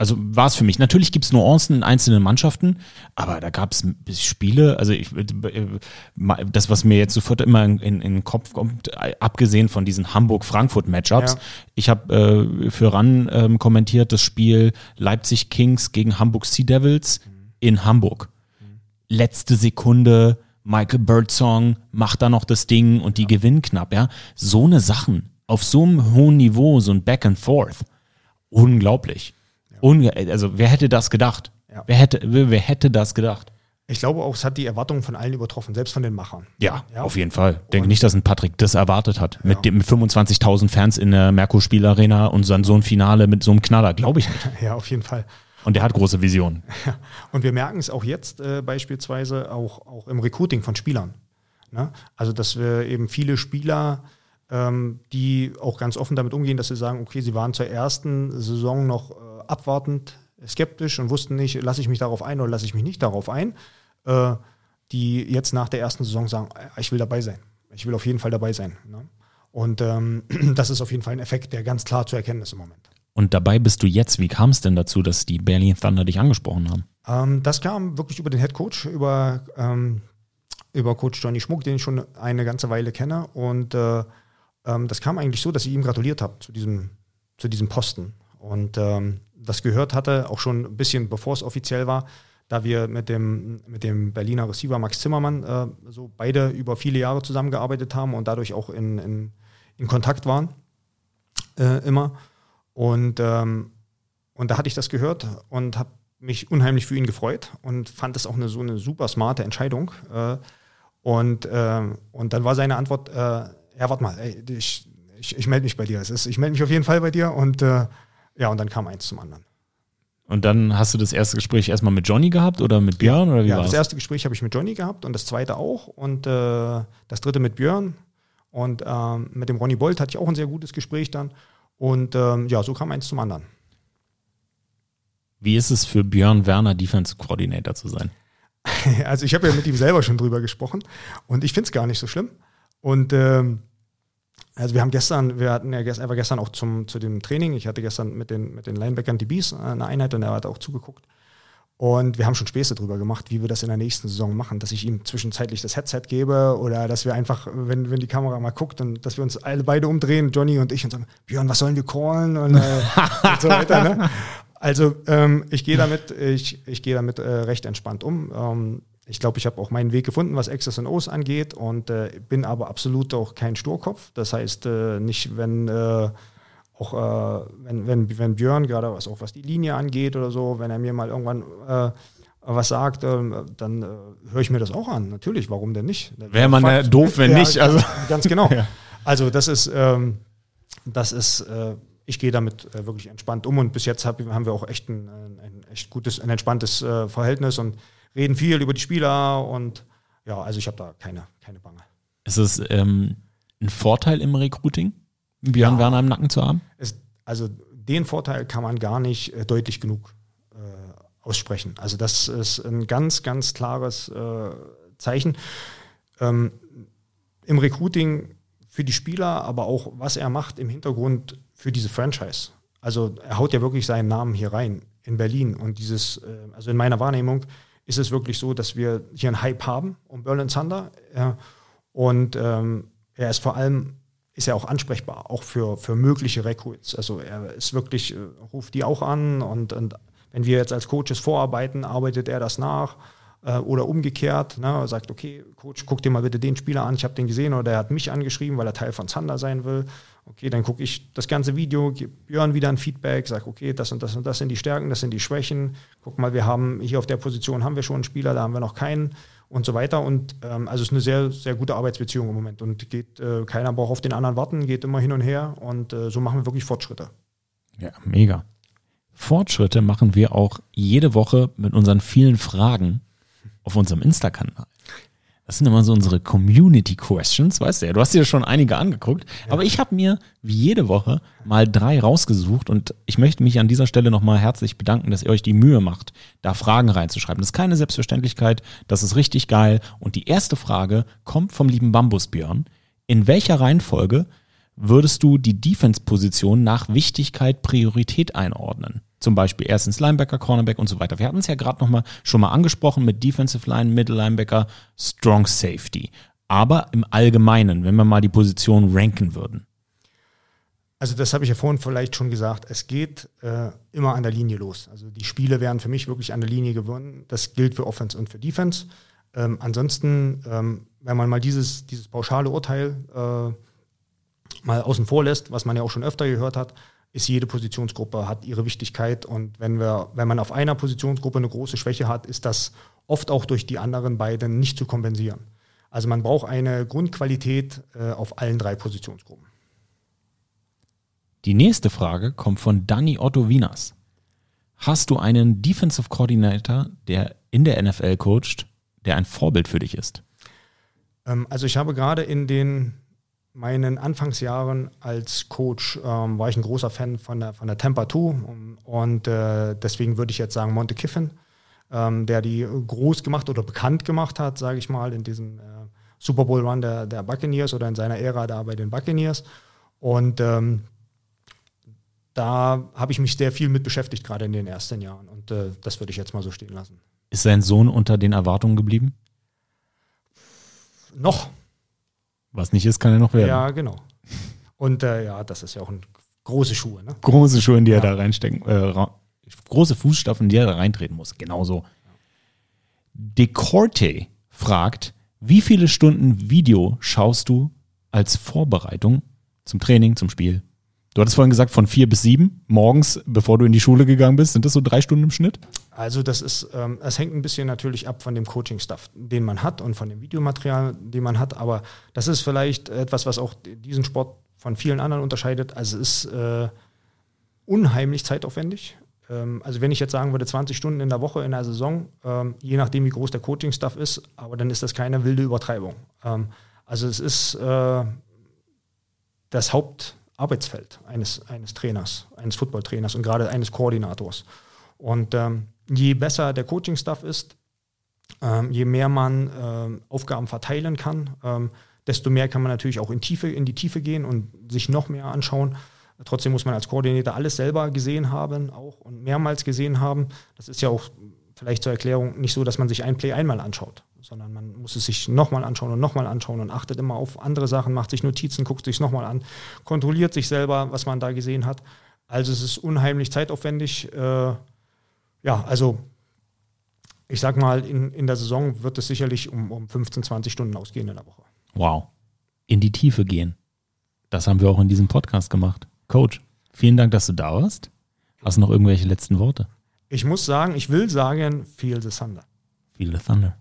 Also war es für mich. Natürlich gibt es Nuancen in einzelnen Mannschaften, aber da gab es Spiele, also ich, äh, das, was mir jetzt sofort immer in, in, in den Kopf kommt, abgesehen von diesen Hamburg-Frankfurt-Matchups, ja. ich habe äh, für RAN ähm, kommentiert das Spiel Leipzig Kings gegen Hamburg Sea Devils in Hamburg. Letzte Sekunde, Michael Birdsong macht da noch das Ding und die ja. gewinnen knapp, ja. So eine Sachen auf so einem hohen Niveau, so ein Back and Forth. Unglaublich. Unge also wer hätte das gedacht? Ja. Wer, hätte, wer hätte das gedacht? Ich glaube auch, es hat die Erwartungen von allen übertroffen, selbst von den Machern. Ja, ja. auf jeden Fall. Denke nicht, dass ein Patrick das erwartet hat. Ja. Mit, mit 25.000 Fans in der Merkur Spielarena und dann so ein Finale mit so einem Knaller. Glaube ich nicht. Ja, auf jeden Fall. Und der hat große Visionen. Und wir merken es auch jetzt äh, beispielsweise auch, auch im Recruiting von Spielern. Ne? Also, dass wir eben viele Spieler ähm, die auch ganz offen damit umgehen, dass sie sagen, okay, sie waren zur ersten Saison noch äh, abwartend, skeptisch und wussten nicht, lasse ich mich darauf ein oder lasse ich mich nicht darauf ein, äh, die jetzt nach der ersten Saison sagen, äh, ich will dabei sein. Ich will auf jeden Fall dabei sein. Ne? Und ähm, das ist auf jeden Fall ein Effekt, der ganz klar zu erkennen ist im Moment. Und dabei bist du jetzt. Wie kam es denn dazu, dass die Berlin Thunder dich angesprochen haben? Ähm, das kam wirklich über den Head Coach, über, ähm, über Coach Johnny Schmuck, den ich schon eine ganze Weile kenne. Und äh, ähm, das kam eigentlich so, dass ich ihm gratuliert habe zu diesem, zu diesem Posten. Und ähm, das gehört hatte, auch schon ein bisschen bevor es offiziell war, da wir mit dem, mit dem Berliner Receiver Max Zimmermann äh, so beide über viele Jahre zusammengearbeitet haben und dadurch auch in, in, in Kontakt waren äh, immer. Und, ähm, und da hatte ich das gehört und habe mich unheimlich für ihn gefreut und fand es auch eine, so eine super smarte Entscheidung. Äh, und, äh, und dann war seine Antwort, äh, ja, warte mal, ey, ich, ich, ich melde mich bei dir. Es ist, ich melde mich auf jeden Fall bei dir und äh, ja, und dann kam eins zum anderen. Und dann hast du das erste Gespräch erstmal mit Johnny gehabt oder mit Björn? Oder wie ja, war's? das erste Gespräch habe ich mit Johnny gehabt und das zweite auch und äh, das dritte mit Björn. Und ähm, mit dem Ronny Bolt hatte ich auch ein sehr gutes Gespräch dann. Und ähm, ja, so kam eins zum anderen. Wie ist es für Björn Werner Defense Coordinator zu sein? Also ich habe ja mit ihm selber schon drüber gesprochen und ich finde es gar nicht so schlimm. Und ähm, also wir haben gestern, wir hatten ja gestern, er war gestern auch zum, zu dem Training. Ich hatte gestern mit den, mit den Linebackern die Bees eine Einheit und er hat auch zugeguckt. Und wir haben schon Späße drüber gemacht, wie wir das in der nächsten Saison machen, dass ich ihm zwischenzeitlich das Headset gebe oder dass wir einfach, wenn, wenn die Kamera mal guckt und dass wir uns alle beide umdrehen, Johnny und ich, und sagen, Björn, was sollen wir callen und, äh, und so weiter. Ne? Also ähm, ich gehe damit, ich, ich gehe damit äh, recht entspannt um. Ähm, ich glaube, ich habe auch meinen Weg gefunden, was X's und O's angeht und äh, bin aber absolut auch kein Sturkopf. Das heißt, äh, nicht, wenn äh, auch äh, wenn, wenn, wenn Björn, gerade was auch was die Linie angeht oder so, wenn er mir mal irgendwann äh, was sagt, ähm, dann äh, höre ich mir das auch an. Natürlich, warum denn nicht? Wäre man ja doof, wenn ja, nicht. Also. Ganz genau. ja. Also das ist, ähm, das ist, ich gehe damit wirklich entspannt um und bis jetzt hab, haben wir auch echt ein, ein echt gutes, ein entspanntes Verhältnis und reden viel über die Spieler und ja, also ich habe da keine, keine Bange. Ist es ähm, ein Vorteil im Recruiting, Björn ja. Werner im Nacken zu haben? Es, also den Vorteil kann man gar nicht äh, deutlich genug äh, aussprechen. Also das ist ein ganz, ganz klares äh, Zeichen. Ähm, Im Recruiting für die Spieler, aber auch was er macht im Hintergrund für diese Franchise. Also er haut ja wirklich seinen Namen hier rein in Berlin. Und dieses, äh, also in meiner Wahrnehmung ist es wirklich so, dass wir hier einen Hype haben um Berlin Thunder. Und ähm, er ist vor allem, ist er auch ansprechbar, auch für, für mögliche Recruits. Also er ist wirklich, äh, ruft die auch an und, und wenn wir jetzt als Coaches vorarbeiten, arbeitet er das nach äh, oder umgekehrt, ne, sagt, okay, Coach, guck dir mal bitte den Spieler an, ich habe den gesehen oder er hat mich angeschrieben, weil er Teil von Zander sein will. Okay, dann gucke ich das ganze Video, gebe Björn wieder ein Feedback, sage, okay, das und das und das sind die Stärken, das sind die Schwächen. Guck mal, wir haben hier auf der Position haben wir schon einen Spieler, da haben wir noch keinen und so weiter. Und ähm, also es ist eine sehr, sehr gute Arbeitsbeziehung im Moment. Und geht, äh, keiner braucht auf den anderen warten, geht immer hin und her und äh, so machen wir wirklich Fortschritte. Ja, mega. Fortschritte machen wir auch jede Woche mit unseren vielen Fragen auf unserem Insta-Kanal. Das sind immer so unsere Community Questions, weißt du ja. Du hast dir schon einige angeguckt, ja. aber ich habe mir wie jede Woche mal drei rausgesucht und ich möchte mich an dieser Stelle nochmal herzlich bedanken, dass ihr euch die Mühe macht, da Fragen reinzuschreiben. Das ist keine Selbstverständlichkeit, das ist richtig geil. Und die erste Frage kommt vom lieben Bambusbjörn. In welcher Reihenfolge würdest du die Defense-Position nach Wichtigkeit Priorität einordnen? Zum Beispiel erstens Linebacker, Cornerback und so weiter. Wir hatten es ja gerade noch mal schon mal angesprochen mit Defensive Line, Middle Linebacker, Strong Safety. Aber im Allgemeinen, wenn wir mal die Position ranken würden. Also das habe ich ja vorhin vielleicht schon gesagt. Es geht äh, immer an der Linie los. Also die Spiele werden für mich wirklich an der Linie gewonnen. Das gilt für Offense und für Defense. Ähm, ansonsten, ähm, wenn man mal dieses, dieses pauschale Urteil äh, mal außen vor lässt, was man ja auch schon öfter gehört hat, ist jede Positionsgruppe, hat ihre Wichtigkeit. Und wenn wir, wenn man auf einer Positionsgruppe eine große Schwäche hat, ist das oft auch durch die anderen beiden nicht zu kompensieren. Also man braucht eine Grundqualität äh, auf allen drei Positionsgruppen. Die nächste Frage kommt von Danny Otto Wieners. Hast du einen Defensive Coordinator, der in der NFL coacht, der ein Vorbild für dich ist? Ähm, also ich habe gerade in den meinen Anfangsjahren als Coach ähm, war ich ein großer Fan von der, von der Tampa 2 und, und äh, deswegen würde ich jetzt sagen Monte Kiffin, ähm, der die groß gemacht oder bekannt gemacht hat, sage ich mal, in diesem äh, Super Bowl Run der, der Buccaneers oder in seiner Ära da bei den Buccaneers. Und ähm, da habe ich mich sehr viel mit beschäftigt, gerade in den ersten Jahren. Und äh, das würde ich jetzt mal so stehen lassen. Ist sein Sohn unter den Erwartungen geblieben? Noch. Was nicht ist, kann er noch werden. Ja, genau. Und äh, ja, das ist ja auch ein große Schuhe. Ne? Große Schuhe, in die ja. er da reinstecken, äh, große Fußstapfen, in die er da reintreten muss. Genauso. Decorte fragt, wie viele Stunden Video schaust du als Vorbereitung zum Training, zum Spiel? Du hattest vorhin gesagt, von vier bis sieben morgens, bevor du in die Schule gegangen bist. Sind das so drei Stunden im Schnitt? Also das ist, ähm, es hängt ein bisschen natürlich ab von dem Coaching-Stuff, den man hat und von dem Videomaterial, den man hat. Aber das ist vielleicht etwas, was auch diesen Sport von vielen anderen unterscheidet. Also es ist äh, unheimlich zeitaufwendig. Ähm, also wenn ich jetzt sagen würde, 20 Stunden in der Woche in der Saison, ähm, je nachdem wie groß der Coaching-Stuff ist, aber dann ist das keine wilde Übertreibung. Ähm, also es ist äh, das Haupt Arbeitsfeld eines, eines Trainers, eines Footballtrainers und gerade eines Koordinators. Und ähm, je besser der Coaching-Stuff ist, ähm, je mehr man ähm, Aufgaben verteilen kann, ähm, desto mehr kann man natürlich auch in, Tiefe, in die Tiefe gehen und sich noch mehr anschauen. Trotzdem muss man als Koordinator alles selber gesehen haben, auch und mehrmals gesehen haben. Das ist ja auch vielleicht zur Erklärung nicht so, dass man sich ein Play einmal anschaut, sondern man muss es sich nochmal anschauen und nochmal anschauen und achtet immer auf andere Sachen, macht sich Notizen, guckt sich es nochmal an, kontrolliert sich selber, was man da gesehen hat. Also es ist unheimlich zeitaufwendig. Äh, ja, also ich sag mal, in, in der Saison wird es sicherlich um, um 15, 20 Stunden ausgehen in der Woche. Wow. In die Tiefe gehen. Das haben wir auch in diesem Podcast gemacht. Coach, vielen Dank, dass du da warst. Hast du noch irgendwelche letzten Worte? Ich muss sagen, ich will sagen, feel the thunder. Feel the thunder.